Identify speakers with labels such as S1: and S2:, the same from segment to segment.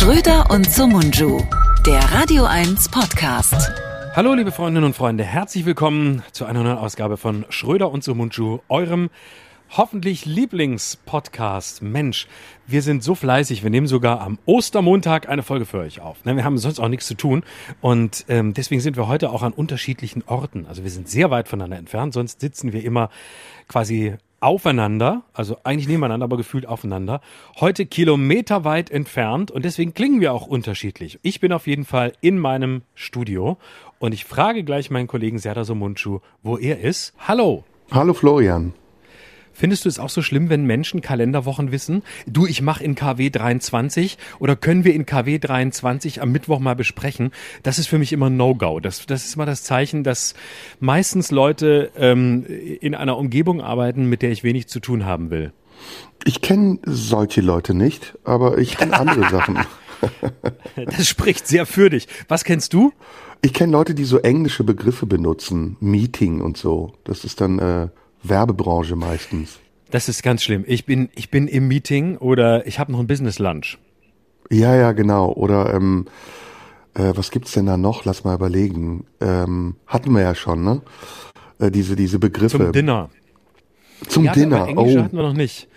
S1: Schröder und Sumunju, der Radio 1 Podcast.
S2: Hallo liebe Freundinnen und Freunde, herzlich willkommen zu einer neuen Ausgabe von Schröder und Sumunju, eurem hoffentlich Lieblingspodcast. Mensch, wir sind so fleißig, wir nehmen sogar am Ostermontag eine Folge für euch auf. Ne, wir haben sonst auch nichts zu tun und ähm, deswegen sind wir heute auch an unterschiedlichen Orten. Also wir sind sehr weit voneinander entfernt, sonst sitzen wir immer quasi aufeinander, also eigentlich nebeneinander, aber gefühlt aufeinander. Heute kilometerweit entfernt und deswegen klingen wir auch unterschiedlich. Ich bin auf jeden Fall in meinem Studio und ich frage gleich meinen Kollegen Serdar Somunchu, wo er ist. Hallo.
S3: Hallo Florian.
S2: Findest du es auch so schlimm, wenn Menschen Kalenderwochen wissen? Du, ich mache in KW 23 oder können wir in KW 23 am Mittwoch mal besprechen? Das ist für mich immer No-Go. Das, das ist mal das Zeichen, dass meistens Leute ähm, in einer Umgebung arbeiten, mit der ich wenig zu tun haben will.
S3: Ich kenne solche Leute nicht, aber ich kenne andere Sachen.
S2: Das spricht sehr für dich. Was kennst du?
S3: Ich kenne Leute, die so englische Begriffe benutzen, Meeting und so. Das ist dann äh, Werbebranche meistens.
S2: Das ist ganz schlimm. Ich bin, ich bin im Meeting oder ich habe noch ein Business Lunch.
S3: Ja, ja, genau. Oder ähm, äh, was gibt's denn da noch? Lass mal überlegen. Ähm, hatten wir ja schon, ne? Äh, diese, diese Begriffe.
S2: Zum Dinner.
S3: Zum
S2: ja,
S3: Dinner.
S2: Englische
S3: oh.
S2: hatten wir noch nicht.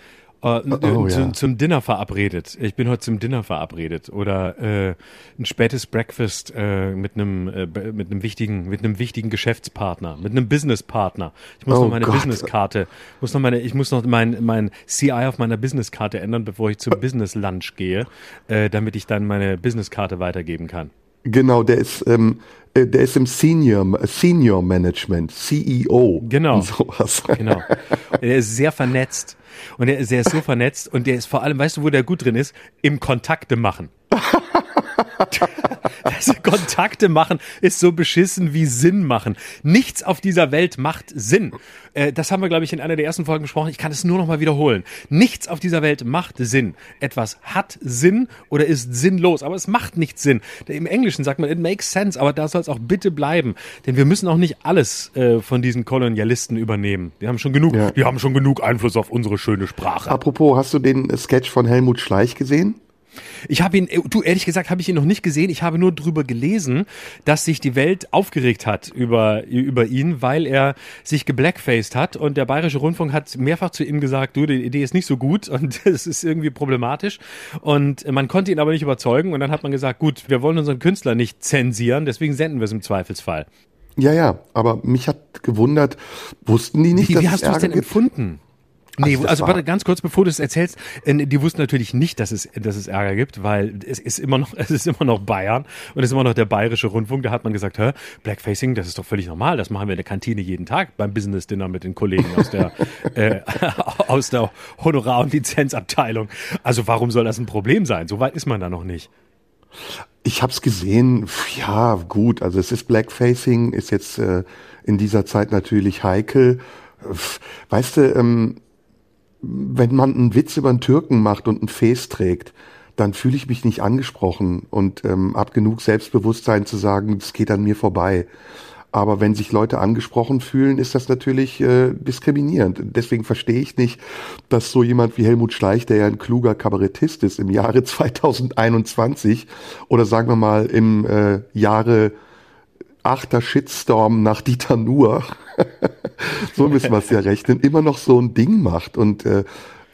S2: Äh,
S3: Oh,
S2: zum,
S3: ja.
S2: zum Dinner verabredet. Ich bin heute zum Dinner verabredet oder äh, ein spätes Breakfast äh, mit einem äh, mit einem wichtigen mit einem wichtigen Geschäftspartner, mit einem Businesspartner. Ich muss
S3: Oh
S2: noch meine
S3: Gott.
S2: Businesskarte, muss noch meine ich muss noch mein mein CI auf meiner Businesskarte ändern, bevor ich zum Business Lunch gehe, äh, damit ich dann meine Businesskarte weitergeben kann.
S3: Genau, der ist, ähm, äh, der ist im Senior, Senior Management, CEO.
S2: Genau.
S3: Und sowas.
S2: Genau. Er ist sehr vernetzt. Und er ist, er ist so vernetzt und der ist vor allem, weißt du, wo der gut drin ist? Im Kontakte machen. Also Kontakte machen ist so beschissen wie Sinn machen. Nichts auf dieser Welt macht Sinn. Äh, das haben wir, glaube ich, in einer der ersten Folgen besprochen. Ich kann es nur noch mal wiederholen. Nichts auf dieser Welt macht Sinn. Etwas hat Sinn oder ist sinnlos, aber es macht nicht Sinn. Im Englischen sagt man, it makes sense, aber da soll es auch bitte bleiben. Denn wir müssen auch nicht alles äh, von diesen Kolonialisten übernehmen. Die haben schon genug,
S3: Ja.
S2: die haben schon genug Einfluss auf unsere schöne Sprache.
S3: Apropos, hast du den Sketch von Helmut Schleich gesehen?
S2: Ich habe ihn, äh, du ehrlich gesagt, habe ich ihn noch nicht gesehen. Ich habe nur drüber gelesen, dass sich die Welt aufgeregt hat über, über ihn, weil er sich geblackfaced hat und der Bayerische Rundfunk hat mehrfach zu ihm gesagt, du, die Idee ist nicht so gut und es ist irgendwie problematisch und man konnte ihn aber nicht überzeugen und dann hat man gesagt, gut, wir wollen unseren Künstler nicht zensieren, deswegen senden wir es im Zweifelsfall.
S3: Ja, ja, aber mich hat gewundert, wussten die nicht,
S2: Wie,
S3: dass
S2: wie hast du es denn
S3: gibt?
S2: empfunden? Nee,
S3: Also
S2: also
S3: war-
S2: warte, ganz kurz, bevor du es erzählst, äh, die wussten natürlich nicht, dass es, dass es Ärger gibt, weil es ist immer noch, es ist immer noch Bayern und es ist immer noch der bayerische Rundfunk. Da hat man gesagt, hä, Blackfacing, das ist doch völlig normal. Das machen wir in der Kantine jeden Tag beim Business Dinner mit den Kollegen aus der, äh, aus der Honorar- und Lizenzabteilung. Also warum soll das ein Problem sein? So weit ist man da noch nicht.
S3: Ich hab's gesehen, pf, ja, gut, also es ist Blackfacing, ist jetzt äh, in dieser Zeit natürlich heikel. Weißt du, ähm, wenn man einen Witz über einen Türken macht und ein Fes trägt, dann fühle ich mich nicht angesprochen und ähm, hab genug Selbstbewusstsein zu sagen, es geht an mir vorbei. Aber wenn sich Leute angesprochen fühlen, ist das natürlich äh, diskriminierend. Deswegen verstehe ich nicht, dass so jemand wie Helmut Schleich, der ja ein kluger Kabarettist ist, im Jahre 2021 oder sagen wir mal im äh, Jahre achter Shitstorm nach Dieter Nuhr, so müssen wir es ja rechnen, immer noch so ein Ding macht. Und äh,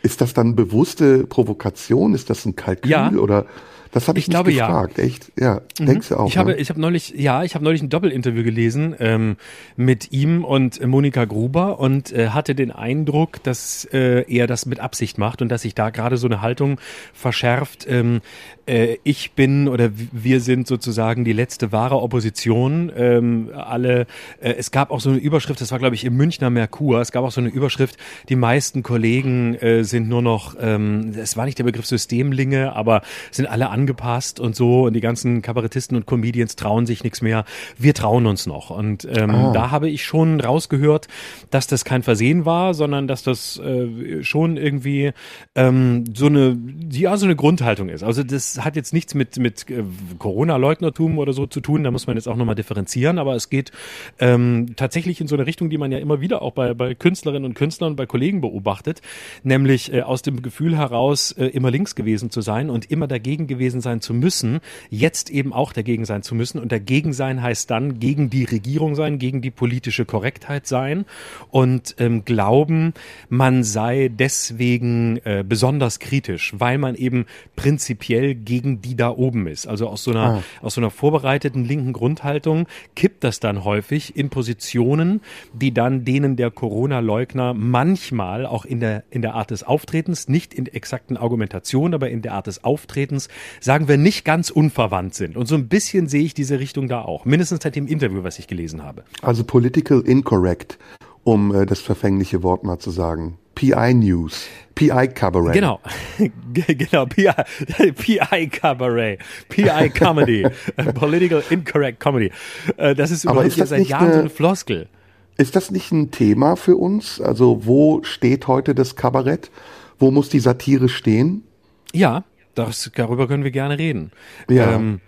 S3: ist das dann bewusste Provokation? Ist das ein Kalkül
S2: Ja.
S3: oder das habe ich,
S2: Ich glaube, ja.
S3: gefragt, echt? Ja, denkst du auch?
S2: Ich habe,
S3: ne?
S2: ich habe neulich, ja, ich habe neulich ein Doppelinterview gelesen ähm, mit ihm und Monika Gruber und äh, hatte den Eindruck, dass äh, er das mit Absicht macht und dass sich da gerade so eine Haltung verschärft. Ähm, äh, ich bin oder wir sind sozusagen die letzte wahre Opposition. Ähm, alle, äh, es gab auch so eine Überschrift, das war glaube ich im Münchner Merkur. Es gab auch so eine Überschrift: Die meisten Kollegen äh, sind nur noch, ähm, es war nicht der Begriff Systemlinge, aber sind alle angepasst und so und die ganzen Kabarettisten und Comedians trauen sich nichts mehr. Wir trauen uns noch. Und ähm,
S3: Ah.
S2: da habe ich schon rausgehört, dass das kein Versehen war, sondern dass das äh, schon irgendwie ähm, so eine, ja, so eine Grundhaltung ist. Also das hat jetzt nichts mit, mit äh, Corona-Leugnertum oder so zu tun, da muss man jetzt auch nochmal differenzieren, aber es geht ähm, tatsächlich in so eine Richtung, die man ja immer wieder auch bei, bei Künstlerinnen und Künstlern bei Kollegen beobachtet, nämlich äh, aus dem Gefühl heraus, äh, immer links gewesen zu sein und immer dagegen gewesen sein zu müssen, jetzt eben auch dagegen sein zu müssen. Und dagegen sein heißt dann gegen die Regierung sein, gegen die politische Korrektheit sein. Und ähm, glauben, man sei deswegen äh, besonders kritisch, weil man eben prinzipiell gegen die da oben ist. Also aus so einer, ah. aus so einer vorbereiteten linken Grundhaltung kippt das dann häufig in Positionen, die dann denen der Corona-Leugner manchmal auch in der, in der Art des Auftretens, nicht in exakten Argumentationen, aber in der Art des Auftretens, sagen wir, nicht ganz unverwandt sind. Und so ein bisschen sehe ich diese Richtung da auch. Mindestens seit dem Interview, was ich gelesen habe.
S3: Also political incorrect, um äh, das verfängliche Wort mal zu sagen. PI News. PI Cabaret.
S2: Genau. genau. PI, PI Cabaret. PI Comedy. Political Incorrect Comedy. Äh, das ist
S3: überhaupt ja seit Jahren eine, so eine Floskel. Ist das nicht ein Thema für uns? Also wo steht heute das Kabarett? Wo muss die Satire stehen?
S2: Ja, das, darüber können wir gerne reden.
S3: Ja. Ähm,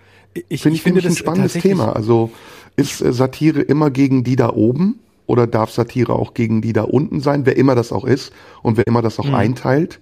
S3: ich, Find ich, finde das ein spannendes Thema. Also ist Satire immer gegen die da oben? Oder darf Satire auch gegen die da unten sein, wer immer das auch ist und wer immer das auch mhm. einteilt?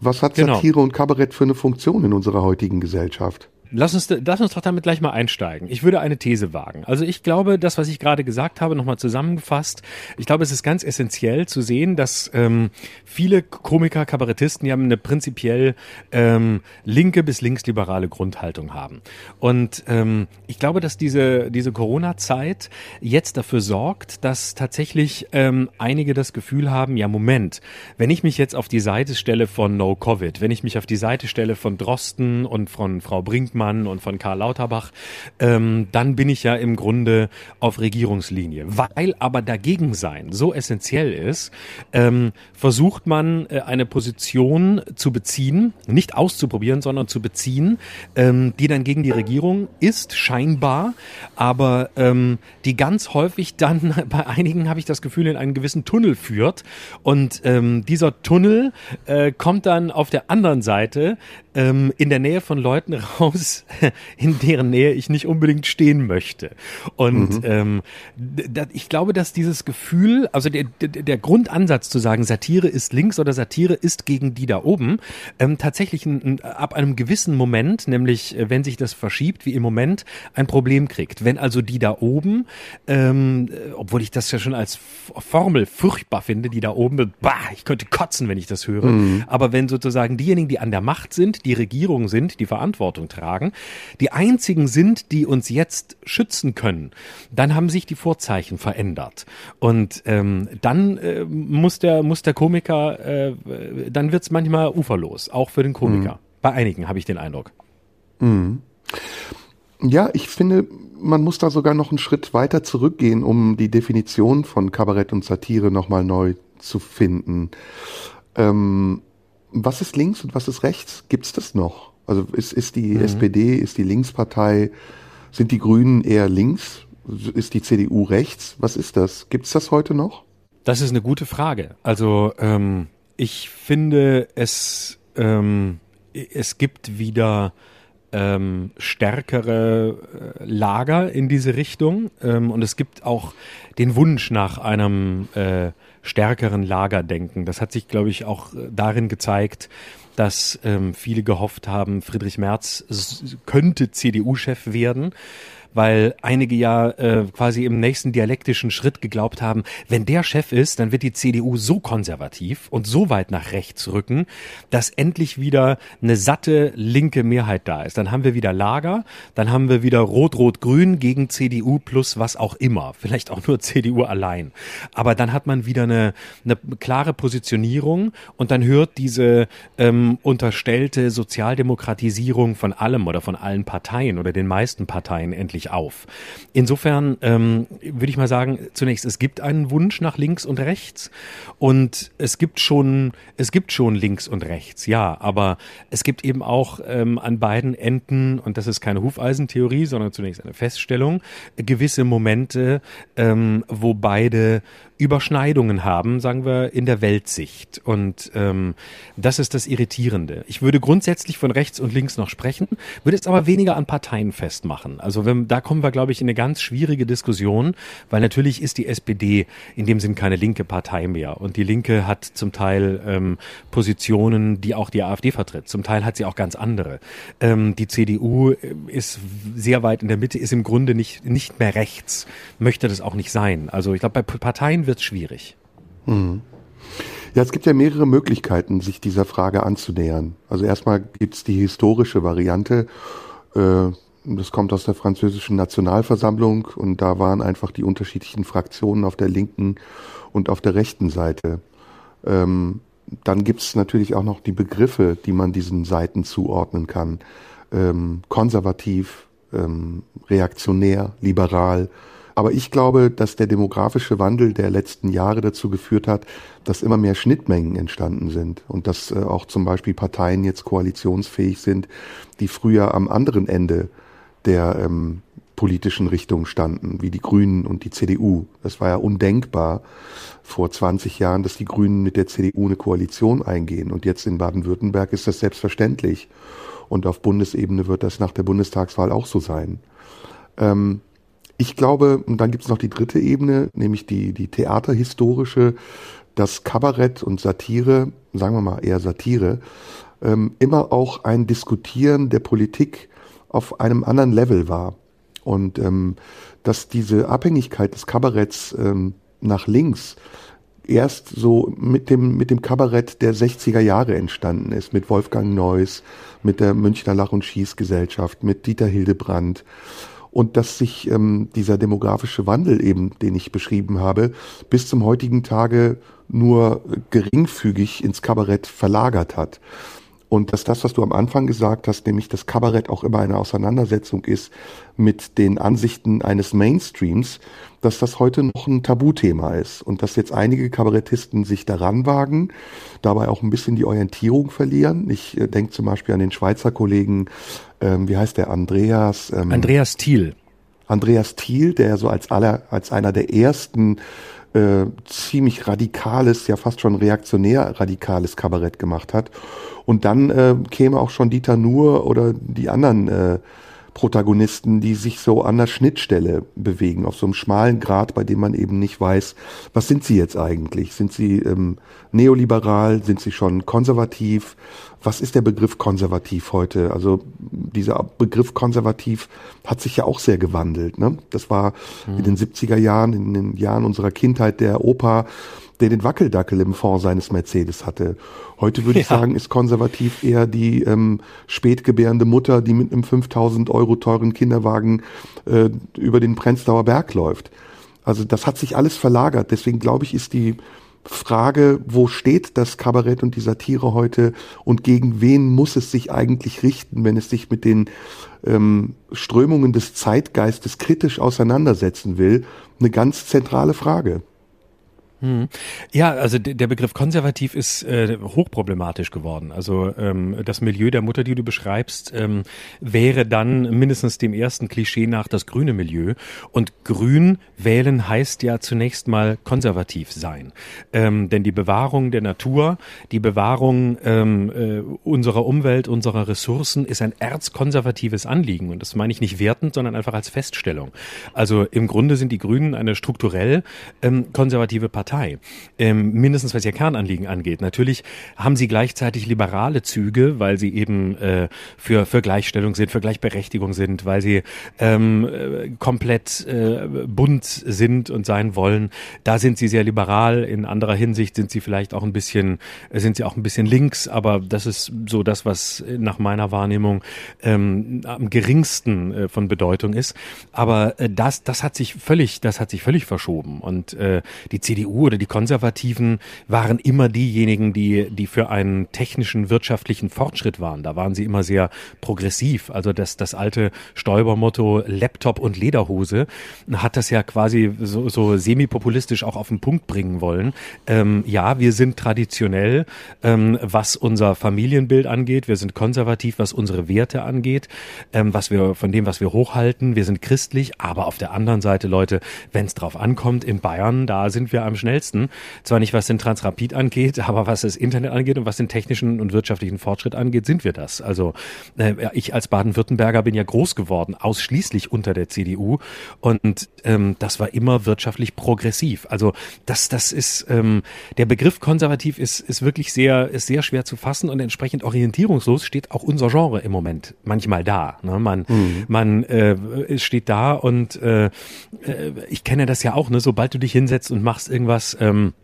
S3: Was hat genau. Satire und Kabarett für eine Funktion in unserer heutigen Gesellschaft?
S2: Lass uns, lass uns doch damit gleich mal einsteigen. Ich würde eine These wagen. Also ich glaube, das, was ich gerade gesagt habe, nochmal zusammengefasst, ich glaube, es ist ganz essentiell zu sehen, dass ähm, viele Komiker, Kabarettisten, die haben eine prinzipiell ähm, linke bis linksliberale Grundhaltung haben. Und ähm, ich glaube, dass diese, diese Corona-Zeit jetzt dafür sorgt, dass tatsächlich ähm, einige das Gefühl haben, ja Moment, wenn ich mich jetzt auf die Seite stelle von No Covid, wenn ich mich auf die Seite stelle von Drosten und von Frau Brinkmann, Heißmann und von Karl Lauterbach, ähm, dann bin ich ja im Grunde auf Regierungslinie. Weil aber dagegen sein so essentiell ist, ähm, versucht man äh, eine Position zu beziehen, nicht auszuprobieren, sondern zu beziehen, ähm, die dann gegen die Regierung ist, scheinbar, aber ähm, die ganz häufig dann bei einigen habe ich das Gefühl in einen gewissen Tunnel führt. Und ähm, dieser Tunnel äh, kommt dann auf der anderen Seite ähm, in der Nähe von Leuten raus, in deren Nähe ich nicht unbedingt stehen möchte. Und mhm. ähm, ich glaube, dass dieses Gefühl, also der, der, Grundansatz zu sagen, Satire ist links oder Satire ist gegen die da oben, ähm, tatsächlich ein, ein, ab einem gewissen Moment, nämlich äh, wenn sich das verschiebt, wie im Moment, ein Problem kriegt. Wenn also die da oben, ähm, äh, obwohl ich das ja schon als Formel furchtbar finde, die da oben, bah, ich könnte kotzen, wenn ich das höre, mhm. aber wenn sozusagen diejenigen, die an der Macht sind, die Regierung sind, die Verantwortung tragen, die einzigen sind, die uns jetzt schützen können, dann haben sich die Vorzeichen verändert. Und ähm, dann äh, muss der muss der Komiker, äh, dann wird's manchmal uferlos, auch für den Komiker. Mhm. Bei einigen habe ich den Eindruck.
S3: Mhm. Ja, ich finde, man muss da sogar noch einen Schritt weiter zurückgehen, um die Definition von Kabarett und Satire nochmal neu zu finden. Ähm, was ist links und was ist rechts? Gibt es das noch? Also ist, ist die mhm. SPD, ist die Linkspartei, sind die Grünen eher links? Ist die CDU rechts? Was ist das? Gibt es das heute noch?
S2: Das ist eine gute Frage. Also ähm, ich finde, es, ähm, es gibt wieder ähm, stärkere äh, Lager in diese Richtung ähm, und es gibt auch den Wunsch nach einem äh, stärkeren Lagerdenken. Das hat sich, glaube ich, auch äh, darin gezeigt, dass ähm, viele gehofft haben, Friedrich Merz könnte CDU-Chef werden weil einige ja äh, quasi im nächsten dialektischen Schritt geglaubt haben, wenn der Chef ist, dann wird die CDU so konservativ und so weit nach rechts rücken, dass endlich wieder eine satte linke Mehrheit da ist. Dann haben wir wieder Lager, dann haben wir wieder Rot-Rot-Grün gegen CDU plus was auch immer, vielleicht auch nur CDU allein. Aber dann hat man wieder eine, eine klare Positionierung und dann hört diese ähm, unterstellte Sozialdemokratisierung von allem oder von allen Parteien oder den meisten Parteien endlich sich auf. Insofern ähm, würde ich mal sagen, zunächst, es gibt einen Wunsch nach links und rechts und es gibt schon, es gibt schon links und rechts, ja, aber es gibt eben auch ähm, an beiden Enden, und das ist keine Hufeisentheorie, sondern zunächst eine Feststellung, gewisse Momente, ähm, wo beide Überschneidungen haben, sagen wir, in der Weltsicht. Und ähm, das ist das Irritierende. Ich würde grundsätzlich von rechts und links noch sprechen, würde es aber weniger an Parteien festmachen. Also wenn da kommen wir, glaube ich, in eine ganz schwierige Diskussion, weil natürlich ist die SPD in dem Sinn keine linke Partei mehr. Und die Linke hat zum Teil ähm, Positionen, die auch die AfD vertritt. Zum Teil hat sie auch ganz andere. Ähm, die CDU ist sehr weit in der Mitte, ist im Grunde nicht, nicht mehr rechts, möchte das auch nicht sein. Also ich glaube, bei Parteien wird es schwierig.
S3: Mhm. Ja, es gibt ja mehrere Möglichkeiten, sich dieser Frage anzunähern. Also erstmal gibt's die historische Variante. Äh, das kommt aus der französischen Nationalversammlung und da waren einfach die unterschiedlichen Fraktionen auf der linken und auf der rechten Seite. Ähm, dann gibt's natürlich auch noch die Begriffe, die man diesen Seiten zuordnen kann. Ähm, konservativ, ähm, reaktionär, liberal, aber ich glaube, dass der demografische Wandel der letzten Jahre dazu geführt hat, dass immer mehr Schnittmengen entstanden sind und dass äh, auch zum Beispiel Parteien jetzt koalitionsfähig sind, die früher am anderen Ende der ähm, politischen Richtung standen, wie die Grünen und die CDU. Das war ja undenkbar vor 20 Jahren, dass die Grünen mit der CDU eine Koalition eingehen. Und jetzt in Baden-Württemberg ist das selbstverständlich. Und auf Bundesebene wird das nach der Bundestagswahl auch so sein. Ähm, ich glaube, und dann gibt es noch die dritte Ebene, nämlich die, die theaterhistorische, dass Kabarett und Satire, sagen wir mal eher Satire, ähm, immer auch ein Diskutieren der Politik auf einem anderen Level war. Und ähm, dass diese Abhängigkeit des Kabaretts ähm, nach links erst so mit dem, mit dem Kabarett der 60er Jahre entstanden ist, mit Wolfgang Neuss, mit der Münchner Lach- und Schießgesellschaft, mit Dieter Hildebrand und dass sich ähm, dieser demografische Wandel eben, den ich beschrieben habe, bis zum heutigen Tage nur geringfügig ins Kabarett verlagert hat. Und dass das, was du am Anfang gesagt hast, nämlich das Kabarett auch immer eine Auseinandersetzung ist mit den Ansichten eines Mainstreams, dass das heute noch ein Tabuthema ist und dass jetzt einige Kabarettisten sich daran wagen, dabei auch ein bisschen die Orientierung verlieren. Ich äh, denke zum Beispiel an den Schweizer Kollegen, ähm, wie heißt der, Andreas?
S2: Ähm, Andreas Thiel.
S3: Andreas Thiel, der so als aller, als einer der ersten äh, ziemlich radikales, ja fast schon reaktionär radikales Kabarett gemacht hat. Und dann äh, käme auch schon Dieter Nuhr oder die anderen äh, Protagonisten, die sich so an der Schnittstelle bewegen, auf so einem schmalen Grad, bei dem man eben nicht weiß, was sind sie jetzt eigentlich? Sind sie ähm, neoliberal? Sind sie schon konservativ? Was ist der Begriff konservativ heute? Also dieser Begriff konservativ hat sich ja auch sehr gewandelt. Ne? Das war mhm. in den 70er Jahren, in den Jahren unserer Kindheit der Opa, der den Wackeldackel im Fond seines Mercedes hatte. Heute würde ja. ich sagen, ist konservativ eher die ähm, spätgebärende Mutter, die mit einem 5000 Euro teuren Kinderwagen äh, über den Prenzlauer Berg läuft. Also das hat sich alles verlagert. Deswegen glaube ich, ist die Frage, wo steht das Kabarett und die Satire heute und gegen wen muss es sich eigentlich richten, wenn es sich mit den ähm, Strömungen des Zeitgeistes kritisch auseinandersetzen will, eine ganz zentrale Frage.
S2: Hm. Ja, also der Begriff konservativ ist äh, hochproblematisch geworden. Also ähm, das Milieu der Mutter, die du beschreibst, ähm, wäre dann mindestens dem ersten Klischee nach das grüne Milieu. Und grün wählen heißt ja zunächst mal konservativ sein. Ähm, denn die Bewahrung der Natur, die Bewahrung ähm, äh, unserer Umwelt, unserer Ressourcen ist ein erzkonservatives Anliegen. Und das meine ich nicht wertend, sondern einfach als Feststellung. Also im Grunde sind die Grünen eine strukturell ähm, konservative Partei. Partei, ähm, mindestens was ihr Kernanliegen angeht. Natürlich haben sie gleichzeitig liberale Züge, weil sie eben äh, für, für Gleichstellung sind, für Gleichberechtigung sind, weil sie ähm, äh, komplett äh, bunt sind und sein wollen. Da sind sie sehr liberal. In anderer Hinsicht sind sie vielleicht auch ein bisschen, sind sie auch ein bisschen links, aber das ist so das, was nach meiner Wahrnehmung ähm, am geringsten äh, von Bedeutung ist. Aber äh, das, das hat sich völlig, das hat sich völlig verschoben. Und äh, die CDU oder die Konservativen waren immer diejenigen, die, die für einen technischen, wirtschaftlichen Fortschritt waren. Da waren sie immer sehr progressiv. Also das, das alte Stoiber-Motto Laptop und Lederhose hat das ja quasi so, so semi-populistisch auch auf den Punkt bringen wollen. Ähm, ja, wir sind traditionell, ähm, was unser Familienbild angeht. Wir sind konservativ, was unsere Werte angeht, ähm, was wir, von dem, was wir hochhalten. Wir sind christlich, aber auf der anderen Seite, Leute, wenn es drauf ankommt, in Bayern, da sind wir am schnellsten. Zwar nicht, was den Transrapid angeht, aber was das Internet angeht und was den technischen und wirtschaftlichen Fortschritt angeht, sind wir das. Also äh, ich als Baden-Württemberger bin ja groß geworden, ausschließlich unter der CDU. Und ähm, das war immer wirtschaftlich progressiv. Also das, das ist ähm, der Begriff konservativ ist, ist wirklich sehr, ist sehr schwer zu fassen und entsprechend orientierungslos steht auch unser Genre im Moment manchmal da. Ne? Man, mhm. man äh, steht da und äh, äh, ich kenne das ja auch, ne? sobald du dich hinsetzt und machst irgendwas, ähm,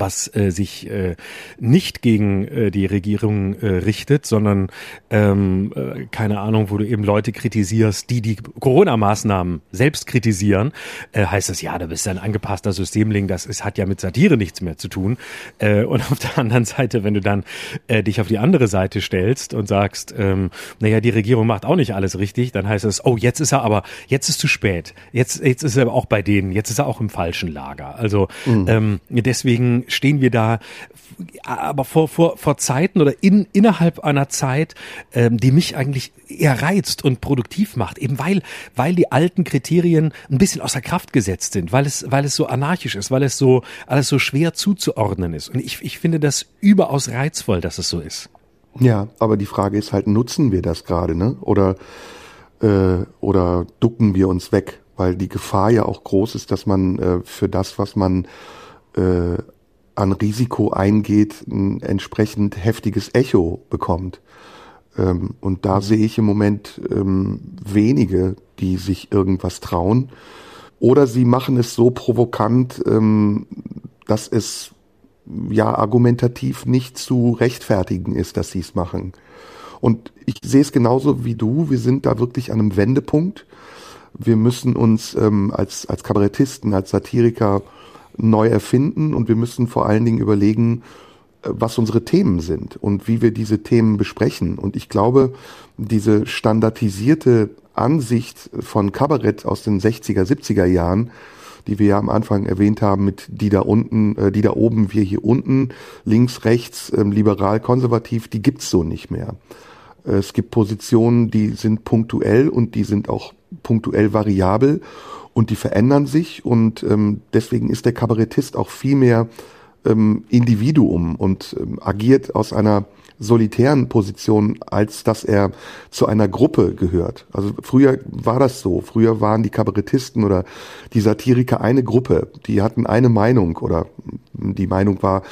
S2: was äh, sich äh, nicht gegen äh, die Regierung äh, richtet, sondern ähm, äh, keine Ahnung, wo du eben Leute kritisierst, die die Corona-Maßnahmen selbst kritisieren, äh, heißt das ja, du bist ein angepasster Systemling, das ist, hat ja mit Satire nichts mehr zu tun. Äh, und auf der anderen Seite, wenn du dann äh, dich auf die andere Seite stellst und sagst, ähm, naja, die Regierung macht auch nicht alles richtig, dann heißt es, oh, jetzt ist er aber, jetzt ist zu spät, jetzt, jetzt ist er auch bei denen, jetzt ist er auch im falschen Lager. Also mhm. ähm, deswegen stehen wir da, aber vor, vor, vor Zeiten oder in, innerhalb einer Zeit, ähm, die mich eigentlich eher reizt und produktiv macht, eben weil, weil die alten Kriterien ein bisschen außer Kraft gesetzt sind, weil es, weil es so anarchisch ist, weil es so, alles so schwer zuzuordnen ist. Und ich, ich finde das überaus reizvoll, dass es so ist.
S3: Ja, aber die Frage ist halt, nutzen wir das gerade, ne? Oder, äh, oder ducken wir uns weg? Weil die Gefahr ja auch groß ist, dass man äh, für das, was man äh, an Risiko eingeht, ein entsprechend heftiges Echo bekommt. Ähm, und da sehe ich im Moment ähm, wenige, die sich irgendwas trauen. Oder sie machen es so provokant, ähm, dass es ja argumentativ nicht zu rechtfertigen ist, dass sie es machen. Und ich sehe es genauso wie du. Wir sind da wirklich an einem Wendepunkt. Wir müssen uns ähm, als, als Kabarettisten, als Satiriker neu erfinden und wir müssen vor allen Dingen überlegen, äh, was unsere Themen sind und wie wir diese Themen besprechen. Und ich glaube, diese standardisierte Ansicht von Kabarett aus den 60er, 70er Jahren, die wir ja am Anfang erwähnt haben, mit die da unten, äh, die da oben, wir hier unten, links, rechts, äh, liberal, konservativ, die gibt's so nicht mehr. Es gibt Positionen, die sind punktuell und die sind auch punktuell variabel und die verändern sich und ähm, deswegen ist der Kabarettist auch viel mehr ähm, Individuum und ähm, agiert aus einer solitären Position, als dass er zu einer Gruppe gehört. Also früher war das so. Früher waren die Kabarettisten oder die Satiriker eine Gruppe. Die hatten eine Meinung oder die Meinung war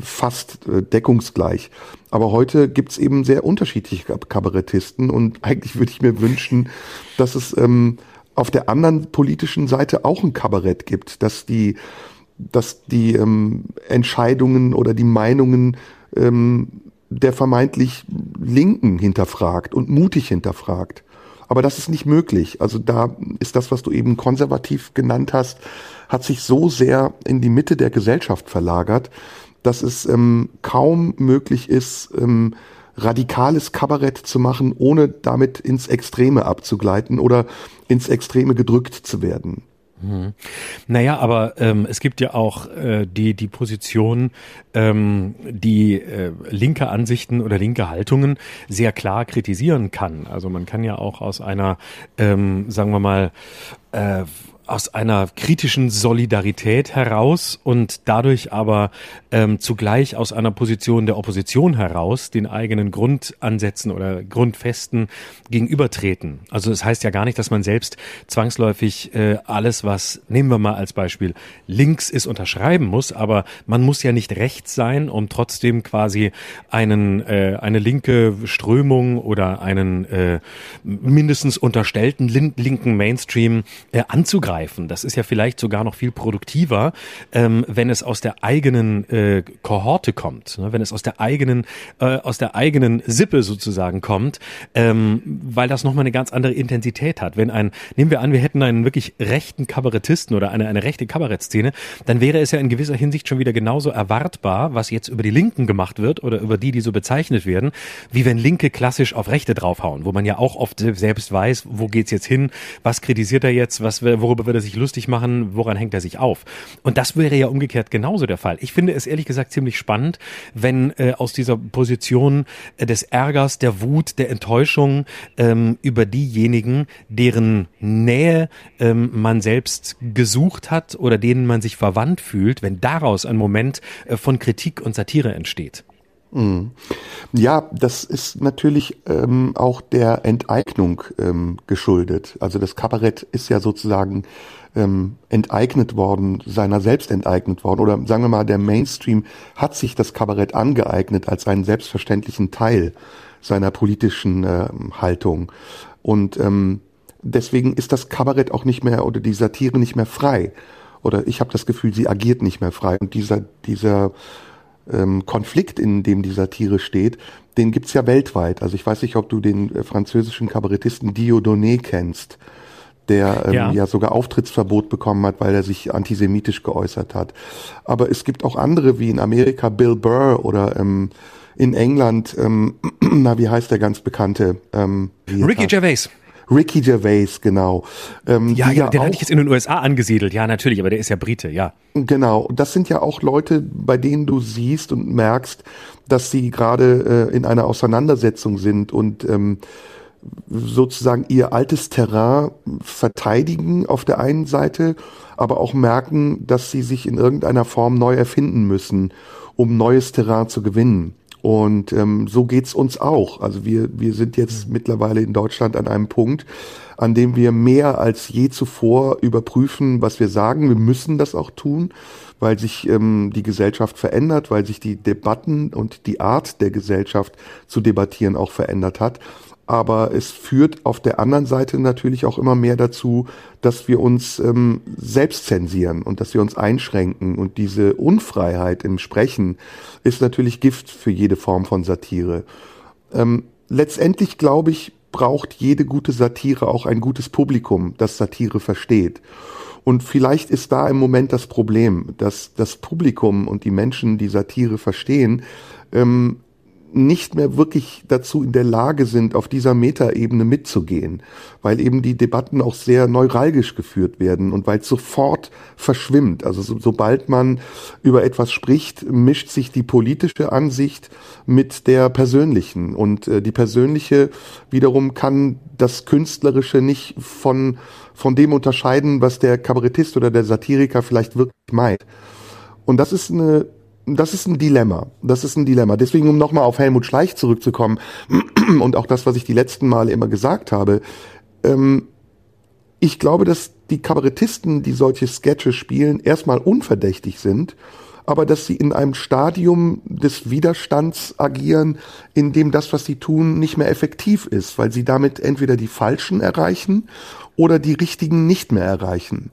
S3: fast äh, deckungsgleich. Aber heute gibt's eben sehr unterschiedliche Kabarettisten und eigentlich würde ich mir wünschen, dass es ähm, auf der anderen politischen Seite auch ein Kabarett gibt, dass die, dass die ähm, Entscheidungen oder die Meinungen ähm, der vermeintlich Linken hinterfragt und mutig hinterfragt. Aber das ist nicht möglich. Also da ist das, was du eben konservativ genannt hast, hat sich so sehr in die Mitte der Gesellschaft verlagert, dass es ähm, kaum möglich ist, ähm, radikales Kabarett zu machen, ohne damit ins Extreme abzugleiten oder ins Extreme gedrückt zu werden.
S2: Hm. Naja, aber ähm, es gibt ja auch äh, die, die Position, ähm, die äh, linke Ansichten oder linke Haltungen sehr klar kritisieren kann. Also man kann ja auch aus einer, ähm, sagen wir mal, äh, aus einer kritischen Solidarität heraus und dadurch aber ähm, zugleich aus einer Position der Opposition heraus den eigenen Grundansätzen oder Grundfesten gegenübertreten. Also das heißt ja gar nicht, dass man selbst zwangsläufig äh, alles, was, nehmen wir mal als Beispiel, links ist, unterschreiben muss, aber man muss ja nicht rechts sein, um trotzdem quasi einen, äh, eine linke Strömung oder einen äh, mindestens unterstellten linken Mainstream äh, anzugreifen abgreifen. Das ist ja vielleicht sogar noch viel produktiver, ähm, wenn es aus der eigenen äh, Kohorte kommt, ne? wenn es aus der eigenen, äh, aus der eigenen Sippe sozusagen kommt, ähm, weil das nochmal eine ganz andere Intensität hat. Wenn ein, nehmen wir an, wir hätten einen wirklich rechten Kabarettisten oder eine, eine rechte Kabarettszene, dann wäre es ja in gewisser Hinsicht schon wieder genauso erwartbar, was jetzt über die Linken gemacht wird oder über die, die so bezeichnet werden, wie wenn Linke klassisch auf Rechte draufhauen, wo man ja auch oft selbst weiß, wo geht's jetzt hin, was kritisiert er jetzt, was, worüber wird er sich lustig machen, woran hängt er sich auf? Und das wäre ja umgekehrt genauso der Fall. Ich finde es ehrlich gesagt ziemlich spannend, wenn äh, aus dieser Position äh, des Ärgers, der Wut, der Enttäuschung ähm, über diejenigen, deren Nähe ähm, man selbst gesucht hat oder denen man sich verwandt fühlt, wenn daraus ein Moment äh, von Kritik und Satire entsteht.
S3: Mhm. Ja, das ist natürlich ähm, auch der Enteignung ähm, geschuldet. Also das Kabarett ist ja sozusagen ähm, enteignet worden, seiner selbst enteignet worden. Oder sagen wir mal, der Mainstream hat sich das Kabarett angeeignet als einen selbstverständlichen Teil seiner politischen äh, Haltung. Und ähm, deswegen ist das Kabarett auch nicht mehr oder die Satire nicht mehr frei. Oder ich habe das Gefühl, sie agiert nicht mehr frei. Und dieser, dieser ähm, Konflikt, in dem die Satire steht, den gibt's ja weltweit. Also ich weiß nicht, ob du den äh, französischen Kabarettisten Dieudonné kennst, der ähm, ja. ja sogar Auftrittsverbot bekommen hat, weil er sich antisemitisch geäußert hat. Aber es gibt auch andere, wie in Amerika Bill Burr oder ähm, in England, ähm, na, wie heißt der ganz bekannte? Ähm,
S2: Ricky Gervais.
S3: Ricky Gervais, genau.
S2: Ähm, ja, ja, den hatte ich jetzt in den USA angesiedelt, ja, natürlich, aber der ist ja Brite, ja.
S3: Genau, das sind ja auch Leute, bei denen du siehst und merkst, dass sie gerade äh, in einer Auseinandersetzung sind und ähm, sozusagen ihr altes Terrain verteidigen auf der einen Seite, aber auch merken, dass sie sich in irgendeiner Form neu erfinden müssen, um neues Terrain zu gewinnen. Und ähm, so geht's uns auch. Also wir, wir sind jetzt mittlerweile in Deutschland an einem Punkt, an dem wir mehr als je zuvor überprüfen, was wir sagen. Wir müssen das auch tun, weil sich ähm, die Gesellschaft verändert, weil sich die Debatten und die Art der Gesellschaft zu debattieren auch verändert hat aber es führt auf der anderen Seite natürlich auch immer mehr dazu, dass wir uns ähm, selbst zensieren und dass wir uns einschränken. Und diese Unfreiheit im Sprechen ist natürlich Gift für jede Form von Satire. Ähm, letztendlich, glaube ich, braucht jede gute Satire auch ein gutes Publikum, das Satire versteht. Und vielleicht ist da im Moment das Problem, dass das Publikum und die Menschen, die Satire verstehen, ähm, nicht mehr wirklich dazu in der Lage sind, auf dieser Metaebene mitzugehen, weil eben die Debatten auch sehr neuralgisch geführt werden und weil es sofort verschwimmt. Also so, sobald man über etwas spricht, mischt sich die politische Ansicht mit der persönlichen und äh, die persönliche wiederum kann das Künstlerische nicht von, von dem unterscheiden, was der Kabarettist oder der Satiriker vielleicht wirklich meint. Und das ist eine das ist ein Dilemma. Das ist ein Dilemma. Deswegen, um nochmal auf Helmut Schleich zurückzukommen und auch das, was ich die letzten Male immer gesagt habe, ähm, ich glaube, dass die Kabarettisten, die solche Sketche spielen, erstmal unverdächtig sind, aber dass sie in einem Stadium des Widerstands agieren, in dem das, was sie tun, nicht mehr effektiv ist, weil sie damit entweder die Falschen erreichen oder die Richtigen nicht mehr erreichen.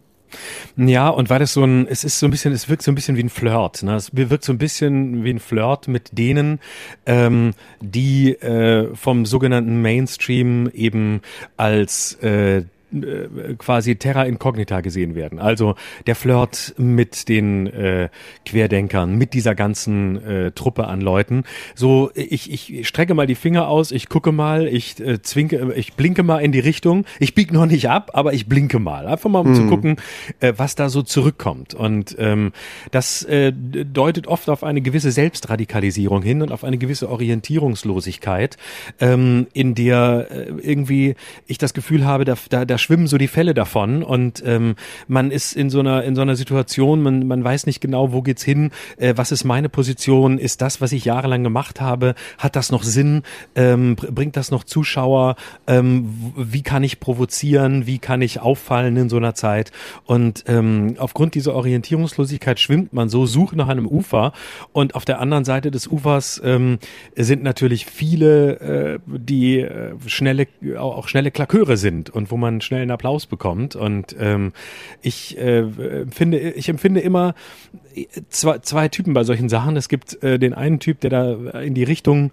S2: Ja, und weil das so ein, es ist so ein bisschen, es wirkt so ein bisschen wie ein Flirt. Ne? Es wirkt so ein bisschen wie ein Flirt mit denen, ähm, die äh, vom sogenannten Mainstream eben als äh, äh, quasi Terra Incognita gesehen werden. Also der Flirt mit den äh, Querdenkern, mit dieser ganzen äh, Truppe an Leuten. So, ich, ich strecke mal die Finger aus, ich gucke mal, ich äh, zwinke, ich blinke mal in die Richtung. Ich biege noch nicht ab, aber ich blinke mal. Einfach mal um mhm. zu gucken, äh, was da so zurückkommt. Und ähm, das äh, deutet oft auf eine gewisse Selbstradikalisierung hin und auf eine gewisse Orientierungslosigkeit, ähm, in der äh, irgendwie ich das Gefühl habe, da, da, da schwimmen so die Fälle davon. Und ähm, man ist in so einer in so einer Situation, man man weiß nicht genau, wo geht's hin, äh, was ist meine Position, ist das, was ich jahrelang gemacht habe, hat das noch Sinn, ähm, bringt das noch Zuschauer, ähm, wie kann ich provozieren, wie kann ich auffallen in so einer Zeit? Und ähm, aufgrund dieser Orientierungslosigkeit schwimmt man so, sucht nach einem Ufer. Und auf der anderen Seite des Ufers ähm, sind natürlich viele, äh, die äh, schnelle auch schnelle Klaköre sind und wo man schnell schnell einen Applaus bekommt. Und ähm, ich äh, finde, ich empfinde immer zwei, zwei Typen bei solchen Sachen. Es gibt äh, den einen Typ, der da in die Richtung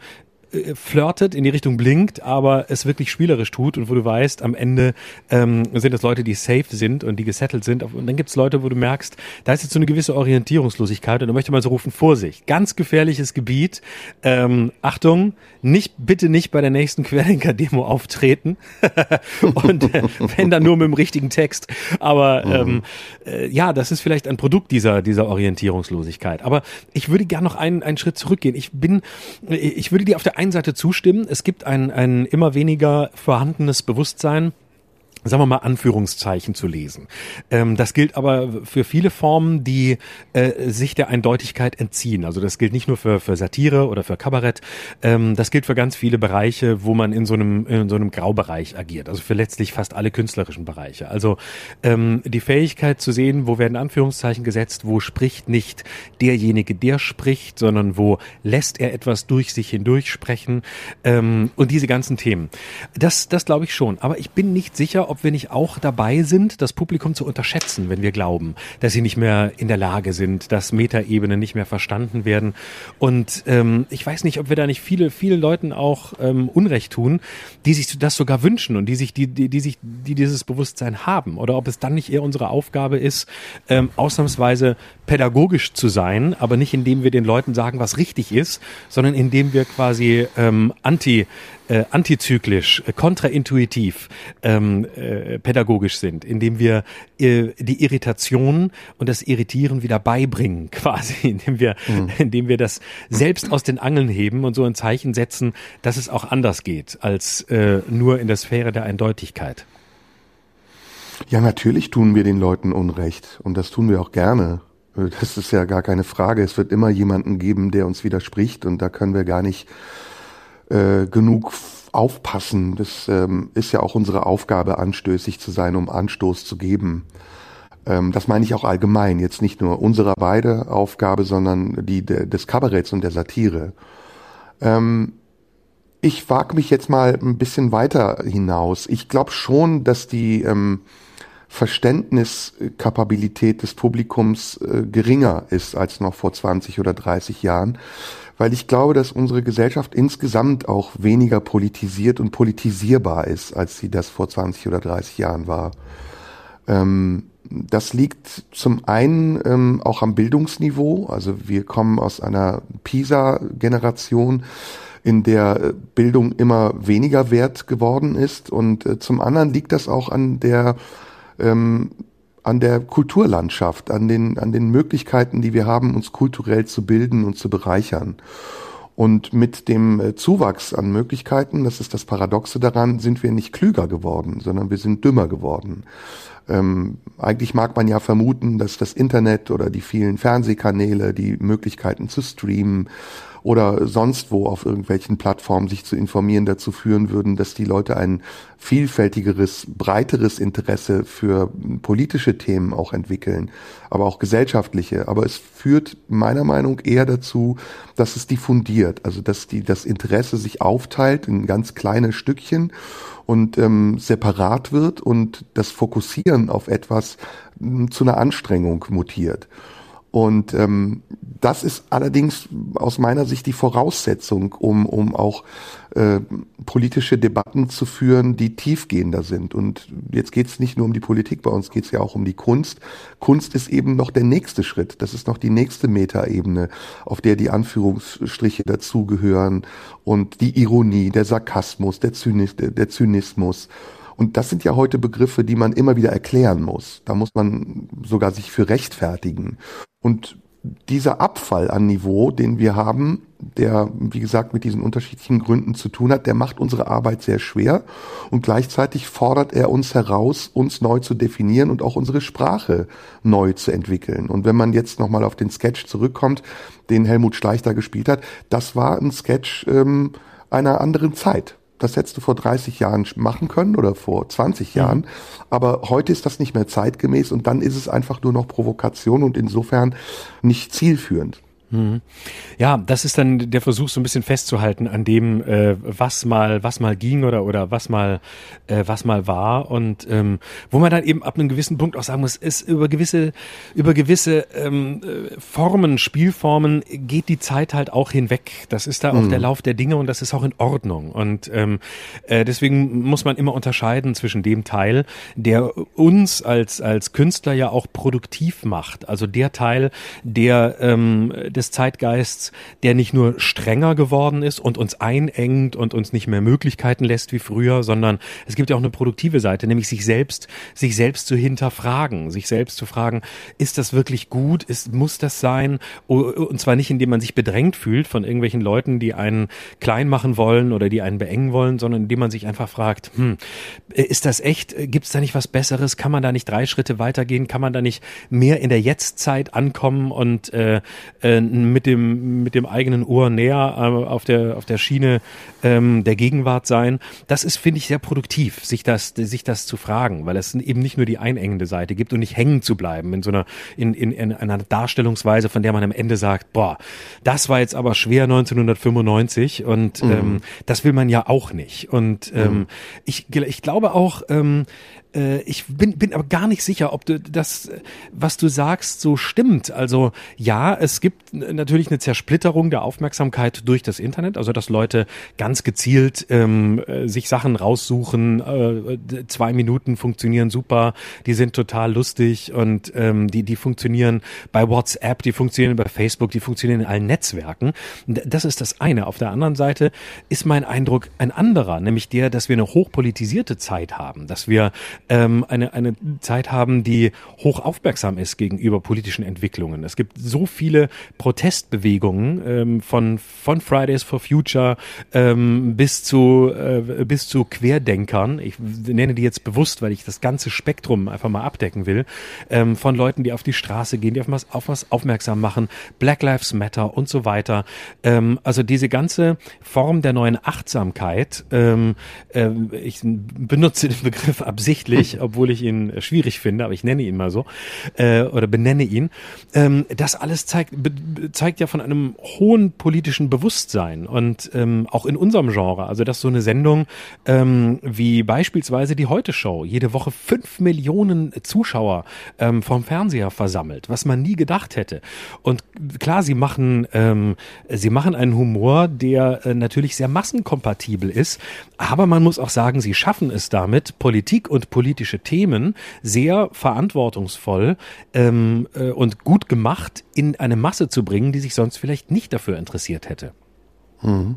S2: flirtet, in die Richtung blinkt, aber es wirklich spielerisch tut und wo du weißt, am Ende ähm, sind es Leute, die safe sind und die gesettelt sind. Und dann gibt es Leute, wo du merkst, da ist jetzt so eine gewisse Orientierungslosigkeit und da möchte man so rufen, Vorsicht, ganz gefährliches Gebiet. Ähm, Achtung, nicht, bitte nicht bei der nächsten Querdenker-Demo auftreten. und äh, wenn dann nur mit dem richtigen Text. Aber mhm. ähm, äh, ja, das ist vielleicht ein Produkt dieser, dieser Orientierungslosigkeit. Aber ich würde gerne noch einen, einen Schritt zurückgehen. Ich bin, ich würde dir auf der einen Seite zustimmen. Es gibt ein, ein immer weniger vorhandenes Bewusstsein sagen wir mal, Anführungszeichen zu lesen. Ähm, das gilt aber für viele Formen, die äh, sich der Eindeutigkeit entziehen. Also das gilt nicht nur für, für Satire oder für Kabarett, ähm, das gilt für ganz viele Bereiche, wo man in so einem, in so einem Graubereich agiert. Also für letztlich fast alle künstlerischen Bereiche. Also ähm, die Fähigkeit zu sehen, wo werden Anführungszeichen gesetzt, wo spricht nicht derjenige, der spricht, sondern wo lässt er etwas durch sich hindurch sprechen ähm, und diese ganzen Themen. Das, das glaube ich schon. Aber ich bin nicht sicher, ob wir nicht auch dabei sind, das Publikum zu unterschätzen, wenn wir glauben, dass sie nicht mehr in der Lage sind, dass Metaebenen nicht mehr verstanden werden. Und ähm, ich weiß nicht, ob wir da nicht viele, viele Leuten auch ähm, Unrecht tun, die sich das sogar wünschen und die sich, die, die, die sich, die dieses Bewusstsein haben. Oder ob es dann nicht eher unsere Aufgabe ist, ähm, ausnahmsweise pädagogisch zu sein, aber nicht indem wir den Leuten sagen, was richtig ist, sondern indem wir quasi ähm, anti äh, antizyklisch, äh, kontraintuitiv ähm, äh, pädagogisch sind, indem wir äh, die Irritation und das Irritieren wieder beibringen, quasi, indem wir, mhm. indem wir das selbst aus den Angeln heben und so ein Zeichen setzen, dass es auch anders geht als äh, nur in der Sphäre der Eindeutigkeit.
S3: Ja, natürlich tun wir den Leuten Unrecht und das tun wir auch gerne. Äh, das ist ja gar keine Frage. Es wird immer jemanden geben, der uns widerspricht und da können wir gar nicht äh, genug aufpassen. Das ähm, ist ja auch unsere Aufgabe, anstößig zu sein, um Anstoß zu geben. Ähm, das meine ich auch allgemein, jetzt nicht nur unserer beide Aufgabe, sondern die de, des Kabaretts und der Satire. Ähm, ich wage mich jetzt mal ein bisschen weiter hinaus. Ich glaube schon, dass die ähm, Verständniskapabilität des Publikums äh, geringer ist als noch vor 20 oder 30 Jahren weil ich glaube, dass unsere Gesellschaft insgesamt auch weniger politisiert und politisierbar ist, als sie das vor 20 oder 30 Jahren war. Ähm, das liegt zum einen ähm, auch am Bildungsniveau. Also wir kommen aus einer PISA-Generation, in der äh, Bildung immer weniger wert geworden ist. Und äh, zum anderen liegt das auch an der ähm, an der Kulturlandschaft, an den, an den Möglichkeiten, die wir haben, uns kulturell zu bilden und zu bereichern. Und mit dem äh, Zuwachs an Möglichkeiten, das ist das Paradoxe daran, sind wir nicht klüger geworden, sondern wir sind dümmer geworden. Ähm, eigentlich mag man ja vermuten, dass das Internet oder die vielen Fernsehkanäle, die Möglichkeiten zu streamen oder sonst wo auf irgendwelchen Plattformen sich zu informieren dazu führen würden, dass die Leute ein vielfältigeres, breiteres Interesse für politische Themen auch entwickeln, aber auch gesellschaftliche. Aber es führt meiner Meinung eher dazu, dass es diffundiert, also dass die, das Interesse sich aufteilt in ganz kleine Stückchen und ähm, separat wird und das Fokussieren auf etwas m, zu einer Anstrengung mutiert. Und ähm, das ist allerdings aus meiner Sicht die Voraussetzung, um, um auch äh, politische Debatten zu führen, die tiefgehender sind. Und jetzt geht es nicht nur um die Politik, bei uns geht es ja auch um die Kunst. Kunst ist eben noch der nächste Schritt. Das ist noch die nächste Metaebene, auf der die Anführungsstriche dazugehören und die Ironie, der Sarkasmus, der, Zynis, der Zynismus und das sind ja heute Begriffe, die man immer wieder erklären muss. Da muss man sogar sich für rechtfertigen. Und dieser Abfall an Niveau, den wir haben, der, wie gesagt, mit diesen unterschiedlichen Gründen zu tun hat, der macht unsere Arbeit sehr schwer und gleichzeitig fordert er uns heraus, uns neu zu definieren und auch unsere Sprache neu zu entwickeln. Und wenn man jetzt nochmal auf den Sketch zurückkommt, den Helmut Schleich da gespielt hat, das war ein Sketch ähm, einer anderen Zeit. Das hättest du vor 30 Jahren machen können oder vor 20 Jahren. Mhm. Aber heute ist das nicht mehr zeitgemäß und dann ist es einfach nur noch Provokation und insofern nicht zielführend.
S2: Hm. Ja, das ist dann der Versuch, so ein bisschen festzuhalten an dem, äh, was mal, was mal ging oder oder was mal, äh, was mal war und ähm, wo man dann eben ab einem gewissen Punkt auch sagen muss, ist über gewisse, über gewisse ähm, äh, Formen, Spielformen geht die Zeit halt auch hinweg. Das ist da auch mhm. der Lauf der Dinge und das ist auch in Ordnung. Und ähm, äh, deswegen muss man immer unterscheiden zwischen dem Teil, der uns als als Künstler ja auch produktiv macht, also der Teil, der ähm, des Zeitgeists, der nicht nur strenger geworden ist und uns einengt und uns nicht mehr Möglichkeiten lässt wie früher, sondern es gibt ja auch eine produktive Seite, nämlich sich selbst, sich selbst zu hinterfragen, sich selbst zu fragen, ist das wirklich gut? Ist, muss das sein? Und zwar nicht, indem man sich bedrängt fühlt von irgendwelchen Leuten, die einen klein machen wollen oder die einen beengen wollen, sondern indem man sich einfach fragt, hm, ist das echt? Gibt es da nicht was Besseres? Kann man da nicht drei Schritte weitergehen? Kann man da nicht mehr in der Jetztzeit ankommen und äh, äh, mit dem mit dem eigenen Ohr näher äh, auf der auf der Schiene ähm, der Gegenwart sein. Das ist finde ich sehr produktiv, sich das sich das zu fragen, weil es eben nicht nur die einengende Seite gibt und nicht hängen zu bleiben in so einer in, in, in einer Darstellungsweise, von der man am Ende sagt, boah, das war jetzt aber schwer 1995 und mhm. ähm, das will man ja auch nicht. Und ähm, mhm. ich ich glaube auch ähm, äh, ich bin, bin aber gar nicht sicher, ob du das, was du sagst, so stimmt. Also ja, es gibt natürlich eine Zersplitterung der Aufmerksamkeit durch das Internet, also dass Leute ganz gezielt ähm, äh, sich Sachen raussuchen. Äh, zwei Minuten funktionieren super, die sind total lustig und ähm, die, die funktionieren bei WhatsApp, die funktionieren bei Facebook, die funktionieren in allen Netzwerken. Das ist das eine. Auf der anderen Seite ist mein Eindruck ein anderer, nämlich der, dass wir eine hochpolitisierte Zeit haben, dass wir ähm, eine, eine Zeit haben, die hoch aufmerksam ist gegenüber politischen Entwicklungen. Es gibt so viele Protestbewegungen ähm, von, von Fridays for Future ähm, bis zu, äh, bis zu Querdenkern. Ich nenne die jetzt bewusst, weil ich das ganze Spektrum einfach mal abdecken will, ähm, von Leuten, die auf die Straße gehen, die auf was, auf was aufmerksam machen, Black Lives Matter und so weiter. Ähm, also diese ganze Form der neuen Achtsamkeit, ähm, äh, ich benutze den Begriff absichtlich, schwierig, obwohl ich ihn schwierig finde, aber ich nenne ihn mal so äh, oder benenne ihn. Ähm, das alles zeigt, zeigt ja von einem hohen politischen Bewusstsein und ähm, auch in unserem Genre. Also dass so eine Sendung ähm, wie beispielsweise die Heute Show jede Woche fünf Millionen Zuschauer ähm, vom Fernseher versammelt, was man nie gedacht hätte. Und klar, sie machen ähm, sie machen einen Humor, der äh, natürlich sehr massenkompatibel ist, aber man muss auch sagen, sie schaffen es damit, Politik und Politik politische Themen sehr verantwortungsvoll ähm, äh, und gut gemacht in eine Masse zu bringen, die sich sonst vielleicht nicht dafür interessiert hätte.
S3: Mhm.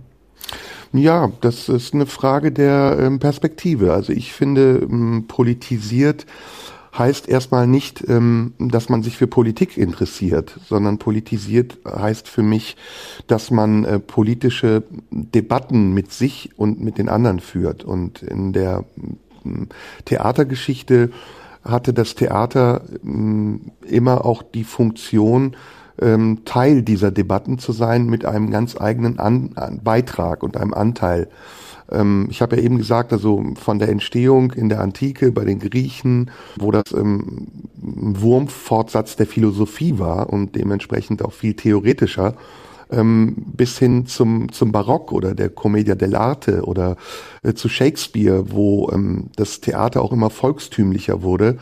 S3: Ja, das ist eine Frage der ähm, Perspektive. Also ich finde, ähm, politisiert heißt erstmal nicht, ähm, dass man sich für Politik interessiert, sondern politisiert heißt für mich, dass man äh, politische Debatten mit sich und mit den anderen führt. Und in der Theatergeschichte hatte das Theater ähm, immer auch die Funktion, ähm, Teil dieser Debatten zu sein mit einem ganz eigenen An Beitrag und einem Anteil. Ähm, ich habe ja eben gesagt, also von der Entstehung in der Antike bei den Griechen, wo das ähm, Wurmfortsatz der Philosophie war und dementsprechend auch viel theoretischer, ähm, bis hin zum, zum Barock oder der Commedia dell'arte oder äh, zu Shakespeare, wo ähm, das Theater auch immer volkstümlicher wurde,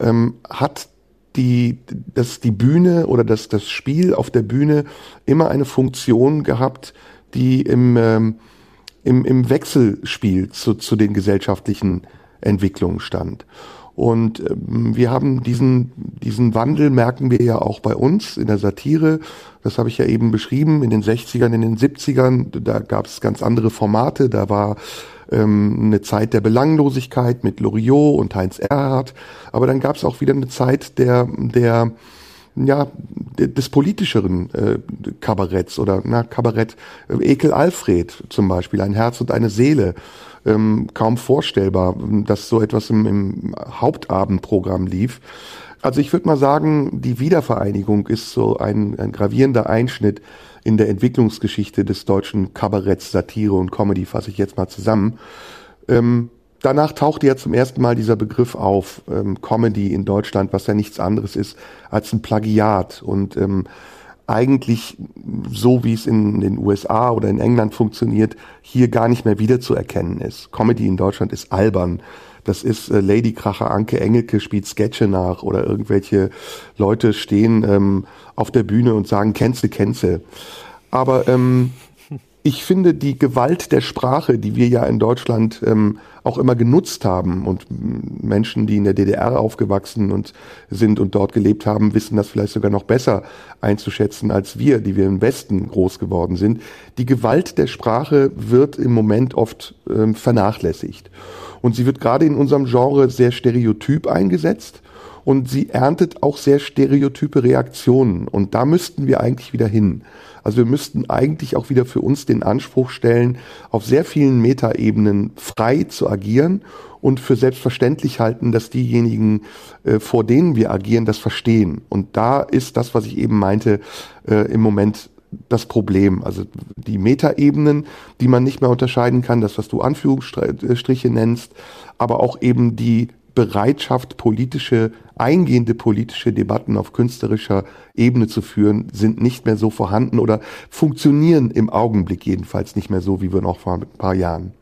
S3: ähm, hat die, das, die Bühne oder das, das Spiel auf der Bühne immer eine Funktion gehabt, die im, ähm, im, im Wechselspiel zu, zu den gesellschaftlichen Entwicklungen stand. Und ähm, wir haben diesen, diesen Wandel merken wir ja auch bei uns in der Satire. Das habe ich ja eben beschrieben. In den 60ern, in den 70ern, da gab es ganz andere Formate. Da war ähm, eine Zeit der Belanglosigkeit mit Loriot und Heinz Erhardt. Aber dann gab es auch wieder eine Zeit der, der ja, des politischeren äh, Kabaretts oder na, Kabarett äh, Ekel Alfred zum Beispiel, ein Herz und eine Seele ähm, kaum vorstellbar, dass so etwas im, im Hauptabendprogramm lief. Also ich würde mal sagen, die Wiedervereinigung ist so ein, ein gravierender Einschnitt in der Entwicklungsgeschichte des deutschen Kabaretts, Satire und Comedy, fasse ich jetzt mal zusammen. Ähm, danach tauchte ja zum ersten Mal dieser Begriff auf, ähm, Comedy in Deutschland, was ja nichts anderes ist als ein Plagiat. Und ähm, eigentlich so, wie es in den USA oder in England funktioniert, hier gar nicht mehr wiederzuerkennen ist. Comedy in Deutschland ist albern. Das ist äh, Ladykracher Anke Engelke spielt Sketche nach oder irgendwelche Leute stehen ähm, auf der Bühne und sagen Kennste, Kennste. Aber ähm, ich finde die Gewalt der Sprache, die wir ja in Deutschland ähm, auch immer genutzt haben und Menschen, die in der DDR aufgewachsen und sind und dort gelebt haben, wissen das vielleicht sogar noch besser einzuschätzen als wir, die wir im Westen groß geworden sind. Die Gewalt der Sprache wird im Moment oft ähm, vernachlässigt. Und sie wird gerade in unserem Genre sehr stereotyp eingesetzt und sie erntet auch sehr stereotype Reaktionen. Und da müssten wir eigentlich wieder hin. Also wir müssten eigentlich auch wieder für uns den Anspruch stellen, auf sehr vielen Metaebenen frei zu agieren und für selbstverständlich halten, dass diejenigen, äh, vor denen wir agieren, das verstehen. Und da ist das, was ich eben meinte, äh, im Moment das Problem. Also die Metaebenen, die man nicht mehr unterscheiden kann, das, was du Anführungsstriche nennst, aber auch eben die Bereitschaft, politische, eingehende politische Debatten auf künstlerischer Ebene zu führen, sind nicht mehr so vorhanden oder funktionieren im Augenblick jedenfalls nicht mehr so, wie wir noch vor ein paar Jahren.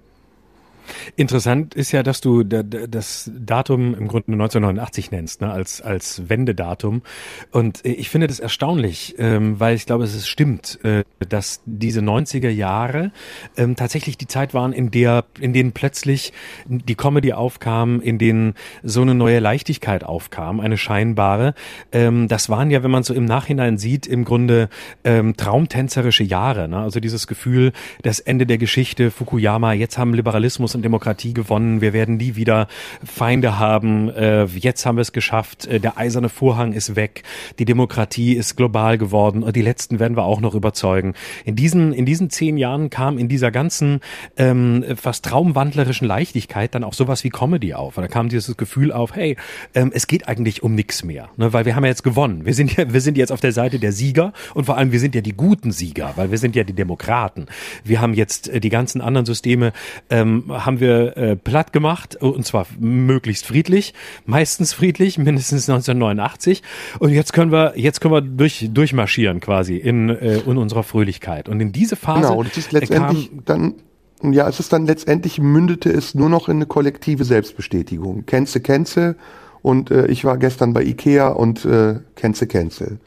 S2: Interessant ist ja, dass du das Datum im Grunde 1989 nennst, ne, als, als Wendedatum. Und ich finde das erstaunlich, ähm, weil ich glaube, es stimmt, äh, dass diese 90er Jahre ähm, tatsächlich die Zeit waren, in der, in denen plötzlich die Comedy aufkam, in denen so eine neue Leichtigkeit aufkam, eine scheinbare. Ähm, das waren ja, wenn man so im Nachhinein sieht, im Grunde ähm, traumtänzerische Jahre. Ne? Also dieses Gefühl, das Ende der Geschichte, Fukuyama, jetzt haben Liberalismus und Demokratie gewonnen, wir werden nie wieder Feinde haben, äh, jetzt haben wir es geschafft, äh, der eiserne Vorhang ist weg, die Demokratie ist global geworden und die letzten werden wir auch noch überzeugen. In diesen, in diesen zehn Jahren kam in dieser ganzen ähm, fast traumwandlerischen Leichtigkeit dann auch sowas wie Comedy auf. Und da kam dieses Gefühl auf, hey, ähm, es geht eigentlich um nichts mehr, ne? weil wir haben ja jetzt gewonnen. Wir sind ja, wir sind jetzt auf der Seite der Sieger und vor allem wir sind ja die guten Sieger, weil wir sind ja die Demokraten. Wir haben jetzt äh, die ganzen anderen Systeme ähm, haben wir äh, platt gemacht und zwar möglichst friedlich, meistens friedlich, mindestens 1989 und jetzt können wir jetzt können wir durch durchmarschieren quasi in, äh, in unserer Fröhlichkeit und in diese Phase
S3: genau, das ist letztendlich kam, dann ja, es ist dann letztendlich mündete es nur noch in eine kollektive Selbstbestätigung. Kenze, Kenze und äh, ich war gestern bei Ikea und äh, Kenze, Kenze.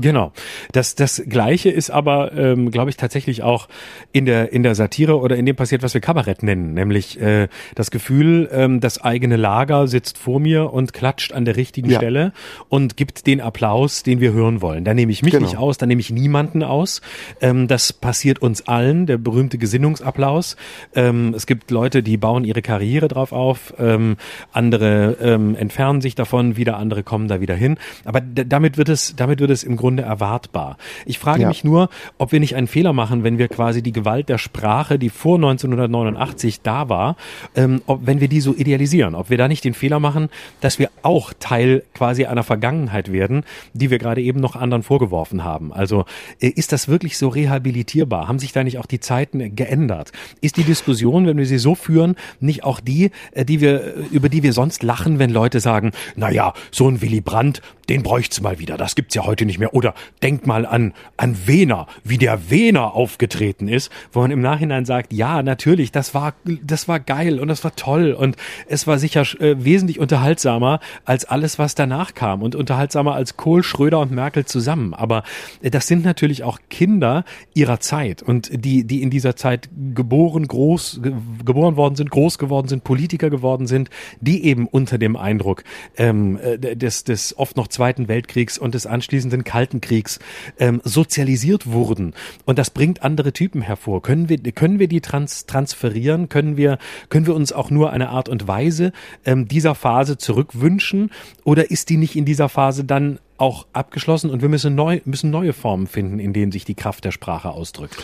S2: Genau. Das, das Gleiche ist aber, ähm, glaube ich, tatsächlich auch in der, in der Satire oder in dem passiert, was wir Kabarett nennen, nämlich äh, das Gefühl, ähm, das eigene Lager sitzt vor mir und klatscht an der richtigen ja. Stelle und gibt den Applaus, den wir hören wollen. Da nehme ich mich genau. nicht aus, da nehme ich niemanden aus. Ähm, das passiert uns allen, der berühmte Gesinnungsapplaus. Ähm, es gibt Leute, die bauen ihre Karriere drauf auf, ähm, andere ähm, entfernen sich davon, wieder andere kommen da wieder hin. Aber damit wird es, damit wird es im Grunde erwartbar. Ich frage ja. mich nur, ob wir nicht einen Fehler machen, wenn wir quasi die Gewalt der Sprache, die vor 1989 da war, ähm, ob, wenn wir die so idealisieren, ob wir da nicht den Fehler machen, dass wir auch Teil quasi einer Vergangenheit werden, die wir gerade eben noch anderen vorgeworfen haben. Also äh, ist das wirklich so rehabilitierbar? Haben sich da nicht auch die Zeiten geändert? Ist die Diskussion, wenn wir sie so führen, nicht auch die, äh, die wir, äh, über die wir sonst lachen, wenn Leute sagen, na ja, so ein Willy Brandt, den bräucht's mal wieder. Das gibt's ja heute nicht mehr. Oder denkt mal an, an Wehner, wie der Wehner aufgetreten ist, wo man im Nachhinein sagt, ja, natürlich, das war, das war geil und das war toll und es war sicher äh, wesentlich unterhaltsamer als alles, was danach kam und unterhaltsamer als Kohl, Schröder und Merkel zusammen. Aber äh, das sind natürlich auch Kinder ihrer Zeit und die, die in dieser Zeit geboren, groß, ge geboren worden sind, groß geworden sind, Politiker geworden sind, die eben unter dem Eindruck ähm, äh, des, des oft noch Zweiten Weltkriegs und des anschließenden Kalten Kriegs ähm, sozialisiert wurden. Und das bringt andere Typen hervor. Können wir, können wir die trans transferieren? Können wir, können wir uns auch nur eine Art und Weise ähm, dieser Phase zurückwünschen? Oder ist die nicht in dieser Phase dann auch abgeschlossen und wir müssen, neu, müssen neue Formen finden, in denen sich die Kraft der Sprache ausdrückt?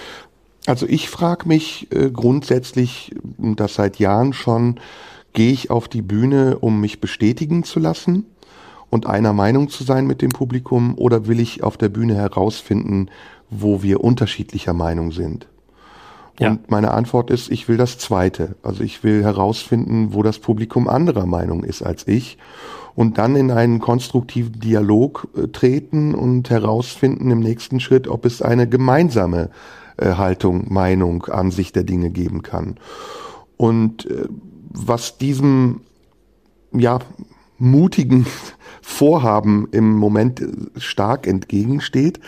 S3: Also ich frage mich äh, grundsätzlich, das seit Jahren schon, gehe ich auf die Bühne, um mich bestätigen zu lassen? Und einer Meinung zu sein mit dem Publikum oder will ich auf der Bühne herausfinden, wo wir unterschiedlicher Meinung sind? Und ja. meine Antwort ist, ich will das Zweite. Also ich will herausfinden, wo das Publikum anderer Meinung ist als ich und dann in einen konstruktiven Dialog äh, treten und herausfinden im nächsten Schritt, ob es eine gemeinsame äh, Haltung, Meinung, Ansicht der Dinge geben kann. Und äh, was diesem ja mutigen Vorhaben im Moment stark entgegensteht,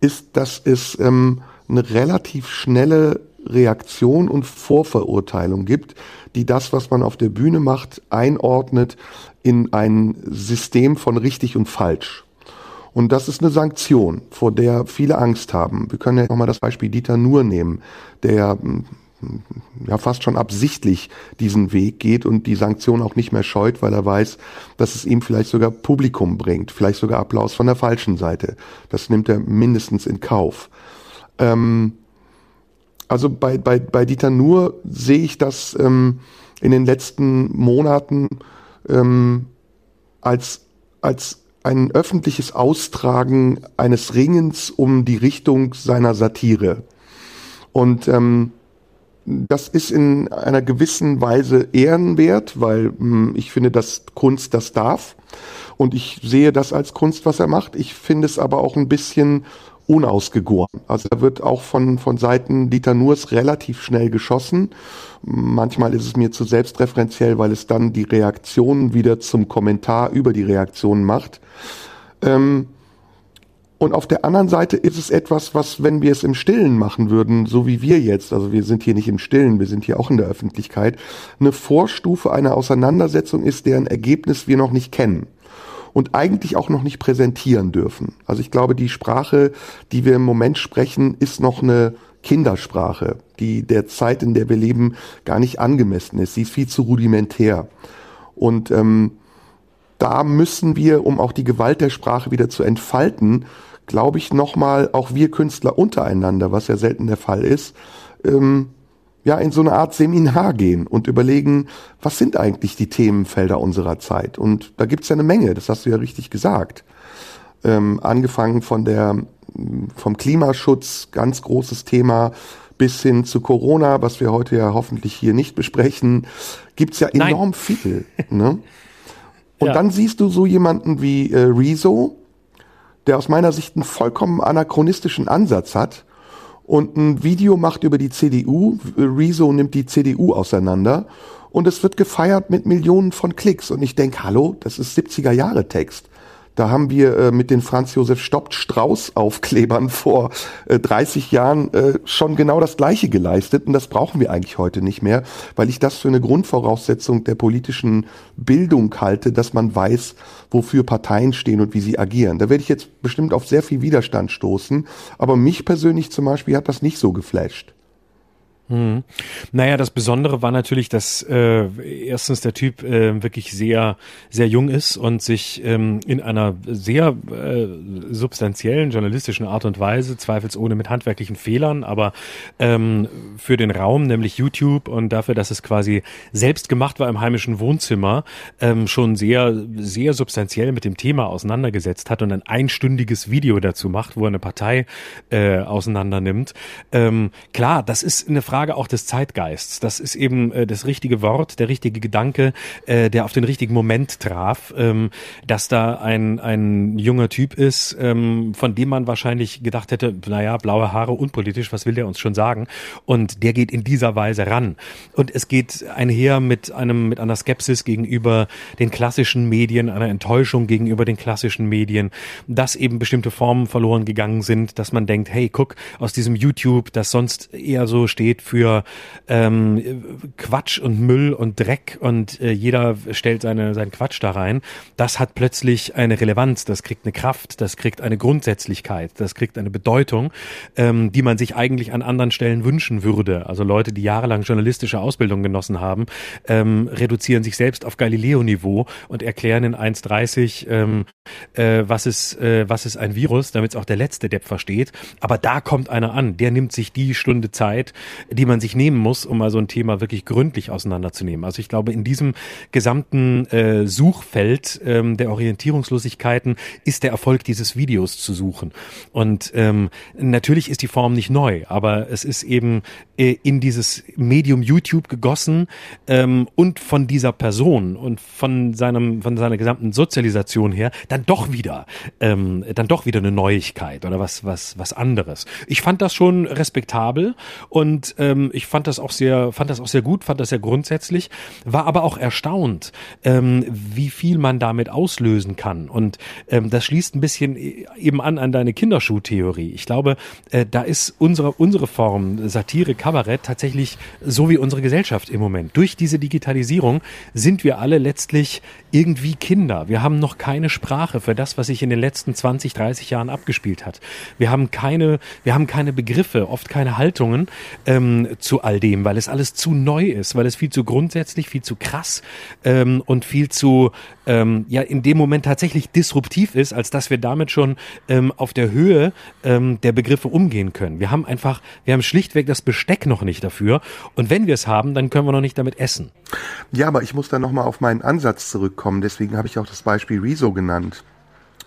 S3: ist, dass es ähm, eine relativ schnelle Reaktion und Vorverurteilung gibt, die das, was man auf der Bühne macht, einordnet in ein System von richtig und falsch. Und das ist eine Sanktion, vor der viele Angst haben. Wir können ja nochmal das Beispiel Dieter Nuhr nehmen, der hm, ja fast schon absichtlich diesen Weg geht und die Sanktion auch nicht mehr scheut, weil er weiß, dass es ihm vielleicht sogar Publikum bringt, vielleicht sogar Applaus von der falschen Seite. Das nimmt er mindestens in Kauf. Ähm, also bei, bei, bei Dieter Nuhr sehe ich das ähm, in den letzten Monaten ähm, als, als ein öffentliches Austragen eines Ringens um die Richtung seiner Satire. Und ähm, das ist in einer gewissen Weise ehrenwert, weil mh, hm, ich finde, dass Kunst das darf. Und ich sehe das als Kunst, was er macht. Ich finde es aber auch ein bisschen unausgegoren. Also da wird auch von, von Seiten Dieter Nurs relativ schnell geschossen. Manchmal ist es mir zu selbstreferenziell, weil es dann die Reaktionen wieder zum Kommentar über die Reaktionen macht. Ähm, und auf der anderen Seite ist es etwas, was, wenn wir es im Stillen machen würden, so wie wir jetzt, also wir sind hier nicht im Stillen, wir sind hier auch in der Öffentlichkeit, eine Vorstufe einer Auseinandersetzung ist, deren Ergebnis wir noch nicht kennen und eigentlich auch noch nicht präsentieren dürfen. Also ich glaube, die Sprache, die wir im Moment sprechen, ist noch eine Kindersprache, die der Zeit, in der wir leben, gar nicht angemessen ist. Sie ist viel zu rudimentär. Und ähm, da müssen wir, um auch die Gewalt der Sprache wieder zu entfalten, glaube ich, nochmal auch wir Künstler untereinander, was ja selten der Fall ist, ähm, ja in so eine Art Seminar gehen und überlegen, was sind eigentlich die Themenfelder unserer Zeit? Und da gibt's ja eine Menge, das hast du ja richtig gesagt. Ähm, angefangen von der vom Klimaschutz, ganz großes Thema, bis hin zu Corona, was wir heute ja hoffentlich hier nicht besprechen, gibt's ja enorm Nein. viel. Ne? Und ja. dann siehst du so jemanden wie äh, Rezo, der aus meiner Sicht einen vollkommen anachronistischen Ansatz hat und ein Video macht über die CDU. Rezo nimmt die CDU auseinander und es wird gefeiert mit Millionen von Klicks. Und ich denke, hallo, das ist 70er Jahre Text. Da haben wir äh, mit den Franz Josef Stoppt Strauß Aufklebern vor äh, 30 Jahren äh, schon genau das Gleiche geleistet und das brauchen wir eigentlich heute nicht mehr, weil ich das für eine Grundvoraussetzung der politischen Bildung halte, dass man weiß, wofür Parteien stehen und wie sie agieren. Da werde ich jetzt bestimmt auf sehr viel Widerstand stoßen, aber mich persönlich zum Beispiel hat das nicht so geflasht.
S2: Hm. Naja, das Besondere war natürlich, dass äh, erstens der Typ äh, wirklich sehr, sehr jung ist und sich ähm, in einer sehr äh, substanziellen journalistischen Art und Weise, zweifelsohne mit handwerklichen Fehlern, aber ähm, für den Raum, nämlich YouTube und dafür, dass es quasi selbst gemacht war im heimischen Wohnzimmer, ähm, schon sehr, sehr substanziell mit dem Thema auseinandergesetzt hat und ein einstündiges Video dazu macht, wo er eine Partei äh, auseinander nimmt. Ähm, klar, das ist eine Frage, Frage auch des Zeitgeists. Das ist eben äh, das richtige Wort, der richtige Gedanke, äh, der auf den richtigen Moment traf, ähm, dass da ein, ein junger Typ ist, ähm, von dem man wahrscheinlich gedacht hätte, naja, blaue Haare, unpolitisch, was will der uns schon sagen? Und der geht in dieser Weise ran. Und es geht einher mit einem, mit einer Skepsis gegenüber den klassischen Medien, einer Enttäuschung gegenüber den klassischen Medien, dass eben bestimmte Formen verloren gegangen sind, dass man denkt, hey, guck, aus diesem YouTube, das sonst eher so steht für ähm, Quatsch und Müll und Dreck und äh, jeder stellt seine, seinen Quatsch da rein, das hat plötzlich eine Relevanz, das kriegt eine Kraft, das kriegt eine Grundsätzlichkeit, das kriegt eine Bedeutung, ähm, die man sich eigentlich an anderen Stellen wünschen würde. Also Leute, die jahrelang journalistische Ausbildung genossen haben, ähm, reduzieren sich selbst auf Galileo-Niveau und erklären in 1,30, ähm, äh, was, ist, äh, was ist ein Virus, damit es auch der letzte Depp versteht. Aber da kommt einer an, der nimmt sich die Stunde Zeit, die man sich nehmen muss, um mal so ein Thema wirklich gründlich auseinanderzunehmen. Also ich glaube, in diesem gesamten äh, Suchfeld ähm, der Orientierungslosigkeiten ist der Erfolg dieses Videos zu suchen. Und ähm, natürlich ist die Form nicht neu, aber es ist eben äh, in dieses Medium YouTube gegossen ähm, und von dieser Person und von seinem von seiner gesamten Sozialisation her dann doch wieder ähm, dann doch wieder eine Neuigkeit oder was was was anderes. Ich fand das schon respektabel und ähm, ich fand das auch sehr fand das auch sehr gut, fand das sehr grundsätzlich, war aber auch erstaunt, ähm, wie viel man damit auslösen kann und ähm, das schließt ein bisschen eben an an deine Kinderschuhtheorie. Ich glaube, äh, da ist unsere unsere Form Satire Kabarett tatsächlich so wie unsere Gesellschaft im Moment. Durch diese Digitalisierung sind wir alle letztlich irgendwie Kinder. Wir haben noch keine Sprache für das, was sich in den letzten 20, 30 Jahren abgespielt hat. Wir haben keine, wir haben keine Begriffe, oft keine Haltungen ähm, zu all dem, weil es alles zu neu ist, weil es viel zu grundsätzlich, viel zu krass ähm, und viel zu ähm, ja in dem Moment tatsächlich disruptiv ist, als dass wir damit schon ähm, auf der Höhe ähm, der Begriffe umgehen können. Wir haben einfach, wir haben schlichtweg das Besteck noch nicht dafür. Und wenn wir es haben, dann können wir noch nicht damit essen.
S3: Ja, aber ich muss da nochmal auf meinen Ansatz zurückkommen. Deswegen habe ich auch das Beispiel Rezo genannt.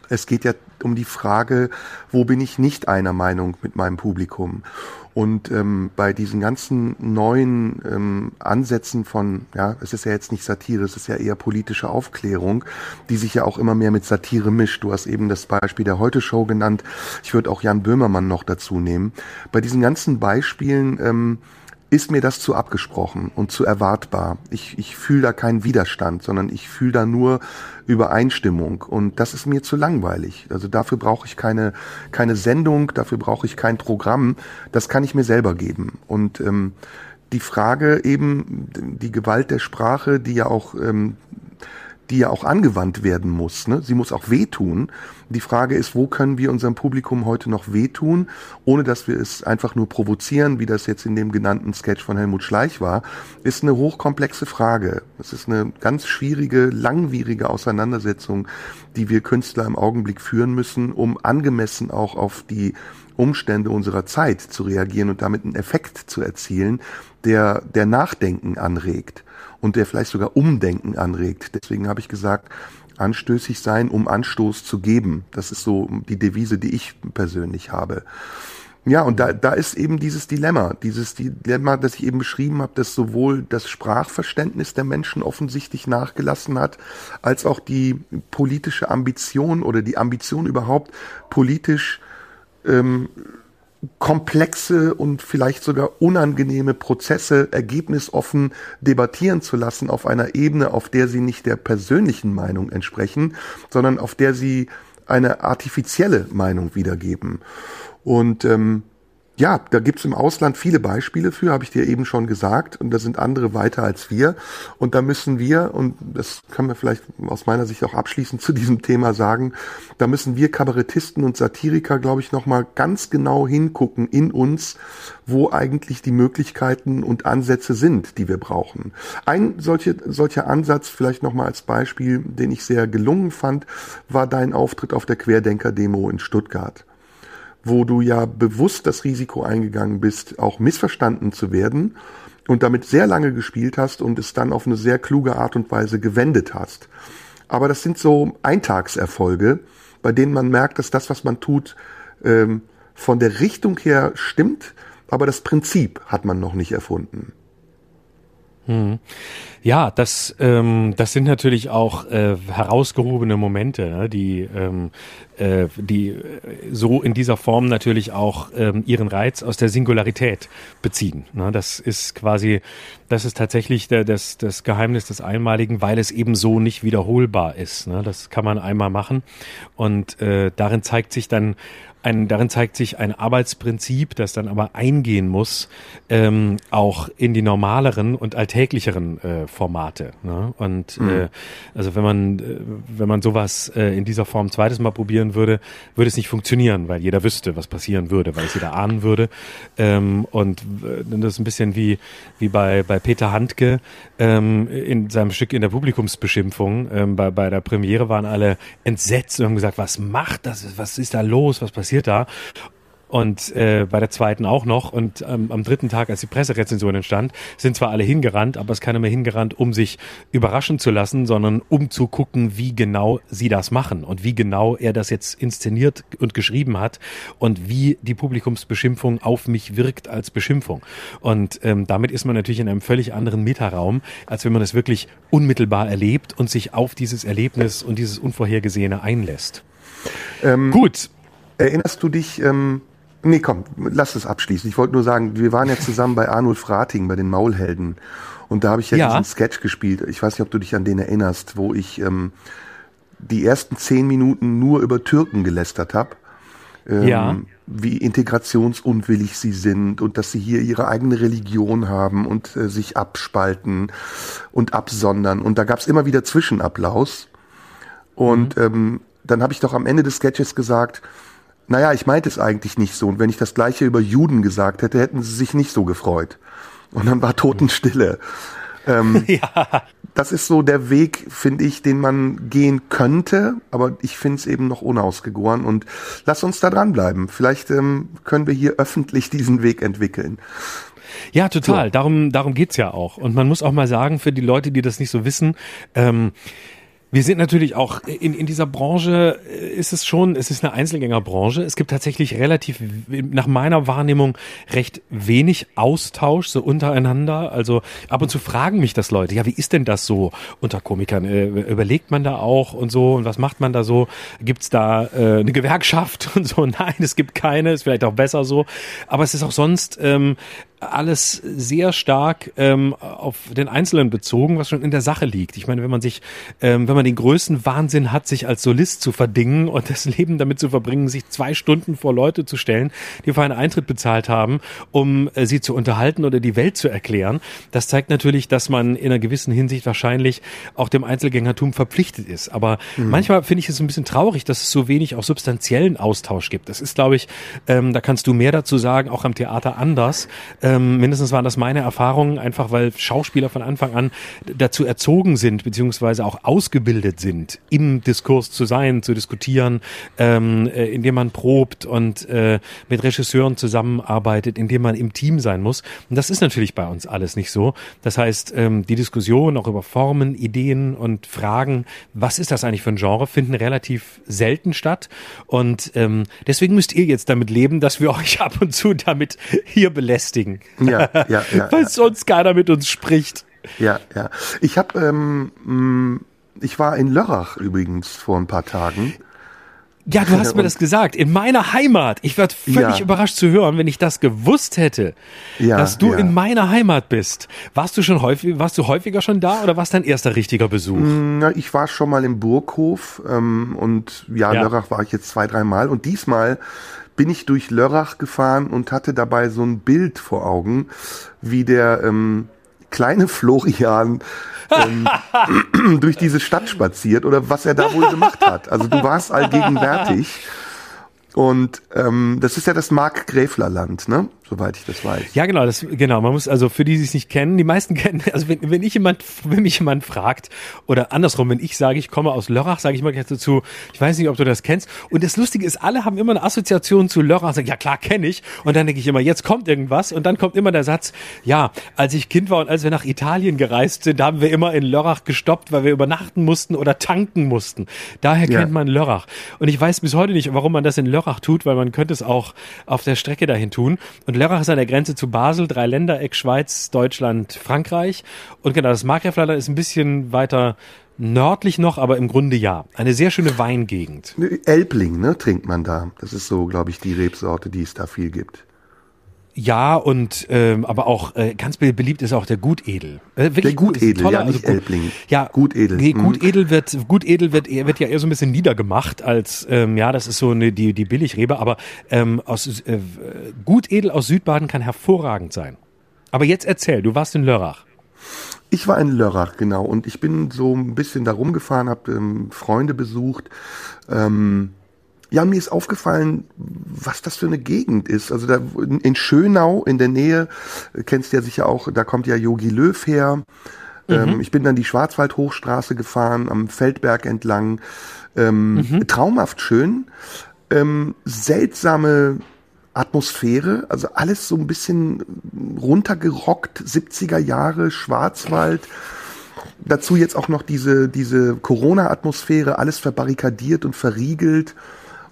S3: Es geht ja um die Frage, wo bin ich nicht einer Meinung mit meinem Publikum? Und ähm, bei diesen ganzen neuen ähm, Ansätzen von, ja, es ist ja jetzt nicht Satire, es ist ja eher politische Aufklärung, die sich ja auch immer mehr mit Satire mischt. Du hast eben das Beispiel der Heute-Show genannt. Ich würde auch Jan Böhmermann noch dazu nehmen. Bei diesen ganzen Beispielen ähm, ist mir das zu abgesprochen und zu erwartbar. Ich, ich fühle da keinen Widerstand, sondern ich fühle da nur Übereinstimmung und das ist mir zu langweilig. Also dafür brauche ich keine, keine Sendung, dafür brauche ich kein Programm. Das kann ich mir selber geben. Und ähm, die Frage eben, die Gewalt der Sprache, die ja auch ähm, die ja auch angewandt werden muss. Ne? Sie muss auch wehtun. Die Frage ist, wo können wir unserem Publikum heute noch wehtun, ohne dass wir es einfach nur provozieren, wie das jetzt in dem genannten Sketch von Helmut Schleich war, ist eine hochkomplexe Frage. Es ist eine ganz schwierige, langwierige Auseinandersetzung, die wir Künstler im Augenblick führen müssen, um angemessen auch auf die Umstände unserer Zeit zu reagieren und damit einen Effekt zu erzielen, der, der Nachdenken anregt und der vielleicht sogar Umdenken anregt. Deswegen habe ich gesagt, anstößig sein, um Anstoß zu geben. Das ist so die Devise, die ich persönlich habe. Ja, und da, da ist eben dieses Dilemma, dieses Dilemma, das ich eben beschrieben habe, dass sowohl das Sprachverständnis der Menschen offensichtlich nachgelassen hat, als auch die politische Ambition oder die Ambition überhaupt politisch ähm, komplexe und vielleicht sogar unangenehme Prozesse ergebnisoffen debattieren zu lassen auf einer Ebene, auf der sie nicht der persönlichen Meinung entsprechen, sondern auf der sie eine artifizielle Meinung wiedergeben. Und ähm, ja, da gibt's im Ausland viele Beispiele für, habe ich dir eben schon gesagt, und da sind andere weiter als wir. Und da müssen wir, und das kann man vielleicht aus meiner Sicht auch abschließend zu diesem Thema sagen, da müssen wir Kabarettisten und Satiriker, glaube ich, nochmal ganz genau hingucken in uns, wo eigentlich die Möglichkeiten und Ansätze sind, die wir brauchen. Ein solche, solcher Ansatz, vielleicht nochmal als Beispiel, den ich sehr gelungen fand, war dein Auftritt auf der Querdenker-Demo in Stuttgart wo du ja bewusst das Risiko eingegangen bist, auch missverstanden zu werden und damit sehr lange gespielt hast und es dann auf eine sehr kluge Art und Weise gewendet hast. Aber das sind so Eintagserfolge, bei denen man merkt, dass das, was man tut, ähm, von der Richtung her stimmt, aber das Prinzip hat man noch nicht erfunden.
S2: Hm. Ja, das, ähm, das sind natürlich auch äh, herausgehobene Momente, ne, die, ähm, äh, die so in dieser Form natürlich auch ähm, ihren Reiz aus der Singularität beziehen. Ne. Das ist quasi, das ist tatsächlich der, das, das Geheimnis des Einmaligen, weil es eben so nicht wiederholbar ist. Ne. Das kann man einmal machen und äh, darin zeigt sich dann ein, darin zeigt sich ein Arbeitsprinzip, das dann aber eingehen muss, ähm, auch in die normaleren und alltäglicheren äh, Formate. Ne? Und mhm. äh, also wenn man, äh, wenn man sowas äh, in dieser Form zweites Mal probieren würde, würde es nicht funktionieren, weil jeder wüsste, was passieren würde, weil es jeder ahnen würde. Ähm, und äh, das ist ein bisschen wie, wie bei, bei Peter Handke ähm, in seinem Stück in der Publikumsbeschimpfung. Ähm, bei, bei der Premiere waren alle entsetzt und haben gesagt, was macht das? Was ist da los? Was passiert da? und äh, bei der zweiten auch noch. Und ähm, am dritten Tag, als die Presserezension entstand, sind zwar alle hingerannt, aber es ist keiner mehr hingerannt, um sich überraschen zu lassen, sondern um zu gucken, wie genau sie das machen und wie genau er das jetzt inszeniert und geschrieben hat und wie die Publikumsbeschimpfung auf mich wirkt als Beschimpfung. Und ähm, damit ist man natürlich in einem völlig anderen Metaraum, als wenn man es wirklich unmittelbar erlebt und sich auf dieses Erlebnis und dieses Unvorhergesehene einlässt.
S3: Ähm, Gut. Erinnerst du dich, ähm, Nee, komm, lass es abschließen. Ich wollte nur sagen, wir waren ja zusammen bei Arnulf Rating, bei den Maulhelden. Und da habe ich ja, ja, diesen Sketch gespielt. Ich weiß nicht, ob du dich an den erinnerst, wo ich ähm, die ersten zehn Minuten nur über Türken gelästert habe. Ähm, ja. Wie integrationsunwillig sie sind und dass sie hier ihre eigene Religion haben und äh, sich abspalten und absondern. Und da gab es immer wieder Zwischenapplaus. Und mhm. ähm, dann habe ich doch am Ende des Sketches gesagt, naja, ich meinte es eigentlich nicht so. Und wenn ich das gleiche über Juden gesagt hätte, hätten sie sich nicht so gefreut. Und dann war Totenstille. Ähm, ja. Das ist so der Weg, finde ich, den man gehen könnte, aber ich finde es eben noch unausgegoren. Und lass uns da dranbleiben. Vielleicht ähm, können wir hier öffentlich diesen Weg entwickeln.
S2: Ja, total. So. Darum, darum geht's ja auch. Und man muss auch mal sagen, für die Leute, die das nicht so wissen, ähm, wir sind natürlich auch in, in dieser Branche äh, ist es schon, es ist eine Einzelgängerbranche. Es gibt tatsächlich relativ, nach meiner Wahrnehmung, recht wenig Austausch so untereinander. Also ab und zu fragen mich das Leute, ja, wie ist denn das so unter Komikern? Äh, überlegt man da auch und so und was macht man da so? Gibt's da äh, eine Gewerkschaft und so? Nein, es gibt keine, ist vielleicht auch besser so. Aber es ist auch sonst ähm, alles sehr stark ähm, auf den Einzelnen bezogen, was schon in der Sache liegt. Ich meine, wenn man sich, ähm, wenn man den größten Wahnsinn hat, sich als Solist zu verdingen und das Leben damit zu verbringen, sich zwei Stunden vor Leute zu stellen, die für einen Eintritt bezahlt haben, um äh, sie zu unterhalten oder die Welt zu erklären, das zeigt natürlich, dass man in einer gewissen Hinsicht wahrscheinlich auch dem Einzelgängertum verpflichtet ist. Aber mhm. manchmal finde ich es ein bisschen traurig, dass es so wenig auch substanziellen Austausch gibt. Das ist, glaube ich, ähm, da kannst du mehr dazu sagen, auch am Theater anders. Ähm, mindestens waren das meine Erfahrungen, einfach weil Schauspieler von Anfang an dazu erzogen sind, beziehungsweise auch ausgebildet sind, im Diskurs zu sein, zu diskutieren, ähm, äh, indem man probt und äh, mit Regisseuren zusammenarbeitet, indem man im Team sein muss. Und das ist natürlich bei uns alles nicht so. Das heißt, ähm, die Diskussion auch über Formen, Ideen und Fragen, was ist das eigentlich für ein Genre, finden relativ selten statt. Und ähm, deswegen müsst ihr jetzt damit leben, dass wir euch ab und zu damit hier belästigen. Ja, ja, ja. Weil ja. sonst keiner mit uns spricht.
S3: Ja, ja. Ich habe, ähm, mm, ich war in Lörrach übrigens vor ein paar Tagen.
S2: Ja, du hast mir das gesagt. In meiner Heimat. Ich werde völlig ja. überrascht zu hören, wenn ich das gewusst hätte, ja, dass du ja. in meiner Heimat bist. Warst du schon häufig, warst du häufiger schon da oder war es dein erster richtiger Besuch? Mm,
S3: na, ich war schon mal im Burghof ähm, und ja, ja, Lörrach war ich jetzt zwei, drei Mal und diesmal bin ich durch Lörrach gefahren und hatte dabei so ein Bild vor Augen, wie der ähm, kleine Florian ähm, durch diese Stadt spaziert oder was er da wohl gemacht hat. Also du warst allgegenwärtig. Und ähm, das ist ja das Mark-Gräfler-Land, ne? Soweit ich das weiß.
S2: Ja, genau, das, genau. Man muss also für die, die es nicht kennen, die meisten kennen, also wenn, wenn ich jemand, wenn mich jemand fragt, oder andersrum, wenn ich sage, ich komme aus Lörrach, sage ich mal gleich dazu, ich weiß nicht, ob du das kennst. Und das Lustige ist, alle haben immer eine Assoziation zu Lörrach, sagen, ja klar, kenne ich. Und dann denke ich immer, jetzt kommt irgendwas. Und dann kommt immer der Satz, ja, als ich Kind war und als wir nach Italien gereist sind, haben wir immer in Lörrach gestoppt, weil wir übernachten mussten oder tanken mussten. Daher ja. kennt man Lörrach. Und ich weiß bis heute nicht, warum man das in Lörrach Lörrach tut, weil man könnte es auch auf der Strecke dahin tun. Und Lörrach ist an der Grenze zu Basel, drei Ländereck, Schweiz, Deutschland, Frankreich. Und genau, das Markgräflerland ist ein bisschen weiter nördlich noch, aber im Grunde ja. Eine sehr schöne Weingegend.
S3: Elbling, ne, trinkt man da. Das ist so, glaube ich, die Rebsorte, die es da viel gibt.
S2: Ja, und ähm, aber auch äh, ganz beliebt ist auch der Gutedel.
S3: Äh, der Gutedel, toller, ja, nicht also, Elbling.
S2: Ja, Gutedel. Nee, mhm. Gutedel wird Gutedel wird wird ja eher so ein bisschen niedergemacht als ähm, ja, das ist so eine die die Billigrebe, aber ähm, aus äh, Gutedel aus Südbaden kann hervorragend sein. Aber jetzt erzähl, du warst in Lörrach.
S3: Ich war in Lörrach, genau, und ich bin so ein bisschen da rumgefahren, habe ähm, Freunde besucht. Ähm, ja, mir ist aufgefallen, was das für eine Gegend ist. Also da in Schönau in der Nähe, kennst du ja sicher auch, da kommt ja Yogi Löw her. Ähm, mhm. ich bin dann die Schwarzwaldhochstraße gefahren, am Feldberg entlang. Ähm, mhm. Traumhaft schön. Ähm, seltsame Atmosphäre, also alles so ein bisschen runtergerockt, 70er Jahre, Schwarzwald. Dazu jetzt auch noch diese, diese Corona-Atmosphäre, alles verbarrikadiert und verriegelt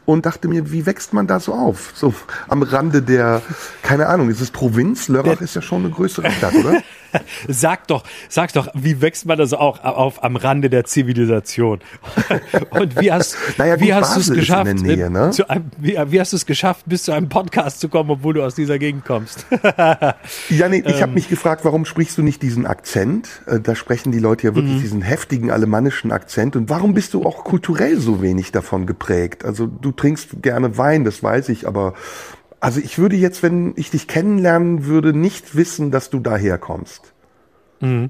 S3: und dachte mir, wie wächst man da so auf? So am Rande der, keine Ahnung, ist es Provinz? Lörrach ist ja schon eine größere Stadt, oder?
S2: sag doch, sag doch, wie wächst man das auch auf am Rande der Zivilisation? Und wie hast,
S3: naja,
S2: wie hast du es geschafft?
S3: Nähe, ne?
S2: zu einem, wie, wie, hast du es geschafft, bis zu einem Podcast zu kommen, obwohl du aus dieser Gegend kommst?
S3: ja, nee, ich ähm. habe mich gefragt, warum sprichst du nicht diesen Akzent? Äh, da sprechen die Leute ja wirklich mhm. diesen heftigen alemannischen Akzent. Und warum bist du auch kulturell so wenig davon geprägt? Also du trinkst gerne Wein, das weiß ich, aber also ich würde jetzt, wenn ich dich kennenlernen würde, nicht wissen, dass du daher kommst.
S2: Mhm.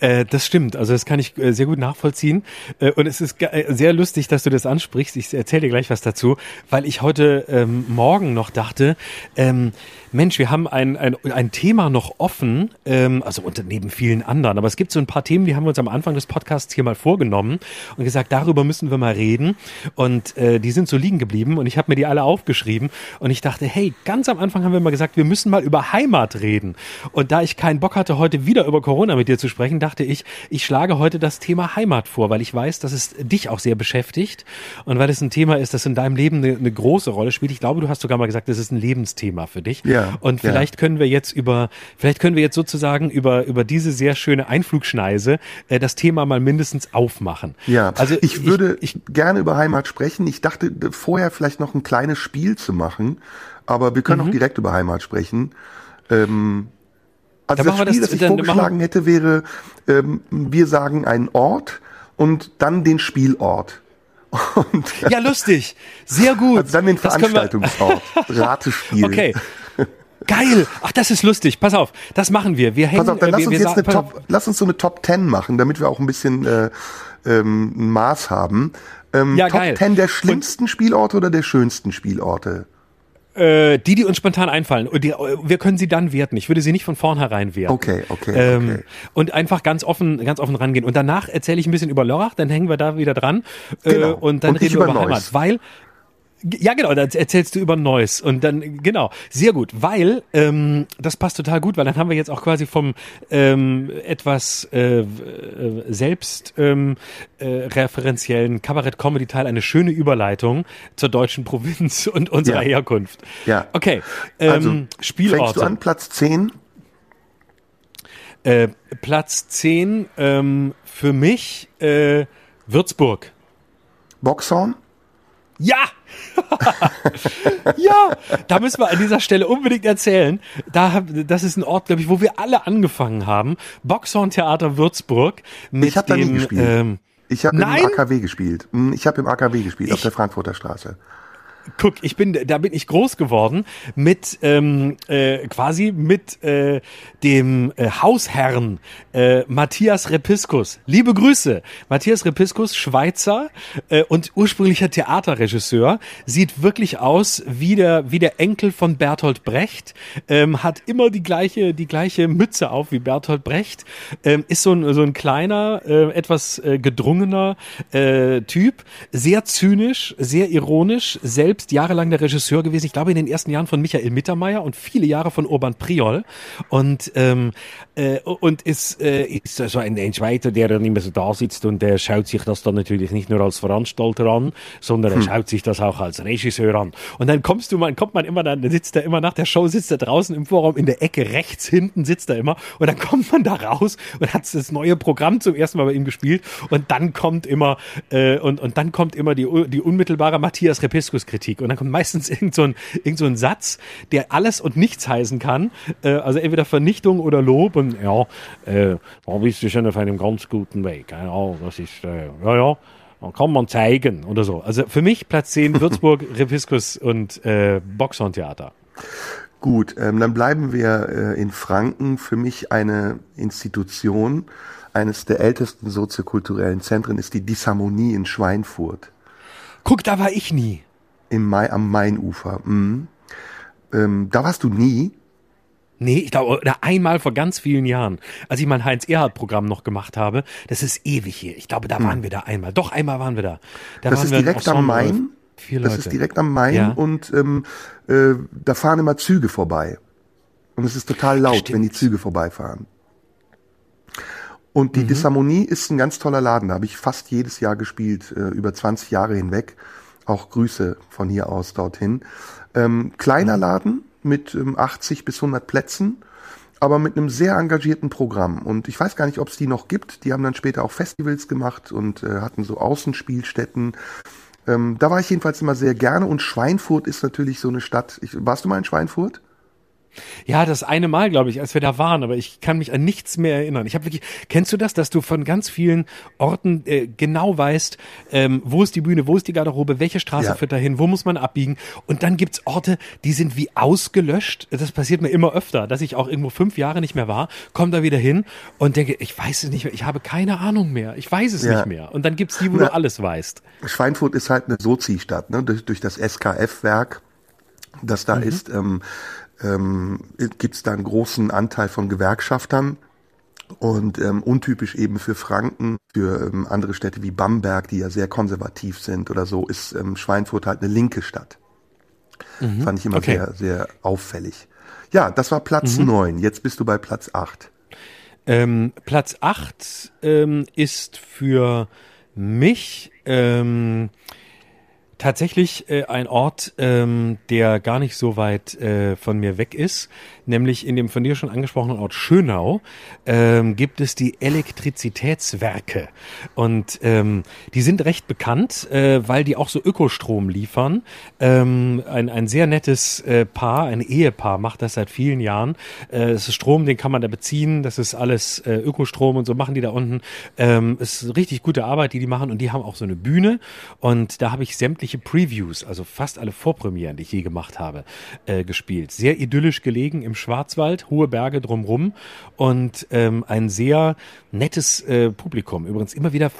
S2: Äh, das stimmt, also das kann ich äh, sehr gut nachvollziehen. Äh, und es ist äh, sehr lustig, dass du das ansprichst. Ich erzähle dir gleich was dazu, weil ich heute ähm, Morgen noch dachte, ähm, Mensch, wir haben ein, ein, ein Thema noch offen, ähm, also unter, neben vielen anderen, aber es gibt so ein paar Themen, die haben wir uns am Anfang des Podcasts hier mal vorgenommen und gesagt, darüber müssen wir mal reden. Und äh, die sind so liegen geblieben und ich habe mir die alle aufgeschrieben und ich dachte, hey, ganz am Anfang haben wir mal gesagt, wir müssen mal über Heimat reden. Und da ich keinen Bock hatte, heute wieder über Corona mit dir zu sprechen, dachte ich, ich schlage heute das Thema Heimat vor, weil ich weiß, dass es dich auch sehr beschäftigt und weil es ein Thema ist, das in deinem Leben eine, eine große Rolle spielt. Ich glaube, du hast sogar mal gesagt, das ist ein Lebensthema für dich.
S3: Ja.
S2: Und vielleicht ja. können wir jetzt über, vielleicht können wir jetzt sozusagen über, über diese sehr schöne Einflugschneise äh, das Thema mal mindestens aufmachen.
S3: Ja, also ich würde ich, ich gerne über Heimat sprechen. Ich dachte vorher vielleicht noch ein kleines Spiel zu machen, aber wir können mhm. auch direkt über Heimat sprechen. Ähm, also das Spiel, das, das ich vorgeschlagen hätte, wäre, ähm, wir sagen einen Ort und dann den Spielort.
S2: Und, ja, lustig. Sehr gut.
S3: Also dann den Veranstaltungsort. Ratespiel.
S2: Okay. Geil. Ach, das ist lustig. Pass auf, das machen wir. Wir hängen. Pass auf,
S3: dann
S2: lass
S3: wir,
S2: uns
S3: wir jetzt eine Top, lass uns so eine Top 10 machen, damit wir auch ein bisschen äh, ähm, ein Maß haben. Ähm, ja, Top geil. 10 der schlimmsten Und Spielorte oder der schönsten Spielorte?
S2: Äh, die, die uns spontan einfallen. Und die, wir können sie dann werten. Ich würde sie nicht von vornherein werten.
S3: Okay, okay, ähm, okay.
S2: Und einfach ganz offen, ganz offen rangehen. Und danach erzähle ich ein bisschen über Lorach, dann hängen wir da wieder dran. Äh, genau. und dann und reden wir über Heimat. Weil ja, genau, dann erzählst du über Neues und dann, genau, sehr gut, weil ähm, das passt total gut, weil dann haben wir jetzt auch quasi vom ähm, etwas äh, äh selbst ähm, äh, referenziellen Kabarett-Comedy-Teil eine schöne Überleitung zur deutschen Provinz und unserer ja. Herkunft.
S3: Ja.
S2: Okay, ähm, also,
S3: Spielorte. Fängst du an, Platz 10?
S2: Äh, Platz 10 ähm, für mich äh, Würzburg.
S3: Boxhorn?
S2: Ja! ja, da müssen wir an dieser Stelle unbedingt erzählen. Da, das ist ein Ort, glaube ich, wo wir alle angefangen haben. Boxhorn Theater Würzburg mit
S3: ich hab dem. Da nie gespielt. Ähm, ich habe im AKW gespielt. Hm, ich habe im AKW gespielt ich, auf der Frankfurter Straße
S2: guck, ich bin, da bin ich groß geworden mit ähm, äh, quasi mit äh, dem äh, Hausherrn äh, Matthias Repiskus. Liebe Grüße, Matthias Repiskus, Schweizer äh, und ursprünglicher Theaterregisseur, sieht wirklich aus wie der wie der Enkel von Bertolt Brecht, ähm, hat immer die gleiche die gleiche Mütze auf wie Bertolt Brecht, ähm, ist so ein so ein kleiner, äh, etwas äh, gedrungener äh, Typ, sehr zynisch, sehr ironisch, selbst selbst jahrelang der Regisseur gewesen. Ich glaube in den ersten Jahren von Michael Mittermeier und viele Jahre von Urban Priol und ähm, äh, und ist äh, ist so ein, ein Schweizer, der dann immer so da sitzt und der schaut sich das dann natürlich nicht nur als Veranstalter an, sondern er hm. schaut sich das auch als Regisseur an. Und dann kommst du, man kommt man immer dann sitzt er immer nach der Show sitzt er draußen im Vorraum in der Ecke rechts hinten sitzt er immer und dann kommt man da raus und hat das neue Programm zum ersten Mal bei ihm gespielt und dann kommt immer äh, und und dann kommt immer die die unmittelbare Matthias Repiskus Kritik Kritik. Und dann kommt meistens irgend so ein, irgend so ein Satz, der alles und nichts heißen kann. Äh, also entweder Vernichtung oder Lob. Und ja, äh, da bist du schon auf einem ganz guten Weg. Ja, das ist, äh, ja, ja. Dann kann man zeigen oder so. Also für mich Platz 10 Würzburg, Repiskus und äh, Boxhorn-Theater.
S3: Gut, ähm, dann bleiben wir äh, in Franken. Für mich eine Institution, eines der ältesten soziokulturellen Zentren ist die Disharmonie in Schweinfurt.
S2: Guck, da war ich nie.
S3: Im Mai, am Mainufer. Mhm. Ähm, da warst du nie?
S2: Nee, ich glaube, einmal vor ganz vielen Jahren, als ich mein Heinz-Erhardt-Programm noch gemacht habe. Das ist ewig hier. Ich glaube, da hm. waren wir da einmal. Doch, einmal waren wir da. da
S3: das ist direkt am Main?
S2: Vier
S3: Das
S2: Leute.
S3: ist direkt am Main
S2: Ja.
S3: und ähm, äh, da fahren immer Züge vorbei. Und es ist total laut,
S2: Stimmt.
S3: wenn die Züge vorbeifahren. Und
S2: Mhm.
S3: die Disharmonie ist ein ganz toller Laden. Da habe ich fast jedes Jahr gespielt, äh, über 20 Jahre hinweg. Auch Grüße von hier aus dorthin. Ähm, kleiner Laden mit ähm, 80 bis 100 Plätzen, aber mit einem sehr engagierten Programm. Und ich weiß gar nicht, ob es die noch gibt. Die haben dann später auch Festivals gemacht und äh, hatten so Außenspielstätten. Ähm, da war ich jedenfalls immer sehr gerne. Und Schweinfurt ist natürlich so eine Stadt. Ich, warst du mal in Schweinfurt?
S2: Ja, das eine Mal, glaube ich, als wir da waren, aber ich kann mich an nichts mehr erinnern. Ich habe wirklich, kennst du das, dass du von ganz vielen Orten äh, genau weißt, ähm, wo ist die Bühne, wo ist die Garderobe, welche Straße
S3: Ja.
S2: führt dahin, wo muss man abbiegen? Und dann gibt's Orte, die sind wie ausgelöscht. Das passiert mir immer öfter, dass ich auch irgendwo fünf Jahre nicht mehr war, komme da wieder hin und denke, ich weiß es nicht mehr, ich habe keine Ahnung mehr, ich weiß es
S3: Ja.
S2: nicht mehr. Und dann gibt's die, wo
S3: Na.
S2: du alles weißt.
S3: Schweinfurt ist halt eine Sozi-Stadt, ne? durch, durch das SKF-Werk, das da ist, ähm, ähm, gibt es da einen großen Anteil von Gewerkschaftern. Und ähm, untypisch eben für Franken, für ähm, andere Städte wie Bamberg, die ja sehr konservativ sind oder so, ist ähm, Schweinfurt halt eine linke Stadt. Fand ich immer
S2: Okay.
S3: sehr, sehr auffällig. Ja, das war Platz neun. Jetzt bist du bei Platz acht.
S2: Ähm, Platz 8 ähm, ist für mich ähm, tatsächlich äh, ein Ort, ähm, der gar nicht so weit äh, von mir weg ist, nämlich in dem von dir schon angesprochenen Ort Schönau ähm, gibt es die Elektrizitätswerke und ähm, die sind recht bekannt, äh, weil die auch so Ökostrom liefern. Ähm, ein, ein sehr nettes äh, Paar, ein Ehepaar macht das seit vielen Jahren. Äh, es ist Strom, den kann man da beziehen, das ist alles äh, Ökostrom und so machen die da unten. Ähm, es ist richtig gute Arbeit, die die machen und die haben auch so eine Bühne und da habe ich sämtliche Previews, also fast alle Vorpremieren, die ich je gemacht habe, äh, gespielt. Sehr idyllisch gelegen im Schwarzwald, hohe Berge drumrum und ähm, ein sehr nettes äh, Publikum. Übrigens immer wieder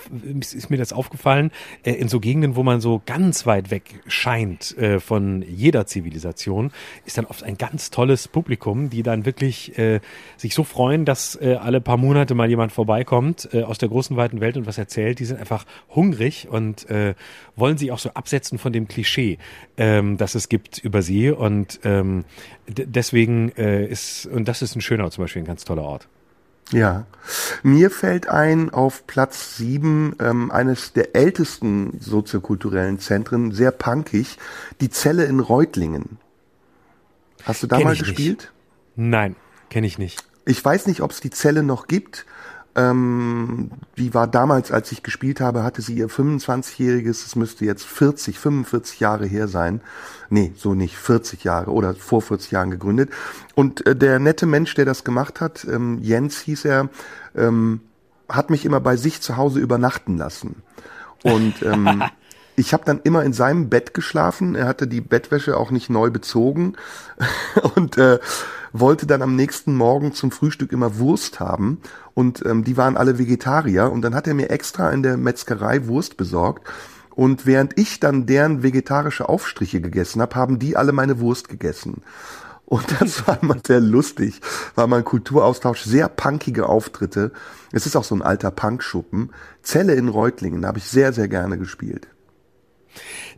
S2: ist mir das aufgefallen, äh, in so Gegenden, wo man so ganz weit weg scheint äh, von jeder Zivilisation, ist dann oft ein ganz tolles Publikum, die dann wirklich äh, sich so freuen, dass äh, alle paar Monate mal jemand vorbeikommt äh, aus der großen weiten Welt und was erzählt. Die sind einfach hungrig und äh, wollen sich auch so absetzen von dem Klischee, ähm, das es gibt über sie. Und ähm, deswegen äh, ist, und das ist ein schöner zum Beispiel ein ganz toller Ort.
S3: Ja, mir fällt ein auf Platz sieben ähm, eines der ältesten soziokulturellen Zentren, sehr punkig, die Zelle in Reutlingen. Hast du da
S2: Kenn
S3: mal
S2: ich nicht.
S3: gespielt?
S2: Nein, kenne ich nicht.
S3: Ich weiß nicht, ob es die Zelle noch gibt. Ähm, die war damals, als ich gespielt habe, hatte sie ihr 25-jähriges, es müsste jetzt 40, 45 Jahre her sein. Nee, so nicht, 40 Jahre oder vor 40 Jahren gegründet. Und äh, der nette Mensch, der das gemacht hat, ähm, Jens hieß er, ähm, hat mich immer bei sich zu Hause übernachten lassen. Und ähm, ich habe dann immer in seinem Bett geschlafen. Er hatte die Bettwäsche auch nicht neu bezogen und äh, wollte dann am nächsten Morgen zum Frühstück immer Wurst haben. Und ähm, die waren alle Vegetarier. Und dann hat er mir extra in der Metzgerei Wurst besorgt. Und während ich dann deren vegetarische Aufstriche gegessen habe, haben die alle meine Wurst gegessen. Und das war immer sehr lustig, war mal ein Kulturaustausch, sehr punkige Auftritte. Es ist auch so ein alter Punkschuppen. Zelle in Reutlingen, habe ich sehr, sehr gerne gespielt.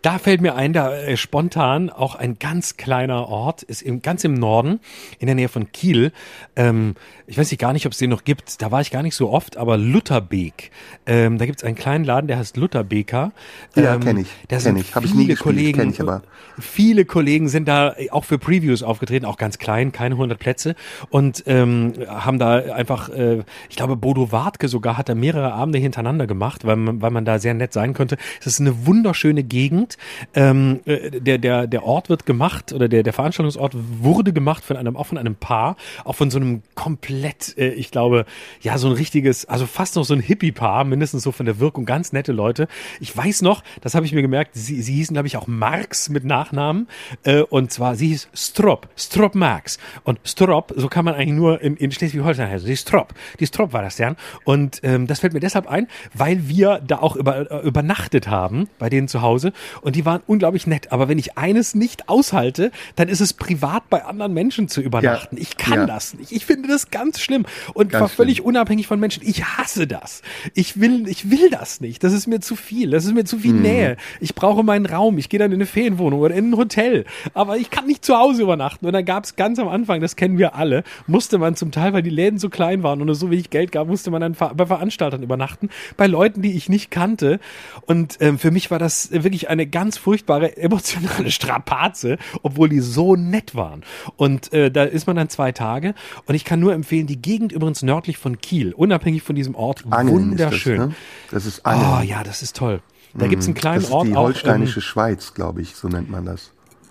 S2: Da fällt mir ein, da äh, spontan auch ein ganz kleiner Ort, ist im, ganz im Norden, in der Nähe von Kiel. Ähm, ich weiß nicht gar nicht, ob es den noch gibt. Da war ich gar nicht so oft, aber Lutherbeek. Ähm, da gibt es einen kleinen Laden, der heißt Lutherbeker.
S3: Ja,
S2: ähm,
S3: kenn ich,
S2: Da
S3: kenn ich. Hab ich
S2: viele
S3: nie gespielt,
S2: Kollegen,
S3: kenn ich aber.
S2: viele Kollegen sind da äh, auch für Previews aufgetreten, auch ganz klein, keine 100 Plätze und ähm, haben da einfach, äh, ich glaube, Bodo Wartke sogar hat da mehrere Abende hintereinander gemacht, weil man, weil man da sehr nett sein konnte. Es ist eine wunderschöne Gegend. Ähm, äh, der, der, der Ort wird gemacht oder der, der Veranstaltungsort wurde gemacht von einem, auch von einem Paar, auch von so einem komplett, äh, ich glaube, ja, so ein richtiges, also fast noch so ein Hippie-Paar, mindestens so von der Wirkung, ganz nette Leute. Ich weiß noch, das habe ich mir gemerkt, sie, sie hießen, glaube ich, auch Marx mit Nachnamen. Äh, und zwar, sie hieß Strop, Strop Marx. Und Strop, so kann man eigentlich nur in, in Schleswig-Holstein heißen. Die Strop, die Strop war das ja. Und ähm, das fällt mir deshalb ein, weil wir da auch über, äh, übernachtet haben bei denen zu Hause. Und die waren unglaublich nett. Aber wenn ich eines nicht aushalte, dann ist es privat bei anderen Menschen zu übernachten.
S3: Ja.
S2: Ich kann
S3: Ja.
S2: das nicht. Ich finde das ganz schlimm und
S3: Ganz
S2: war völlig
S3: schlimm.
S2: unabhängig von Menschen. Ich hasse das. Ich will, ich will das nicht. Das ist mir zu viel. Das ist mir zu viel
S3: Mhm.
S2: Nähe. Ich brauche meinen Raum. Ich gehe dann in eine Ferienwohnung oder in ein Hotel. Aber ich kann nicht zu Hause übernachten. Und dann gab es ganz am Anfang, das kennen wir alle, musste man zum Teil, weil die Läden so klein waren und es so wenig Geld gab, musste man dann bei Veranstaltern übernachten, bei Leuten, die ich nicht kannte. Und ähm, für mich war das wirklich eine ganz furchtbare emotionale Strapaze, obwohl die so nett waren. Und äh, da ist man dann zwei Tage. Und ich kann nur empfehlen, die Gegend übrigens nördlich von Kiel, unabhängig von diesem Ort,
S3: Angeln
S2: wunderschön.
S3: Ist das, ne? das ist Angeln.
S2: Oh ja, das ist toll. Da gibt's einen kleinen
S3: das ist
S2: Ort
S3: die
S2: auch.
S3: holsteinische
S2: ähm,
S3: Schweiz, glaube ich, so nennt man das.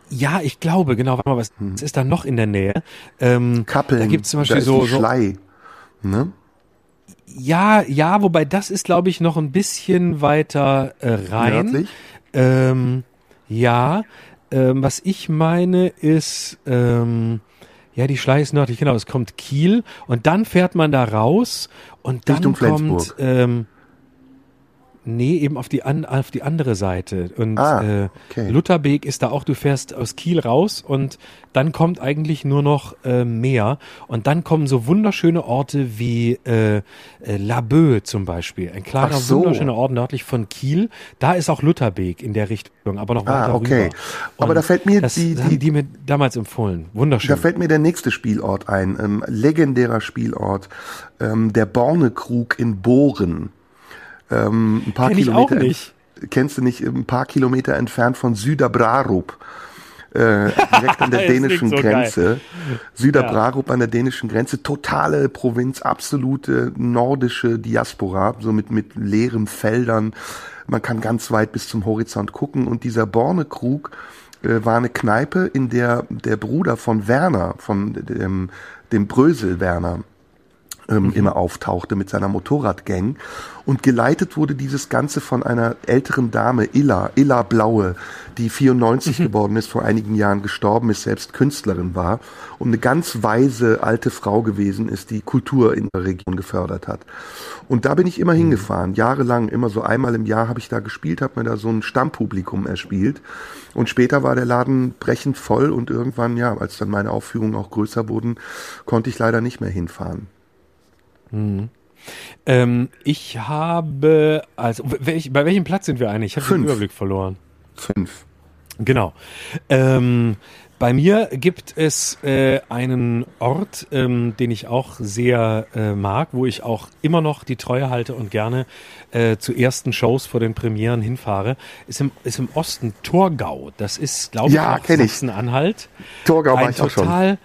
S2: ja, ich glaube, genau. Warte mal, was, was ist da noch in der Nähe? Ähm,
S3: Kappeln,
S2: Da gibt's zum Beispiel so
S3: Schlei. Ne?
S2: Ja, ja, wobei das ist, glaube ich, noch ein bisschen weiter äh, rein.
S3: Nördlich?
S2: Ähm, ja, ähm, was ich meine ist, ähm, ja, die Schlei ist nördlich, genau, es kommt Kiel und dann fährt man da raus und dann
S3: Richtung
S2: kommt,
S3: Flensburg.
S2: ähm, nee, eben auf die, an, auf die andere Seite. Und
S3: Ah,
S2: äh,
S3: okay.
S2: Lutherbeek ist da auch, du fährst aus Kiel raus und dann kommt eigentlich nur noch äh, Meer und dann kommen so wunderschöne Orte wie äh, äh, Laboe zum Beispiel, ein kleiner
S3: so.
S2: wunderschöner Ort nördlich von Kiel. Da ist auch Lutherbeek in der Richtung, aber noch
S3: Ah,
S2: weiter
S3: okay.
S2: rüber.
S3: Aber da fällt mir
S2: das
S3: die- die-
S2: die mir damals empfohlen. Wunderschön.
S3: Da fällt mir der nächste Spielort ein, ähm, legendärer Spielort, ähm, der Bornekrug in Bohren. Ähm, ein paar
S2: Kenn
S3: Kilometer. Kennst du nicht? Ein paar Kilometer entfernt von Süderbrarup. Äh, direkt an der dänischen
S2: so
S3: Grenze. Süderbrarup an der dänischen Grenze. Totale Provinz, absolute nordische Diaspora, so mit, mit leeren Feldern. Man kann ganz weit bis zum Horizont gucken. Und dieser Bornekrug äh, war eine Kneipe, in der der Bruder von Werner, von dem, dem Brösel Werner, ähm, immer auftauchte mit seiner Motorradgang. Und geleitet wurde dieses Ganze von einer älteren Dame, Illa, Illa Blaue, die 94 geworden ist, vor einigen Jahren gestorben ist, selbst Künstlerin war und eine ganz weise alte Frau gewesen ist, die Kultur in der Region gefördert hat. Und da bin ich immer hingefahren, jahrelang, immer so einmal im Jahr habe ich da gespielt, habe mir da so ein Stammpublikum erspielt. Und später war der Laden brechend voll und irgendwann, ja, als dann meine Aufführungen auch größer wurden, konnte ich leider nicht mehr hinfahren.
S2: Ähm, ich habe, also welch, bei welchem Platz sind wir eigentlich? Ich habe den
S3: Fünf.
S2: Überblick verloren.
S3: Fünf.
S2: Genau. Ähm, bei mir gibt es äh, einen Ort, ähm, den ich auch sehr äh, mag, wo ich auch immer noch die Treue halte und gerne äh, zu ersten Shows vor den Premieren hinfahre. Ist im, ist im Osten Torgau. Das ist, glaube
S3: Ja,
S2: ich. Sachsen-Anhalt.
S3: Torgau war ich auch schon.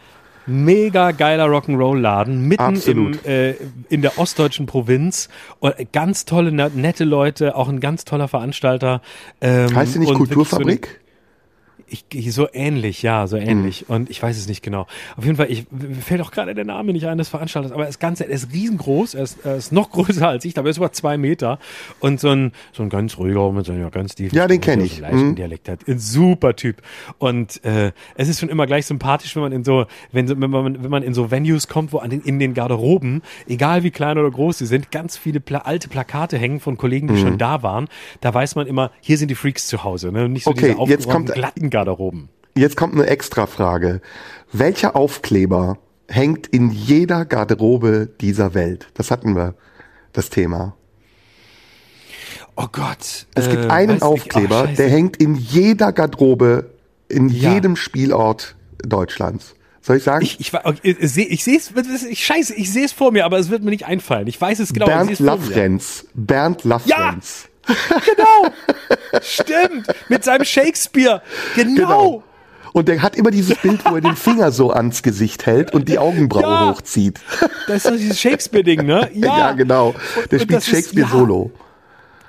S2: Mega geiler Rock'n'Roll-Laden mitten
S3: Absolut.
S2: im, äh, in der ostdeutschen Provinz. Und ganz tolle, ne- nette Leute, auch ein ganz toller Veranstalter. Ähm,
S3: Heißt die nicht Kulturfabrik?
S2: Ich, ich, so ähnlich, ja, so ähnlich.
S3: Mhm.
S2: Und ich weiß es nicht genau. Auf jeden Fall, ich, mir fällt auch gerade der Name nicht ein des Veranstalters, aber er ist ganz, er ist riesengroß, er ist, er ist noch größer als ich, aber er ist über zwei Meter und so ein, so ein ganz ruhiger mit so einer ganz tiefen
S3: Ja, den
S2: Stimme,
S3: kenn
S2: der
S3: ich.
S2: So
S3: Mhm.
S2: Dialekt hat. Ein super Typ. Und äh, es ist schon immer gleich sympathisch, wenn man in so, wenn, wenn man, wenn man in so Venues kommt, wo an den, in den Garderoben, egal wie klein oder groß sie sind, ganz viele Pla alte Plakate hängen von Kollegen, die
S3: Mhm.
S2: schon da waren. Da weiß man immer, hier sind die Freaks zu Hause, ne? Und nicht so
S3: Okay,
S2: diese
S3: jetzt kommt-
S2: glatten Garderoben.
S3: Jetzt kommt eine extra Frage. Welcher Aufkleber hängt in jeder Garderobe dieser Welt? Das hatten wir, das Thema.
S2: Oh Gott.
S3: Es gibt
S2: äh,
S3: einen
S2: ich-
S3: Aufkleber,
S2: scheiße.
S3: der hängt in jeder Garderobe, in
S2: Ja.
S3: jedem Spielort Deutschlands. Soll ich sagen?
S2: Ich, ich, war- okay, ich, sehe- ich es, ich, scheiße, ich sehe es vor mir, aber es wird mir nicht einfallen. Ich weiß es genau. ich
S3: Bernd. Lafrenz. Bernd Lafrenz.
S2: Genau. Stimmt. Mit seinem Shakespeare. Genau.
S3: Genau. Und der hat immer dieses Bild, wo er den Finger so ans Gesicht hält und die Augenbraue
S2: Ja.
S3: hochzieht.
S2: Das ist doch dieses Shakespeare-Ding, ne? Ja,
S3: Ja, genau. Der
S2: Und
S3: spielt
S2: das ist-
S3: Shakespeare
S2: ja.
S3: Solo.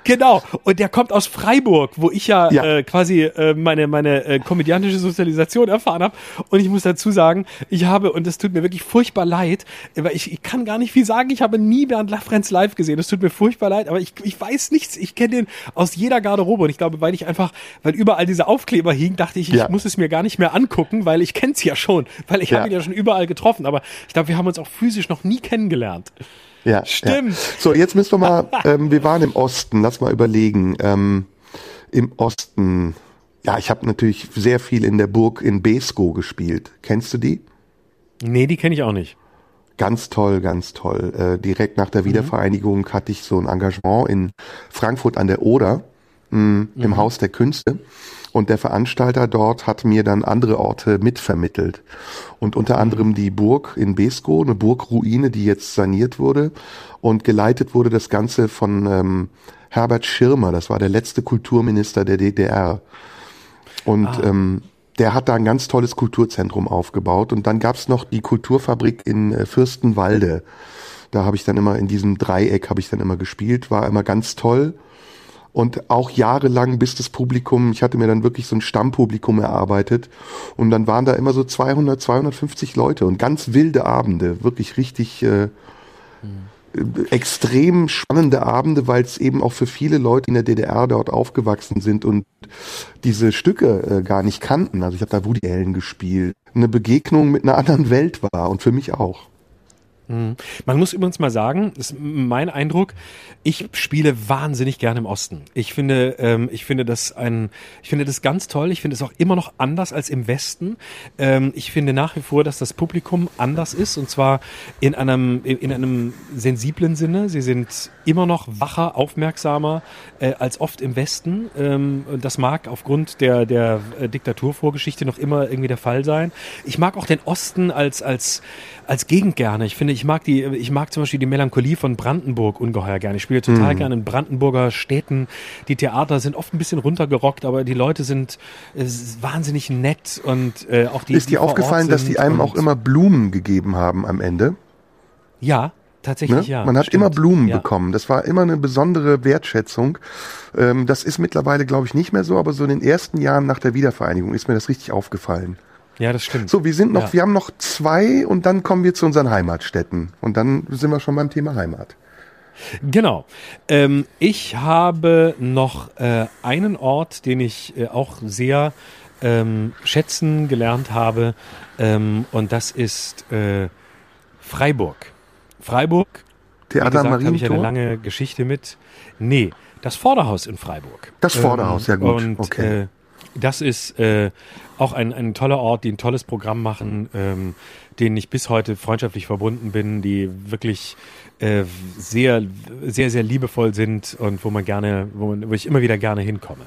S2: Genau. Und der kommt aus Freiburg, wo ich ja,
S3: Ja.
S2: Äh, quasi äh, meine meine äh, komödiantische Sozialisation erfahren habe. Und ich muss dazu sagen, ich habe und es tut mir wirklich furchtbar leid, weil ich, ich kann gar nicht viel sagen. Ich habe nie Bernd Lafrenz live gesehen. Es tut mir furchtbar leid, aber ich, ich weiß nichts. Ich kenne den aus jeder Garderobe und ich glaube, weil ich einfach, weil überall diese Aufkleber hingen, dachte ich, ich
S3: Ja.
S2: muss es mir gar nicht mehr angucken, weil ich kenn's ja schon, weil ich
S3: Ja.
S2: habe ihn ja schon überall getroffen. Aber ich glaube, wir haben uns auch physisch noch nie kennengelernt.
S3: Ja,
S2: Stimmt.
S3: Ja. So, jetzt müssen wir mal, ähm, wir waren im Osten, lass mal überlegen. Ähm, Im Osten, Ja, ich habe natürlich sehr viel in der Burg in Besko gespielt. Kennst du die?
S2: Nee, die kenne ich auch nicht.
S3: Ganz toll, ganz toll. Äh, direkt nach der Wiedervereinigung hatte ich so ein Engagement in Frankfurt an der Oder mh, im Haus der Künste. Und der Veranstalter dort hat mir dann andere Orte mitvermittelt. Und unter anderem die Burg in Besko, eine Burgruine, die jetzt saniert wurde. Und geleitet wurde das Ganze von ähm, Herbert Schirmer, das war der letzte Kulturminister der DDR. Und ähm, der hat da ein ganz tolles Kulturzentrum aufgebaut. Und dann gab's noch die Kulturfabrik in äh, Fürstenwalde. Da habe ich dann immer in diesem Dreieck habe ich dann immer gespielt, war immer ganz toll. Und auch jahrelang, bis das Publikum, ich hatte mir dann wirklich so ein Stammpublikum erarbeitet. Und dann waren da immer so 200, 250 Leute und ganz wilde Abende, wirklich richtig äh, extrem spannende Abende, weil es eben auch für viele Leute in der DDR dort aufgewachsen sind und diese Stücke äh, gar nicht kannten. Also ich habe da Woody Allen gespielt. Eine Begegnung mit einer anderen Welt war und für mich auch.
S2: Man muss übrigens mal sagen, ist mein Eindruck, ich spiele wahnsinnig gerne im Osten. Ich finde, ähm, ich finde das ein, ich finde das ganz toll. Ich finde es auch immer noch anders als im Westen. Ähm, ich finde nach wie vor, dass das Publikum anders ist und zwar in einem, in einem sensiblen Sinne. Sie sind immer noch wacher, aufmerksamer äh, als oft im Westen. Ähm, das mag aufgrund der, der äh, Diktaturvorgeschichte noch immer irgendwie der Fall sein. Ich mag auch den Osten als, als, als Gegend gerne. Ich finde, ich mag die, ich mag zum Beispiel die Melancholie von Brandenburg ungeheuer gerne. Ich spiele total gerne in Brandenburger Städten. Die Theater sind oft ein bisschen runtergerockt, aber die Leute sind äh, wahnsinnig nett und äh, auch die.
S3: Ist dir aufgefallen, dass die einem auch immer Blumen gegeben haben am Ende?
S2: Ja,
S3: Ne?
S2: tatsächlich ja.
S3: Man hat
S2: stimmt.
S3: immer Blumen
S2: ja.
S3: bekommen. Das war immer eine besondere Wertschätzung. Ähm, das ist mittlerweile, glaube ich, nicht mehr so, aber so in den ersten Jahren nach der Wiedervereinigung ist mir das richtig aufgefallen.
S2: Ja, das stimmt.
S3: So, wir sind noch,
S2: Ja.
S3: wir haben noch zwei und dann kommen wir zu unseren Heimatstädten. Und dann sind wir schon beim Thema Heimat.
S2: Genau. Ähm, ich habe noch äh, einen Ort, den ich äh, auch sehr ähm, schätzen gelernt habe, ähm, und das ist äh, Freiburg. Freiburg,
S3: Theater
S2: gesagt, habe ich eine
S3: Marientor?
S2: lange Geschichte mit. Nee, das Vorderhaus in Freiburg.
S3: Das Vorderhaus, ja gut,
S2: Und
S3: okay.
S2: Das ist äh, auch ein, ein toller Ort, die ein tolles Programm machen, ähm, denen ich bis heute freundschaftlich verbunden bin, die wirklich äh, sehr, sehr, sehr liebevoll sind und wo man gerne, wo, man, wo ich immer wieder gerne hinkomme.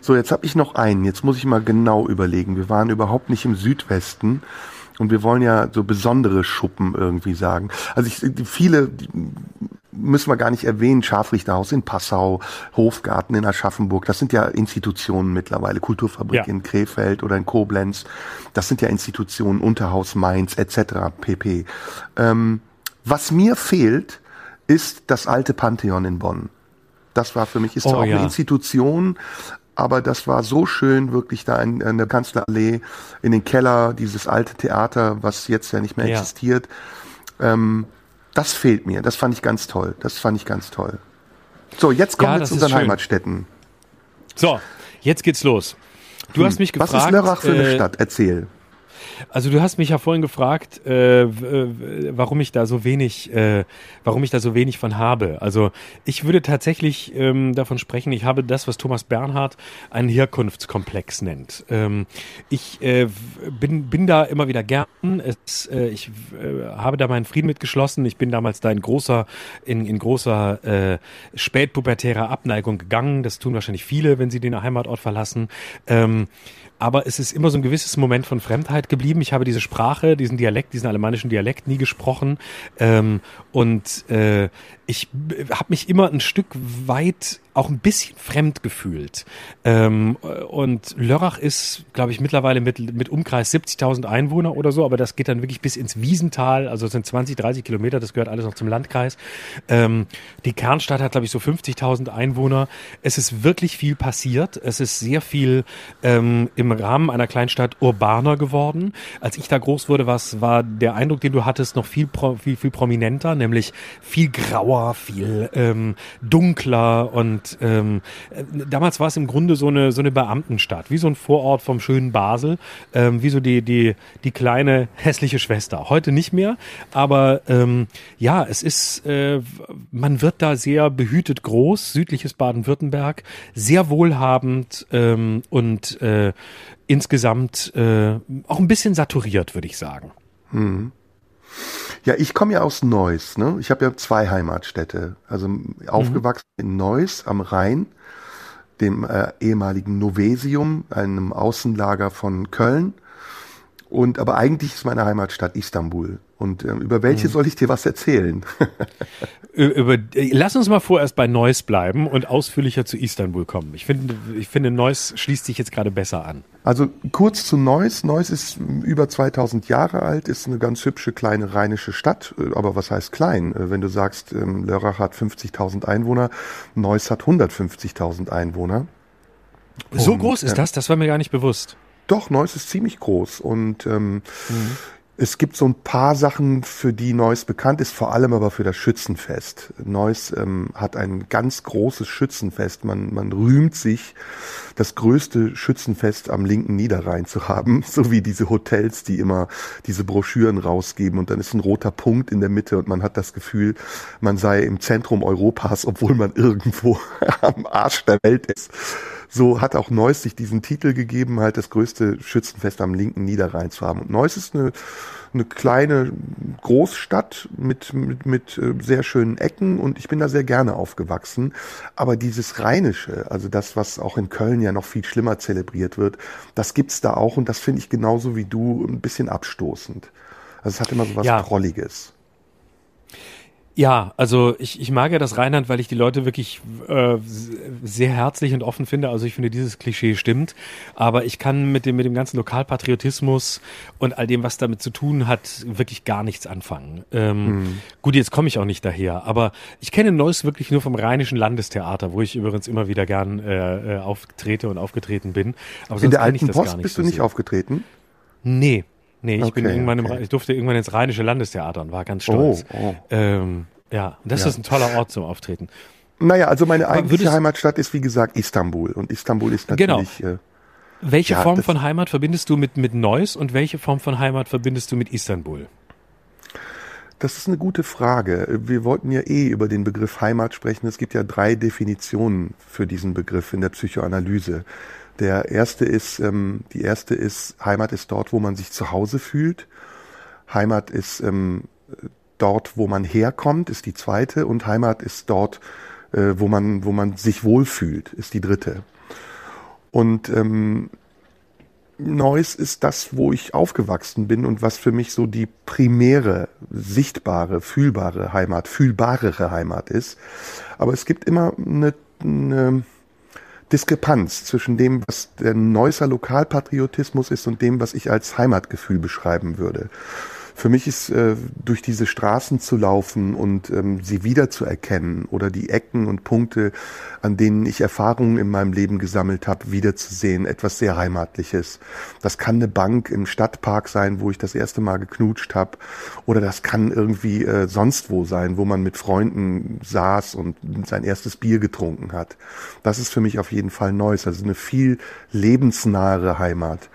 S3: So, jetzt habe ich noch einen. Jetzt muss ich mal genau überlegen. Wir waren überhaupt nicht im Südwesten. Und wir wollen ja so besondere Schuppen irgendwie sagen. Also ich, viele müssen wir gar nicht erwähnen. Scharfrichterhaus in Passau, Hofgarten in Aschaffenburg. Das sind ja Institutionen mittlerweile. Kulturfabrik
S2: Ja.
S3: in Krefeld oder in Koblenz. Das sind ja Institutionen. Unterhaus Mainz etc. pp. Ähm, was mir fehlt, ist das alte Pantheon in Bonn. Das war für mich, ist
S2: Oh,
S3: auch
S2: ja.
S3: eine Institution, aber das war so schön, wirklich da in, in der Kanzlerallee, in den Keller, dieses alte Theater, was jetzt ja nicht mehr
S2: Ja.
S3: existiert. Ähm, das fehlt mir. Das fand ich ganz toll. Das fand ich ganz toll. So, jetzt kommen
S2: Ja,
S3: wir zu unseren. Heimatstädten.
S2: So, jetzt geht's los. Du hast mich gefragt.
S3: Was ist Lörrach für eine
S2: äh,
S3: Stadt? Erzähl.
S2: Also du hast mich ja vorhin gefragt, äh, w- warum ich da so wenig, äh, warum ich da so wenig von habe. Also ich würde tatsächlich ähm, davon sprechen. Ich habe das, was Thomas Bernhard einen Herkunftskomplex nennt. Ähm, ich äh, bin bin da immer wieder gern. Es, äh, ich äh, habe da meinen Frieden mitgeschlossen. Ich bin damals da in großer in, in großer äh, spätpubertärer Abneigung gegangen. Das tun wahrscheinlich viele, wenn sie den Heimatort verlassen. Ähm, aber es ist immer so ein gewisses Moment von Fremdheit geblieben. Ich habe diese Sprache, diesen Dialekt, diesen alemannischen Dialekt nie gesprochen. Ähm, und äh, ich habe mich immer ein Stück weit auch ein bisschen fremd gefühlt. Ähm, und Lörrach ist, glaube ich, mittlerweile mit, mit Umkreis 70.000 Einwohner oder so, aber das geht dann wirklich bis ins Wiesental, also es sind 20, 30 Kilometer, das gehört alles noch zum Landkreis. Ähm, die Kernstadt hat, glaube ich, so 50.000 Einwohner. Es ist wirklich viel passiert. Es ist sehr viel ähm, im Rahmen einer Kleinstadt urbaner geworden. Als ich da groß wurde, was war der Eindruck, den du hattest, noch viel, viel, viel prominenter, nämlich viel grauer, viel ähm, dunkler und ähm, äh, damals war es im Grunde so eine so eine Beamtenstadt, wie so ein Vorort vom schönen Basel, ähm, wie so die die die kleine hässliche Schwester. Heute nicht mehr, aber ähm, ja, es ist äh, man wird da sehr behütet groß, südliches Baden-Württemberg, sehr wohlhabend ähm, und äh, insgesamt äh, auch ein bisschen saturiert, würde ich sagen.
S3: Hm. Ja, ich komme ja aus Neuss. Ne? Ich habe ja zwei Heimatstädte. Also aufgewachsen mhm. in Neuss am Rhein, dem äh, ehemaligen Novesium, einem Außenlager von Köln. Und aber eigentlich ist meine Heimatstadt Istanbul. Und ähm, über welche mhm. soll ich dir was erzählen?
S2: über, lass uns mal vorerst bei Neuss bleiben und ausführlicher zu Istanbul kommen. Ich finde, ich finde, Neuss schließt sich jetzt gerade besser an.
S3: Also kurz zu Neuss. Neuss ist über 2000 Jahre alt, ist eine ganz hübsche kleine rheinische Stadt. Aber was heißt klein? Wenn du sagst, ähm, Lörrach hat 50.000 Einwohner, Neuss hat 150.000 Einwohner.
S2: So und, groß ist das? Das war mir gar nicht bewusst.
S3: Doch, Neuss ist ziemlich groß und ähm, mhm. Es gibt so ein paar Sachen, für die Neuss bekannt ist, vor allem aber für das Schützenfest. Neuss ähm, hat ein ganz großes Schützenfest. Man, man rühmt sich, das größte Schützenfest am linken Niederrhein zu haben, so wie diese Hotels, die immer diese Broschüren rausgeben und dann ist ein roter Punkt in der Mitte und man hat das Gefühl, man sei im Zentrum Europas, obwohl man irgendwo am Arsch der Welt ist. So hat auch Neuss sich diesen Titel gegeben, halt das größte Schützenfest am linken Niederrhein zu haben. Und Neuss ist eine eine kleine Großstadt mit, mit, mit äh, sehr schönen Ecken und ich bin da sehr gerne aufgewachsen. Aber dieses Rheinische, also das, was auch in Köln ja noch viel schlimmer zelebriert wird, das gibt's da auch und das finde ich genauso wie du ein bisschen abstoßend. Also es hat immer so was ja. Trolliges.
S2: Ja, also ich, ich mag ja das Rheinland, weil ich die Leute wirklich äh, sehr herzlich und offen finde. Also ich finde, dieses Klischee stimmt. Aber ich kann mit dem, mit dem ganzen Lokalpatriotismus und all dem, was damit zu tun hat, wirklich gar nichts anfangen. Ähm, hm. Gut, jetzt komme ich auch nicht daher. Aber ich kenne Neuss wirklich nur vom Rheinischen Landestheater, wo ich übrigens immer wieder gern äh, äh auftrete und aufgetreten bin.
S3: Aber In der alten Post bist du nicht so aufgetreten?
S2: Nee, Nee, ich okay, bin irgendwann okay. im, ich durfte irgendwann ins Rheinische Landestheater und war ganz stolz. Oh, oh. Ähm, ja, das ja. ist ein toller Ort zum Auftreten.
S3: Naja, also meine eigentliche Heimatstadt ist wie gesagt Istanbul und Istanbul ist
S2: genau.
S3: natürlich. Genau.
S2: Äh, welche ja, Form von Heimat verbindest du mit mit Neuss und welche Form von Heimat verbindest du mit Istanbul?
S3: Das ist eine gute Frage. Wir wollten ja eh über den Begriff Heimat sprechen. Es gibt ja drei Definitionen für diesen Begriff in der Psychoanalyse. Der erste ist, ähm, die erste ist, Heimat ist dort, wo man sich zu Hause fühlt. Heimat ist ähm, dort, wo man herkommt, ist die zweite. Und Heimat ist dort, äh, wo man, wo man sich wohlfühlt, ist die dritte. Und ähm, Neuss ist das, wo ich aufgewachsen bin und was für mich so die primäre, sichtbare, fühlbare Heimat, fühlbarere Heimat ist. Aber es gibt immer eine, eine Diskrepanz zwischen dem, was der Neusser Lokalpatriotismus ist und dem, was ich als Heimatgefühl beschreiben würde für mich ist äh, durch diese Straßen zu laufen und ähm, sie wiederzuerkennen oder die Ecken und Punkte, an denen ich Erfahrungen in meinem Leben gesammelt habe, wiederzusehen, etwas sehr Heimatliches. Das kann eine Bank im Stadtpark sein, wo ich das erste Mal geknutscht habe, oder das kann irgendwie äh, sonst wo sein, wo man mit Freunden saß und sein erstes Bier getrunken hat. Das ist für mich auf jeden Fall Neues, also eine viel lebensnahere Heimat.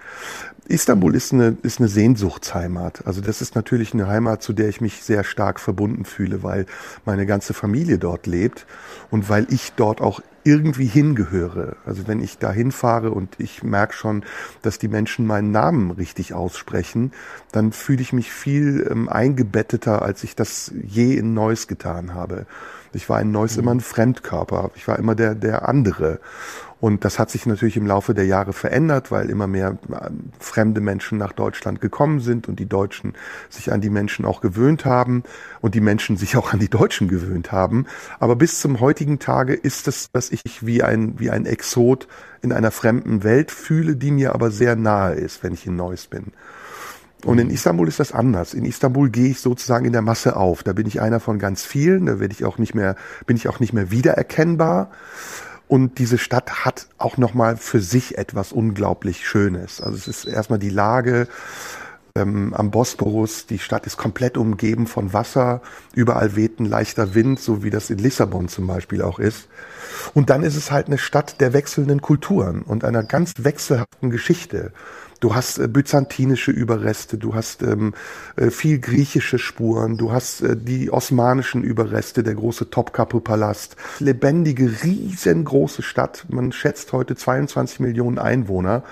S3: Istanbul ist eine, ist eine Sehnsuchtsheimat. Also das ist natürlich eine Heimat, zu der ich mich sehr stark verbunden fühle, weil meine ganze Familie dort lebt und weil ich dort auch irgendwie hingehöre. Also wenn ich da hinfahre und ich merke schon, dass die Menschen meinen Namen richtig aussprechen, dann fühle ich mich viel ähm, eingebetteter, als ich das je in Neuss getan habe. Ich war in Neuss mhm. immer ein Fremdkörper. Ich war immer der, der andere. Und das hat sich natürlich im Laufe der Jahre verändert, weil immer mehr äh, fremde Menschen nach Deutschland gekommen sind und die Deutschen sich an die Menschen auch gewöhnt haben und die Menschen sich auch an die Deutschen gewöhnt haben. Aber bis zum heutigen Tage ist es, dass ich wie ein, wie ein Exot in einer fremden Welt fühle, die mir aber sehr nahe ist, wenn ich in Neuss bin. Und in Istanbul ist das anders. In Istanbul gehe ich sozusagen in der Masse auf. Da bin ich einer von ganz vielen. Da werde ich auch nicht mehr, bin ich auch nicht mehr wiedererkennbar. Und diese Stadt hat auch nochmal für sich etwas unglaublich Schönes. Also es ist erstmal die Lage ähm, am Bosporus. Die Stadt ist komplett umgeben von Wasser. Überall weht ein leichter Wind, so wie das in Lissabon zum Beispiel auch ist. Und dann ist es halt eine Stadt der wechselnden Kulturen und einer ganz wechselhaften Geschichte. Du hast äh, byzantinische Überreste, du hast ähm, äh, viel griechische Spuren, du hast äh, die osmanischen Überreste, der große Topkapi-Palast. Lebendige, riesengroße Stadt. Man schätzt heute 22 Millionen Einwohner,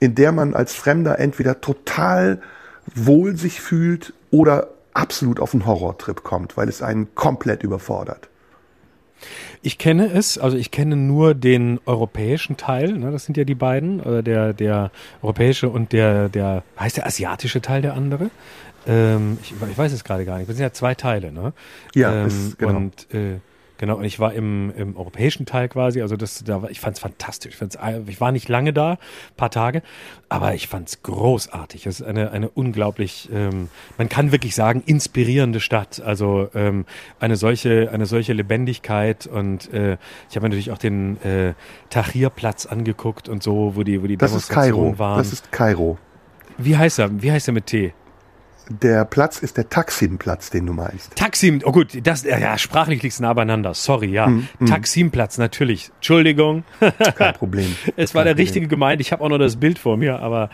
S3: in der man als Fremder entweder total wohl sich fühlt oder absolut auf einen Horrortrip kommt, weil es einen komplett überfordert.
S2: Ich kenne es, also ich kenne nur den europäischen Teil, ne, das sind ja die beiden, oder der, der europäische und der, der, heißt der asiatische Teil der andere? Ähm, ich, ich weiß es gerade gar nicht. Das sind ja zwei Teile, ne?
S3: Ja, ähm, ist, genau.
S2: Und äh, Genau, und ich war im, im europäischen Teil quasi, also das, da war, ich fand's fantastisch. Ich, fand's, ich war nicht lange da, paar Tage, aber ich fand's großartig. Es ist eine, eine unglaublich, ähm, man kann wirklich sagen, inspirierende Stadt. Also ähm, eine solche, eine solche Lebendigkeit und äh, ich habe natürlich auch den äh, Tahrirplatz angeguckt und so, wo die, wo die
S3: das Demonstrationen
S2: waren.
S3: Das ist Kairo.
S2: Wie heißt er? Wie heißt er mit T?
S3: Der Platz ist der Taximplatz, den du meinst.
S2: Taksim, oh gut, das, ja, sprachlich liegt es nah beieinander. Sorry, ja. Mm, mm. Taximplatz, natürlich. Entschuldigung.
S3: Kein Problem.
S2: es war der richtige gemeint. Ich habe auch noch das Bild vor mir, aber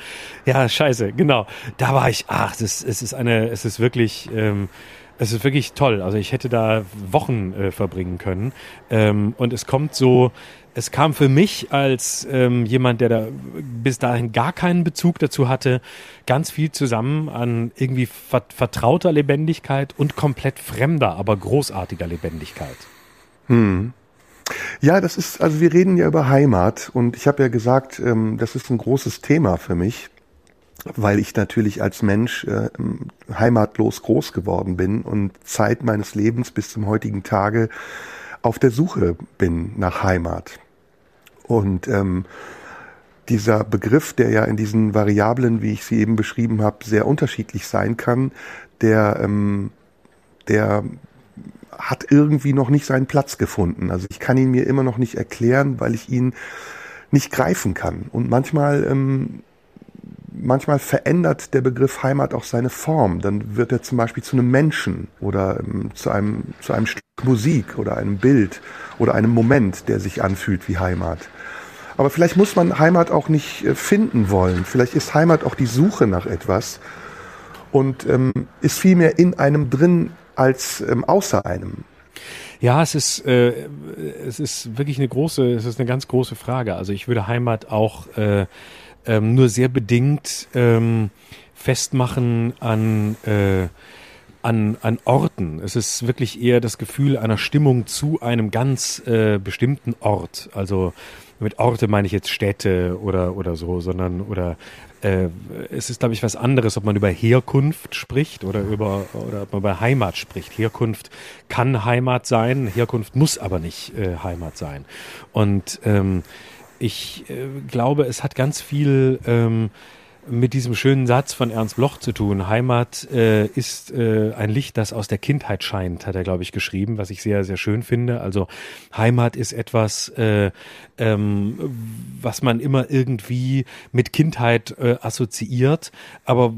S2: ja, scheiße, genau. Da war ich, ach, das, es ist eine, es ist wirklich, ähm, es ist wirklich toll. Also ich hätte da Wochen äh, verbringen können. Ähm, und es kommt so, es kam für mich als ähm, jemand, der da bis dahin gar keinen Bezug dazu hatte, ganz viel zusammen an irgendwie vertrauter Lebendigkeit und komplett fremder, aber großartiger Lebendigkeit.
S3: Hm. Ja, das ist, also wir reden ja über Heimat und ich habe ja gesagt, ähm, das ist ein großes Thema für mich, weil ich natürlich als Mensch äh, heimatlos groß geworden bin und Zeit meines Lebens bis zum heutigen Tage auf der Suche bin nach Heimat. Und ähm, dieser Begriff, der ja in diesen Variablen, wie ich sie eben beschrieben habe, sehr unterschiedlich sein kann, der, ähm, der hat irgendwie noch nicht seinen Platz gefunden. Also ich kann ihn mir immer noch nicht erklären, weil ich ihn nicht greifen kann. Und manchmal, ähm, manchmal verändert der Begriff Heimat auch seine Form. Dann wird er zum Beispiel zu einem Menschen oder ähm, zu einem, zu einem Stück Musik oder einem Bild oder einem Moment, der sich anfühlt wie Heimat. Aber vielleicht muss man Heimat auch nicht äh, finden wollen. Vielleicht ist Heimat auch die Suche nach etwas und ähm, ist vielmehr in einem drin als ähm, außer einem.
S2: Ja, es ist, äh, es ist wirklich eine große, es ist eine ganz große Frage. Also ich würde Heimat auch äh, ähm, nur sehr bedingt ähm, festmachen an äh, an, an Orten. Es ist wirklich eher das Gefühl einer Stimmung zu einem ganz äh, bestimmten Ort. Also mit Orte meine ich jetzt Städte oder, oder so, sondern oder äh, es ist, glaube ich, was anderes, ob man über Herkunft spricht oder über oder ob man über Heimat spricht. Herkunft kann Heimat sein, Herkunft muss aber nicht äh, Heimat sein. Und ähm, ich äh, glaube, es hat ganz viel ähm, mit diesem schönen Satz von Ernst Bloch zu tun. Heimat äh, ist äh, ein Licht, das aus der Kindheit scheint, hat er, glaube ich, geschrieben, was ich sehr, sehr schön finde. Also Heimat ist etwas, äh, ähm, was man immer irgendwie mit Kindheit äh, assoziiert, aber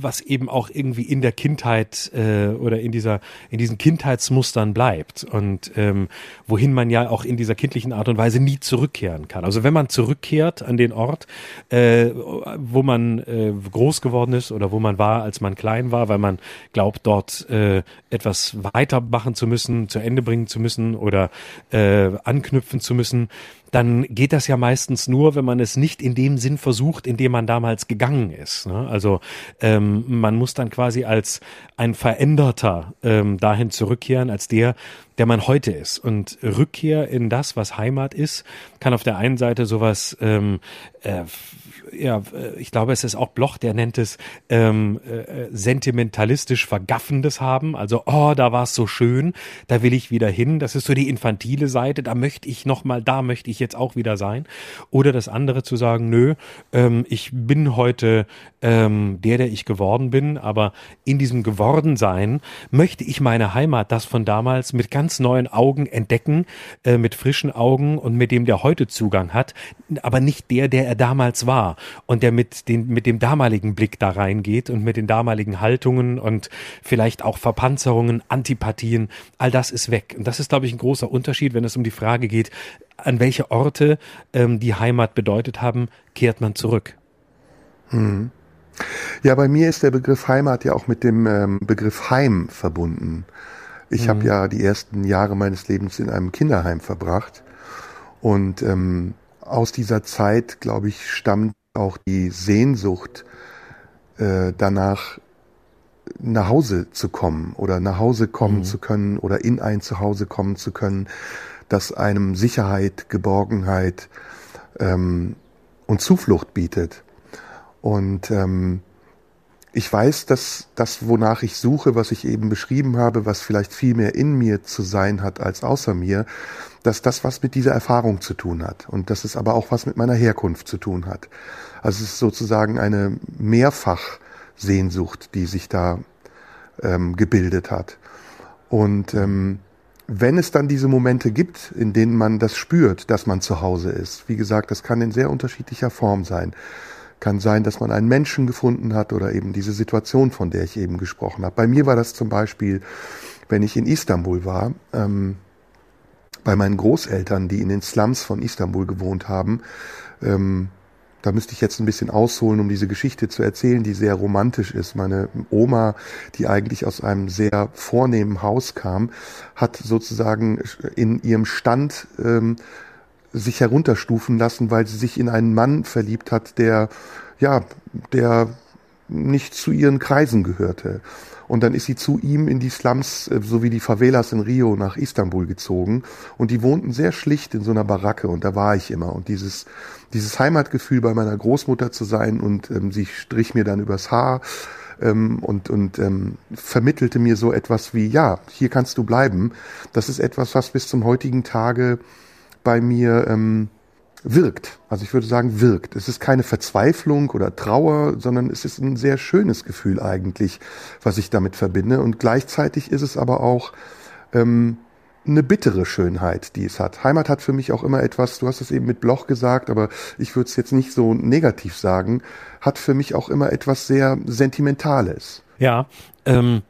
S2: was eben auch irgendwie in der Kindheit äh, oder in dieser in diesen Kindheitsmustern bleibt und ähm, wohin man ja auch in dieser kindlichen Art und Weise nie zurückkehren kann. Also wenn man zurückkehrt an den Ort, äh, wo man äh, groß geworden ist oder wo man war, als man klein war, weil man glaubt, dort äh, etwas weitermachen zu müssen, zu Ende bringen zu müssen oder äh, anknüpfen zu müssen, dann geht das ja meistens nur, wenn man es nicht in dem Sinn versucht, in dem man damals gegangen ist. Ne? Also ähm, man muss dann quasi als ein Veränderter ähm, dahin zurückkehren, als der, der man heute ist. Und Rückkehr in das, was Heimat ist, kann auf der einen Seite sowas, ähm, äh, ja, ich glaube, das ist auch Bloch, der nennt es ähm, äh, sentimentalistisch vergaffendes haben. Also, oh, da war es so schön, da will ich wieder hin. Das ist so die infantile Seite, da möchte ich noch mal, da möchte ich jetzt auch wieder sein. Oder das andere zu sagen, nö, ähm, ich bin heute ähm, der, der ich geworden bin, aber in diesem Gewordensein möchte ich meine Heimat, das von damals, mit ganz neuen Augen entdecken, äh, mit frischen Augen und mit dem der heute Zugang hat, aber nicht der, der er damals war und der mit, den, mit dem damaligen Blick da reingeht und mit den damaligen Haltungen und vielleicht auch Verpanzerungen, Antipathien, all das ist weg. Und das ist, glaube ich, ein großer Unterschied, wenn es um die Frage geht, an welche Orte ähm, die Heimat bedeutet haben, kehrt man zurück.
S3: Hm. Ja, bei mir ist der Begriff Heimat ja auch mit dem ähm, Begriff Heim verbunden. Ich mhm. habe ja die ersten Jahre meines Lebens in einem Kinderheim verbracht und ähm, aus dieser Zeit, glaube ich, stammt auch die Sehnsucht äh, danach, nach Hause zu kommen oder nach Hause kommen mhm. zu können oder in ein Zuhause kommen zu können, das einem Sicherheit, Geborgenheit ähm, und Zuflucht bietet. Und ähm, ich weiß, dass das, wonach ich suche, was ich eben beschrieben habe, was vielleicht viel mehr in mir zu sein hat als außer mir, dass das was mit dieser Erfahrung zu tun hat und dass es aber auch was mit meiner Herkunft zu tun hat. Also es ist sozusagen eine Mehrfachsehnsucht, die sich da ähm, gebildet hat. Und ähm, wenn es dann diese Momente gibt, in denen man das spürt, dass man zu Hause ist, wie gesagt, das kann in sehr unterschiedlicher Form sein. Kann sein, dass man einen Menschen gefunden hat oder eben diese Situation, von der ich eben gesprochen habe. Bei mir war das zum Beispiel, wenn ich in Istanbul war, ähm, bei meinen Großeltern, die in den Slums von Istanbul gewohnt haben. Ähm, da müsste ich jetzt ein bisschen ausholen, um diese Geschichte zu erzählen, die sehr romantisch ist. Meine Oma, die eigentlich aus einem sehr vornehmen Haus kam, hat sozusagen in ihrem Stand ähm, sich herunterstufen lassen, weil sie sich in einen Mann verliebt hat, der ja, der nicht zu ihren Kreisen gehörte. Und dann ist sie zu ihm in die Slums, äh, so wie die Favelas in Rio, nach Istanbul gezogen. Und die wohnten sehr schlicht in so einer Baracke. Und da war ich immer. Und dieses, dieses Heimatgefühl bei meiner Großmutter zu sein und ähm, sie strich mir dann übers Haar ähm, und, und ähm, vermittelte mir so etwas wie, ja, hier kannst du bleiben. Das ist etwas, was bis zum heutigen Tage bei mir ähm, wirkt. Also ich würde sagen, wirkt. Es ist keine Verzweiflung oder Trauer, sondern es ist ein sehr schönes Gefühl eigentlich, was ich damit verbinde. Und gleichzeitig ist es aber auch ähm, eine bittere Schönheit, die es hat. Heimat hat für mich auch immer etwas, du hast es eben mit Bloch gesagt, aber ich würde es jetzt nicht so negativ sagen, hat für mich auch immer etwas sehr Sentimentales.
S2: Ja, ähm,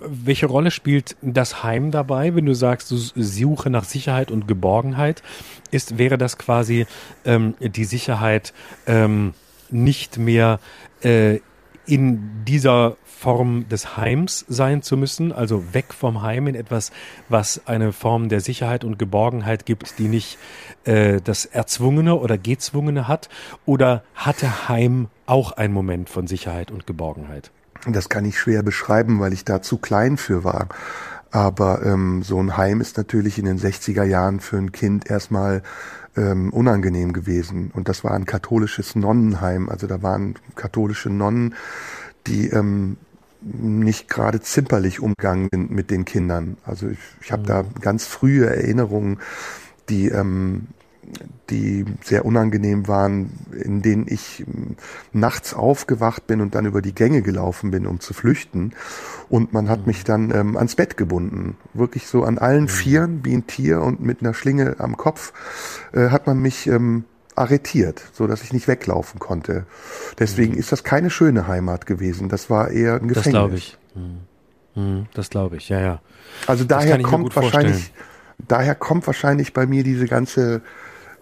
S2: welche Rolle spielt das Heim dabei, wenn du sagst, du suche nach Sicherheit und Geborgenheit? Ist, wäre das quasi ähm, die Sicherheit ähm, nicht mehr äh, in dieser Form des Heims sein zu müssen, also weg vom Heim in etwas, was eine Form der Sicherheit und Geborgenheit gibt, die nicht äh, das Erzwungene oder Gezwungene hat? Oder hatte Heim auch einen Moment von Sicherheit und Geborgenheit?
S3: Das kann ich schwer beschreiben, weil ich da zu klein für war. Aber ähm, so ein Heim ist natürlich in den 60er Jahren für ein Kind erstmal ähm, unangenehm gewesen. Und das war ein katholisches Nonnenheim. Also da waren katholische Nonnen, die ähm, nicht gerade zimperlich umgegangen sind mit den Kindern. Also ich, ich habe mhm. da ganz frühe Erinnerungen, die ähm, die sehr unangenehm waren, in denen ich hm, nachts aufgewacht bin und dann über die Gänge gelaufen bin, um zu flüchten. Und man hat mhm. mich dann ähm, ans Bett gebunden. Wirklich so an allen mhm. Vieren, wie ein Tier und mit einer Schlinge am Kopf, äh, hat man mich ähm, arretiert, so dass ich nicht weglaufen konnte. Deswegen mhm. ist das keine schöne Heimat gewesen. Das war eher ein Gefängnis. Das
S2: glaube ich. Mhm. Mhm. Das glaube ich, ja, ja.
S3: Also daher kommt wahrscheinlich, daher kommt wahrscheinlich bei mir diese ganze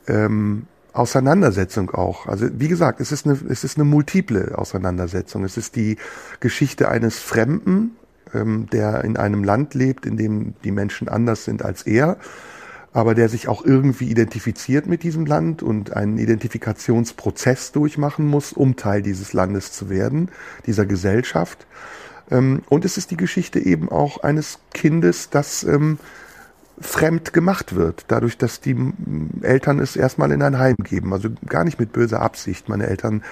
S3: ähm, Auseinandersetzung auch. Also wie gesagt, es ist eine, es ist eine multiple Auseinandersetzung. Es ist die Geschichte eines Fremden, ähm, der in einem Land lebt, in dem die Menschen anders sind als er, aber der sich auch irgendwie identifiziert mit diesem Land und einen Identifikationsprozess durchmachen muss, um Teil dieses Landes zu werden, dieser Gesellschaft. Ähm, und es ist die Geschichte eben auch eines Kindes, das ähm, fremd gemacht wird, dadurch, dass die Eltern es erstmal in ein Heim geben. Also gar nicht mit böser Absicht. Meine Eltern,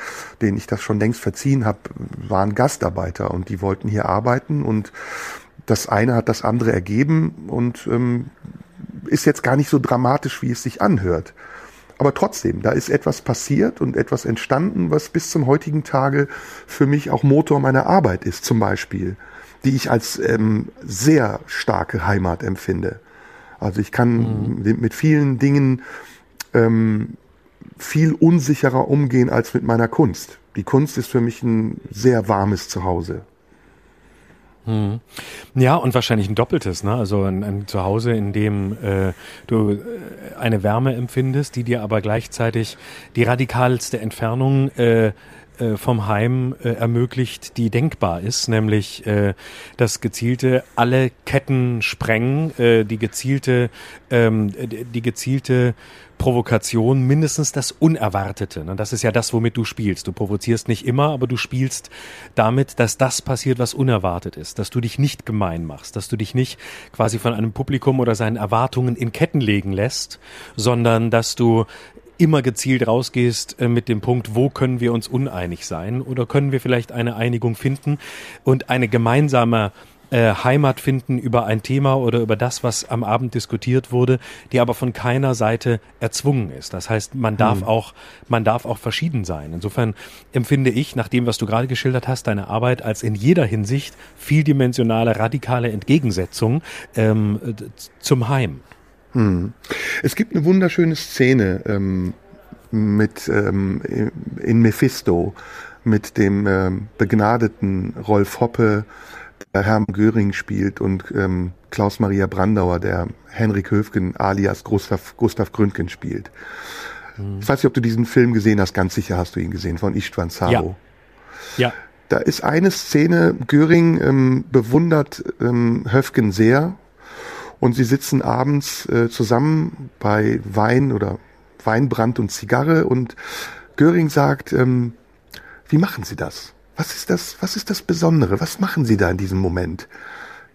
S3: denen ich das schon längst verziehen habe, waren Gastarbeiter und die wollten hier arbeiten und das eine hat das andere ergeben und ähm, ist jetzt gar nicht so dramatisch, wie es sich anhört. Aber trotzdem, da ist etwas passiert und etwas entstanden, was bis zum heutigen Tage für mich auch Motor meiner Arbeit ist, zum Beispiel, die ich als ähm, sehr starke Heimat empfinde. Also ich kann mhm. mit vielen Dingen ähm, viel unsicherer umgehen als mit meiner Kunst. Die Kunst ist für mich ein sehr warmes Zuhause.
S2: Hm. Ja, und wahrscheinlich ein doppeltes, ne? Also ein, ein Zuhause, in dem äh, du äh, eine Wärme empfindest, die dir aber gleichzeitig die radikalste Entfernung äh, äh, vom Heim äh, ermöglicht, die denkbar ist, nämlich äh, das gezielte alle Ketten sprengen, äh, die gezielte, ähm, die gezielte Provokation, mindestens das Unerwartete. Ne? Das ist ja das, womit du spielst. Du provozierst nicht immer, aber du spielst damit, dass das passiert, was unerwartet ist, dass du dich nicht gemein machst, dass du dich nicht quasi von einem Publikum oder seinen Erwartungen in Ketten legen lässt, sondern dass du immer gezielt rausgehst äh, mit dem Punkt, wo können wir uns uneinig sein oder können wir vielleicht eine Einigung finden und eine gemeinsame äh, Heimat finden über ein Thema oder über das, was am Abend diskutiert wurde, die aber von keiner Seite erzwungen ist. Das heißt, man darf hm. auch, man darf auch verschieden sein. Insofern empfinde ich, nach dem, was du gerade geschildert hast, deine Arbeit als in jeder Hinsicht vieldimensionale, radikale Entgegensetzung ähm, zum Heim.
S3: Hm. Es gibt eine wunderschöne Szene ähm, mit ähm, in Mephisto mit dem ähm, begnadeten Rolf Hoppe, der Hermann Göring spielt und ähm, Klaus Maria Brandauer, der Henrik Höfgen alias Gustav, Gustav Gründgen spielt. Hm. Ich weiß nicht, ob du diesen Film gesehen hast, ganz sicher hast du ihn gesehen, von Istvan Sabo.
S2: Ja. ja.
S3: Da ist eine Szene, Göring ähm, bewundert ähm, Höfgen sehr und sie sitzen abends äh, zusammen bei Wein oder Weinbrand und Zigarre und Göring sagt, ähm, wie machen Sie das? Was ist das, was ist das Besondere? Was machen Sie da in diesem Moment?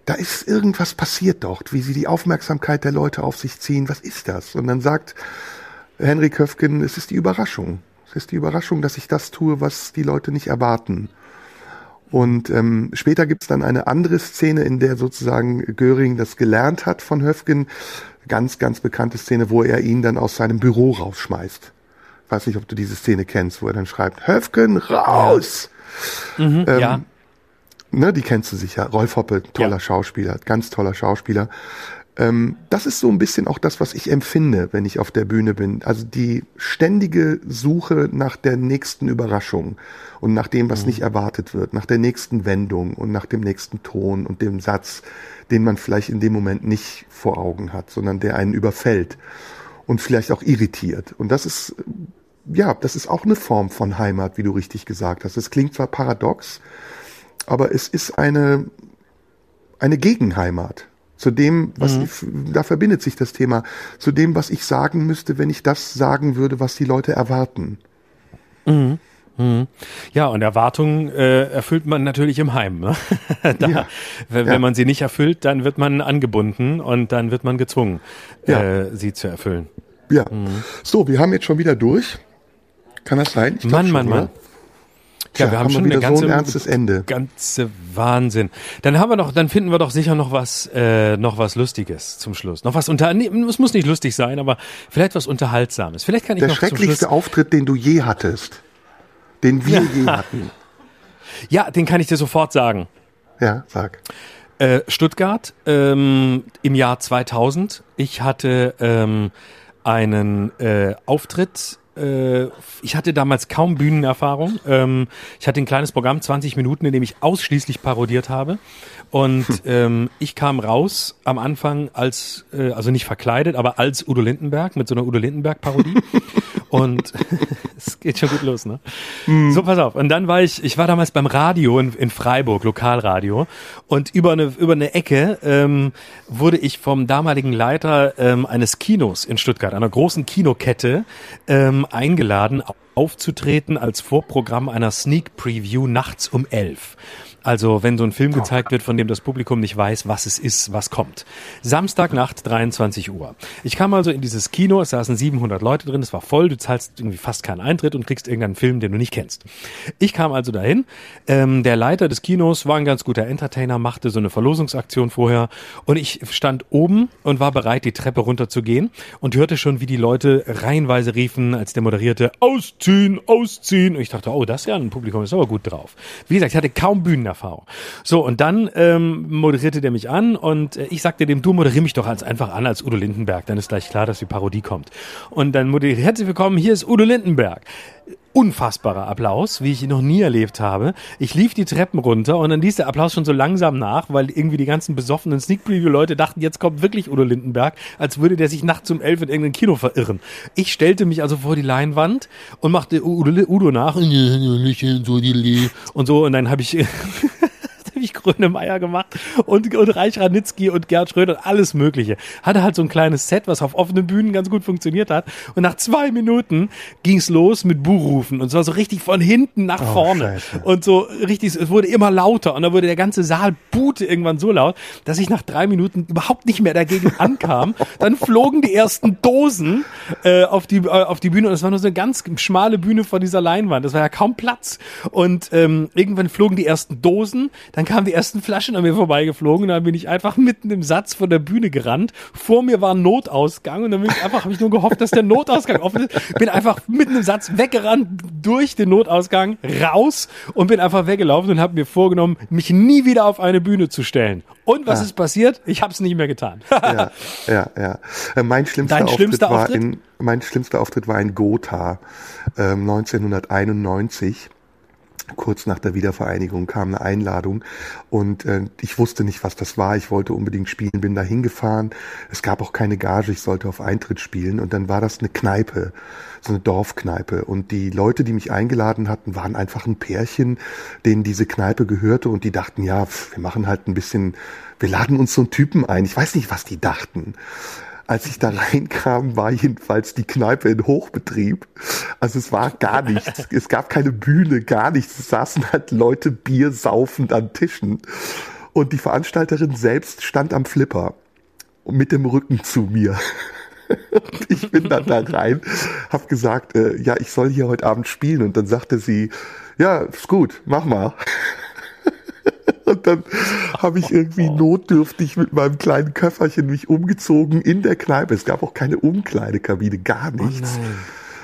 S3: Da ist irgendwas passiert dort, wie Sie die Aufmerksamkeit der Leute auf sich ziehen. Was ist das? Und dann sagt Henry Köfgen, es ist die Überraschung. Es ist die Überraschung, dass ich das tue, was die Leute nicht erwarten. Und ähm, später gibt's dann eine andere Szene, in der sozusagen Göring das gelernt hat von Höfgen. Ganz, ganz bekannte Szene, wo er ihn dann aus seinem Büro rausschmeißt. Ich weiß nicht, ob du diese Szene kennst, wo er dann schreibt, Höfgen, raus!
S2: Ja. Mhm, ähm, ja.
S3: Ne, die kennst du sicher. Rolf Hoppe, toller ja. Schauspieler, ganz toller Schauspieler. Ähm, das ist so ein bisschen auch das, was ich empfinde, wenn ich auf der Bühne bin. Also die ständige Suche nach der nächsten Überraschung und nach dem, was mhm. nicht erwartet wird, nach der nächsten Wendung und nach dem nächsten Ton und dem Satz, den man vielleicht in dem Moment nicht vor Augen hat, sondern der einen überfällt und vielleicht auch irritiert. Und das ist, ja, das ist auch eine Form von Heimat, wie du richtig gesagt hast. Es klingt zwar paradox, aber es ist eine, eine Gegenheimat zu dem, was mhm. ich, da verbindet sich das Thema, zu dem, was ich sagen müsste, wenn ich das sagen würde, was die Leute erwarten.
S2: Mhm. Mhm. Ja, und Erwartungen äh, erfüllt man natürlich im Heim. Ne? da, ja. Wenn, ja. man sie nicht erfüllt, dann wird man angebunden und dann wird man gezwungen, ja. äh, sie zu erfüllen.
S3: Ja. Mhm. So, wir haben jetzt schon wieder durch. Kann das sein?
S2: Ich Mann, Mann, Mann.
S3: Ja, ja, wir haben, haben schon wir eine ganze, so ein ernstes Ende.
S2: Ganze Wahnsinn. Dann haben wir doch, dann finden wir doch sicher noch was, äh, noch was Lustiges zum Schluss. Noch was unter, nee, es muss nicht lustig sein, aber vielleicht was Unterhaltsames. Vielleicht kann ich
S3: Der
S2: noch
S3: schrecklichste Auftritt, den du je hattest. Den wir je hatten.
S2: Ja, den kann ich dir sofort sagen.
S3: Ja, sag.
S2: Äh, Stuttgart ähm, im Jahr 2000. Ich hatte ähm, einen äh, Auftritt äh, ich hatte damals kaum Bühnenerfahrung. Ähm, ich hatte ein kleines Programm, 20 Minuten, in dem ich ausschließlich parodiert habe. Und hm. ähm, ich kam raus am Anfang als, äh, also nicht verkleidet, aber als Udo Lindenberg mit so einer Udo Lindenberg-Parodie. und es geht schon gut los, ne? Mhm. So, pass auf. Und dann war ich, ich war damals beim Radio in, in Freiburg, Lokalradio. Und über eine, über eine Ecke ähm, wurde ich vom damaligen Leiter ähm, eines Kinos in Stuttgart, einer großen Kinokette, ähm, eingeladen, aufzutreten als Vorprogramm einer Sneak Preview nachts um elf. Also wenn so ein Film gezeigt wird, von dem das Publikum nicht weiß, was es ist, was kommt. Samstagnacht, 23 Uhr. Ich kam also in dieses Kino, es saßen 700 Leute drin, es war voll, du zahlst irgendwie fast keinen Eintritt und kriegst irgendeinen Film, den du nicht kennst. Ich kam also dahin, ähm, der Leiter des Kinos war ein ganz guter Entertainer, machte so eine Verlosungsaktion vorher und ich stand oben und war bereit, die Treppe runterzugehen und hörte schon, wie die Leute reihenweise riefen, als der moderierte, ausziehen, ausziehen. Und ich dachte, oh, das ist ja ein Publikum, ist aber gut drauf. Wie gesagt, ich hatte kaum Bühnenerfahrung. So, und dann ähm, moderierte der mich an und äh, ich sagte dem, du moderier mich doch als einfach an als Udo Lindenberg, dann ist gleich klar, dass die Parodie kommt. Und dann moderierte, herzlich willkommen, hier ist Udo Lindenberg unfassbarer Applaus, wie ich ihn noch nie erlebt habe. Ich lief die Treppen runter und dann ließ der Applaus schon so langsam nach, weil irgendwie die ganzen besoffenen Sneak Preview Leute dachten, jetzt kommt wirklich Udo Lindenberg, als würde der sich nachts um elf in irgendein Kino verirren. Ich stellte mich also vor die Leinwand und machte Udo, Udo nach und so und dann habe ich ich Grönemeyer gemacht und, und Reich Ranitzky und Gerd Schröder und alles Mögliche. Hatte halt so ein kleines Set, was auf offenen Bühnen ganz gut funktioniert hat. Und nach zwei Minuten ging's los mit Buhrufen. Und zwar so richtig von hinten nach oh, vorne. Scheiße. Und so richtig, es wurde immer lauter. Und dann wurde der ganze Saal buhte irgendwann so laut, dass ich nach drei Minuten überhaupt nicht mehr dagegen ankam. Dann flogen die ersten Dosen äh, auf, die, äh, auf die Bühne. Und es war nur so eine ganz schmale Bühne vor dieser Leinwand. Das war ja kaum Platz. Und ähm, irgendwann flogen die ersten Dosen. Dann kamen die ersten Flaschen an mir vorbeigeflogen und dann bin ich einfach mitten im Satz von der Bühne gerannt. Vor mir war ein Notausgang und dann bin ich einfach, habe ich nur gehofft, dass der Notausgang offen ist. Bin einfach mitten im Satz weggerannt durch den Notausgang raus und bin einfach weggelaufen und habe mir vorgenommen, mich nie wieder auf eine Bühne zu stellen. Und was ah. ist passiert? Ich habe es nicht mehr getan.
S3: ja, ja, ja. Äh, mein schlimmster, Dein Auftritt, schlimmster war Auftritt? in mein schlimmster Auftritt war in Gotha äh, 1991 kurz nach der Wiedervereinigung kam eine Einladung und äh, ich wusste nicht, was das war. Ich wollte unbedingt spielen, bin da hingefahren. Es gab auch keine Gage, ich sollte auf Eintritt spielen und dann war das eine Kneipe, so eine Dorfkneipe und die Leute, die mich eingeladen hatten, waren einfach ein Pärchen, denen diese Kneipe gehörte und die dachten, ja, wir machen halt ein bisschen, wir laden uns so einen Typen ein. Ich weiß nicht, was die dachten als ich da reinkam, war jedenfalls die Kneipe in Hochbetrieb. Also es war gar nichts. Es gab keine Bühne, gar nichts. Es saßen halt Leute Bier saufend an Tischen. Und die Veranstalterin selbst stand am Flipper mit dem Rücken zu mir. Und ich bin dann da rein, hab gesagt, äh, ja, ich soll hier heute Abend spielen. Und dann sagte sie, ja, ist gut, mach mal. Und dann habe ich irgendwie notdürftig mit meinem kleinen Köfferchen mich umgezogen in der Kneipe. Es gab auch keine Umkleidekabine, gar oh nichts.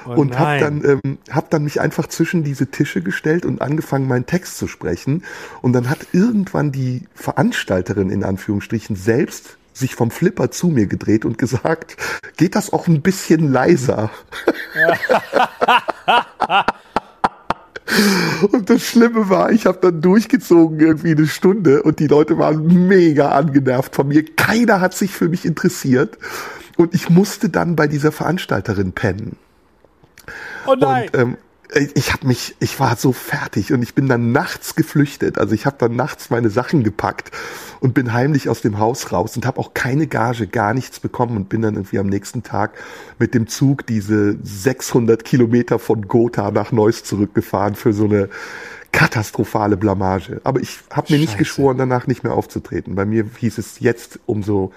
S3: Oh oh und habe dann ähm, hab dann mich einfach zwischen diese Tische gestellt und angefangen meinen Text zu sprechen und dann hat irgendwann die Veranstalterin in Anführungsstrichen selbst sich vom Flipper zu mir gedreht und gesagt, geht das auch ein bisschen leiser? Und das Schlimme war, ich habe dann durchgezogen irgendwie eine Stunde und die Leute waren mega angenervt von mir. Keiner hat sich für mich interessiert. Und ich musste dann bei dieser Veranstalterin pennen.
S2: Oh nein.
S3: Und, ähm, ich habe mich, ich war so fertig und ich bin dann nachts geflüchtet. Also ich habe dann nachts meine Sachen gepackt und bin heimlich aus dem Haus raus und habe auch keine Gage, gar nichts bekommen und bin dann irgendwie am nächsten Tag mit dem Zug diese 600 Kilometer von Gotha nach Neuss zurückgefahren für so eine katastrophale Blamage. Aber ich habe mir nicht geschworen, danach nicht mehr aufzutreten. Bei mir hieß es jetzt umso,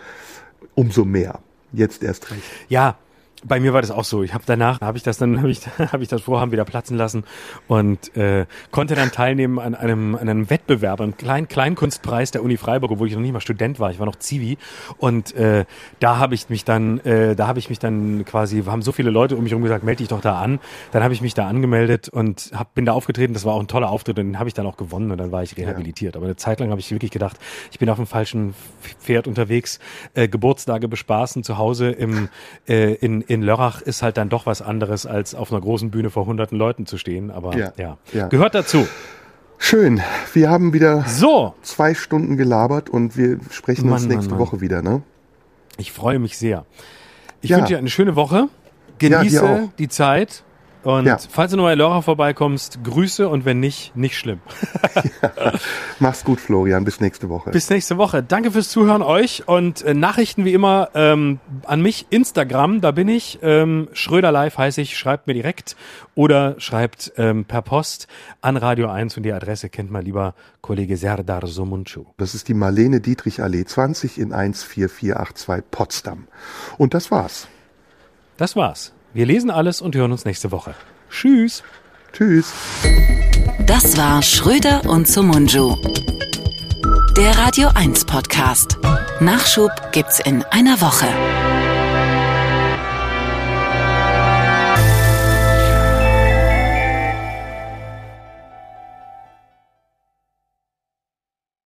S3: umso mehr. Jetzt erst recht.
S2: Ja, bei mir war das auch so. Ich habe danach habe ich das dann habe ich habe ich das Vorhaben wieder platzen lassen und äh, konnte dann teilnehmen an einem an einem Wettbewerb, einem kleinen Kleinkunstpreis der Uni Freiburg, wo ich noch nicht mal Student war. Ich war noch Zivi und äh, da habe ich mich dann äh, da habe ich mich dann quasi haben so viele Leute um mich herum gesagt, melde dich doch da an. Dann habe ich mich da angemeldet und hab, bin da aufgetreten. Das war auch ein toller Auftritt und den habe ich dann auch gewonnen und dann war ich rehabilitiert. Ja. Aber eine Zeit lang habe ich wirklich gedacht, ich bin auf dem falschen Pferd unterwegs, äh, Geburtstage bespaßen zu Hause im äh, in in Lörrach ist halt dann doch was anderes, als auf einer großen Bühne vor hunderten Leuten zu stehen. Aber ja, ja. ja. gehört dazu.
S3: Schön. Wir haben wieder so. zwei Stunden gelabert und wir sprechen Mann, uns nächste Mann, Mann. Woche wieder, ne?
S2: Ich freue mich sehr. Ich ja. wünsche dir eine schöne Woche. Genieße die Zeit. Und
S3: Ja.
S2: falls du noch mal in Lörrach vorbeikommst, Grüße und wenn nicht, nicht schlimm.
S3: Mach's gut, Florian. Bis nächste Woche.
S2: Bis nächste Woche. Danke fürs Zuhören euch und äh, Nachrichten wie immer ähm, an mich Instagram, da bin ich. Ähm, Schröder Live heiße ich, schreibt mir direkt oder schreibt ähm, per Post an Radio 1 und die Adresse kennt mal lieber Kollege Serdar Somuncu.
S3: Das ist die Marlene Dietrich Allee 20 in 14482 Potsdam. Und das war's.
S2: Das war's. Wir lesen alles und hören uns nächste Woche. Tschüss.
S3: Tschüss.
S1: Das war Schröder und Sumunju. Der Radio 1 Podcast. Nachschub gibt's in einer Woche.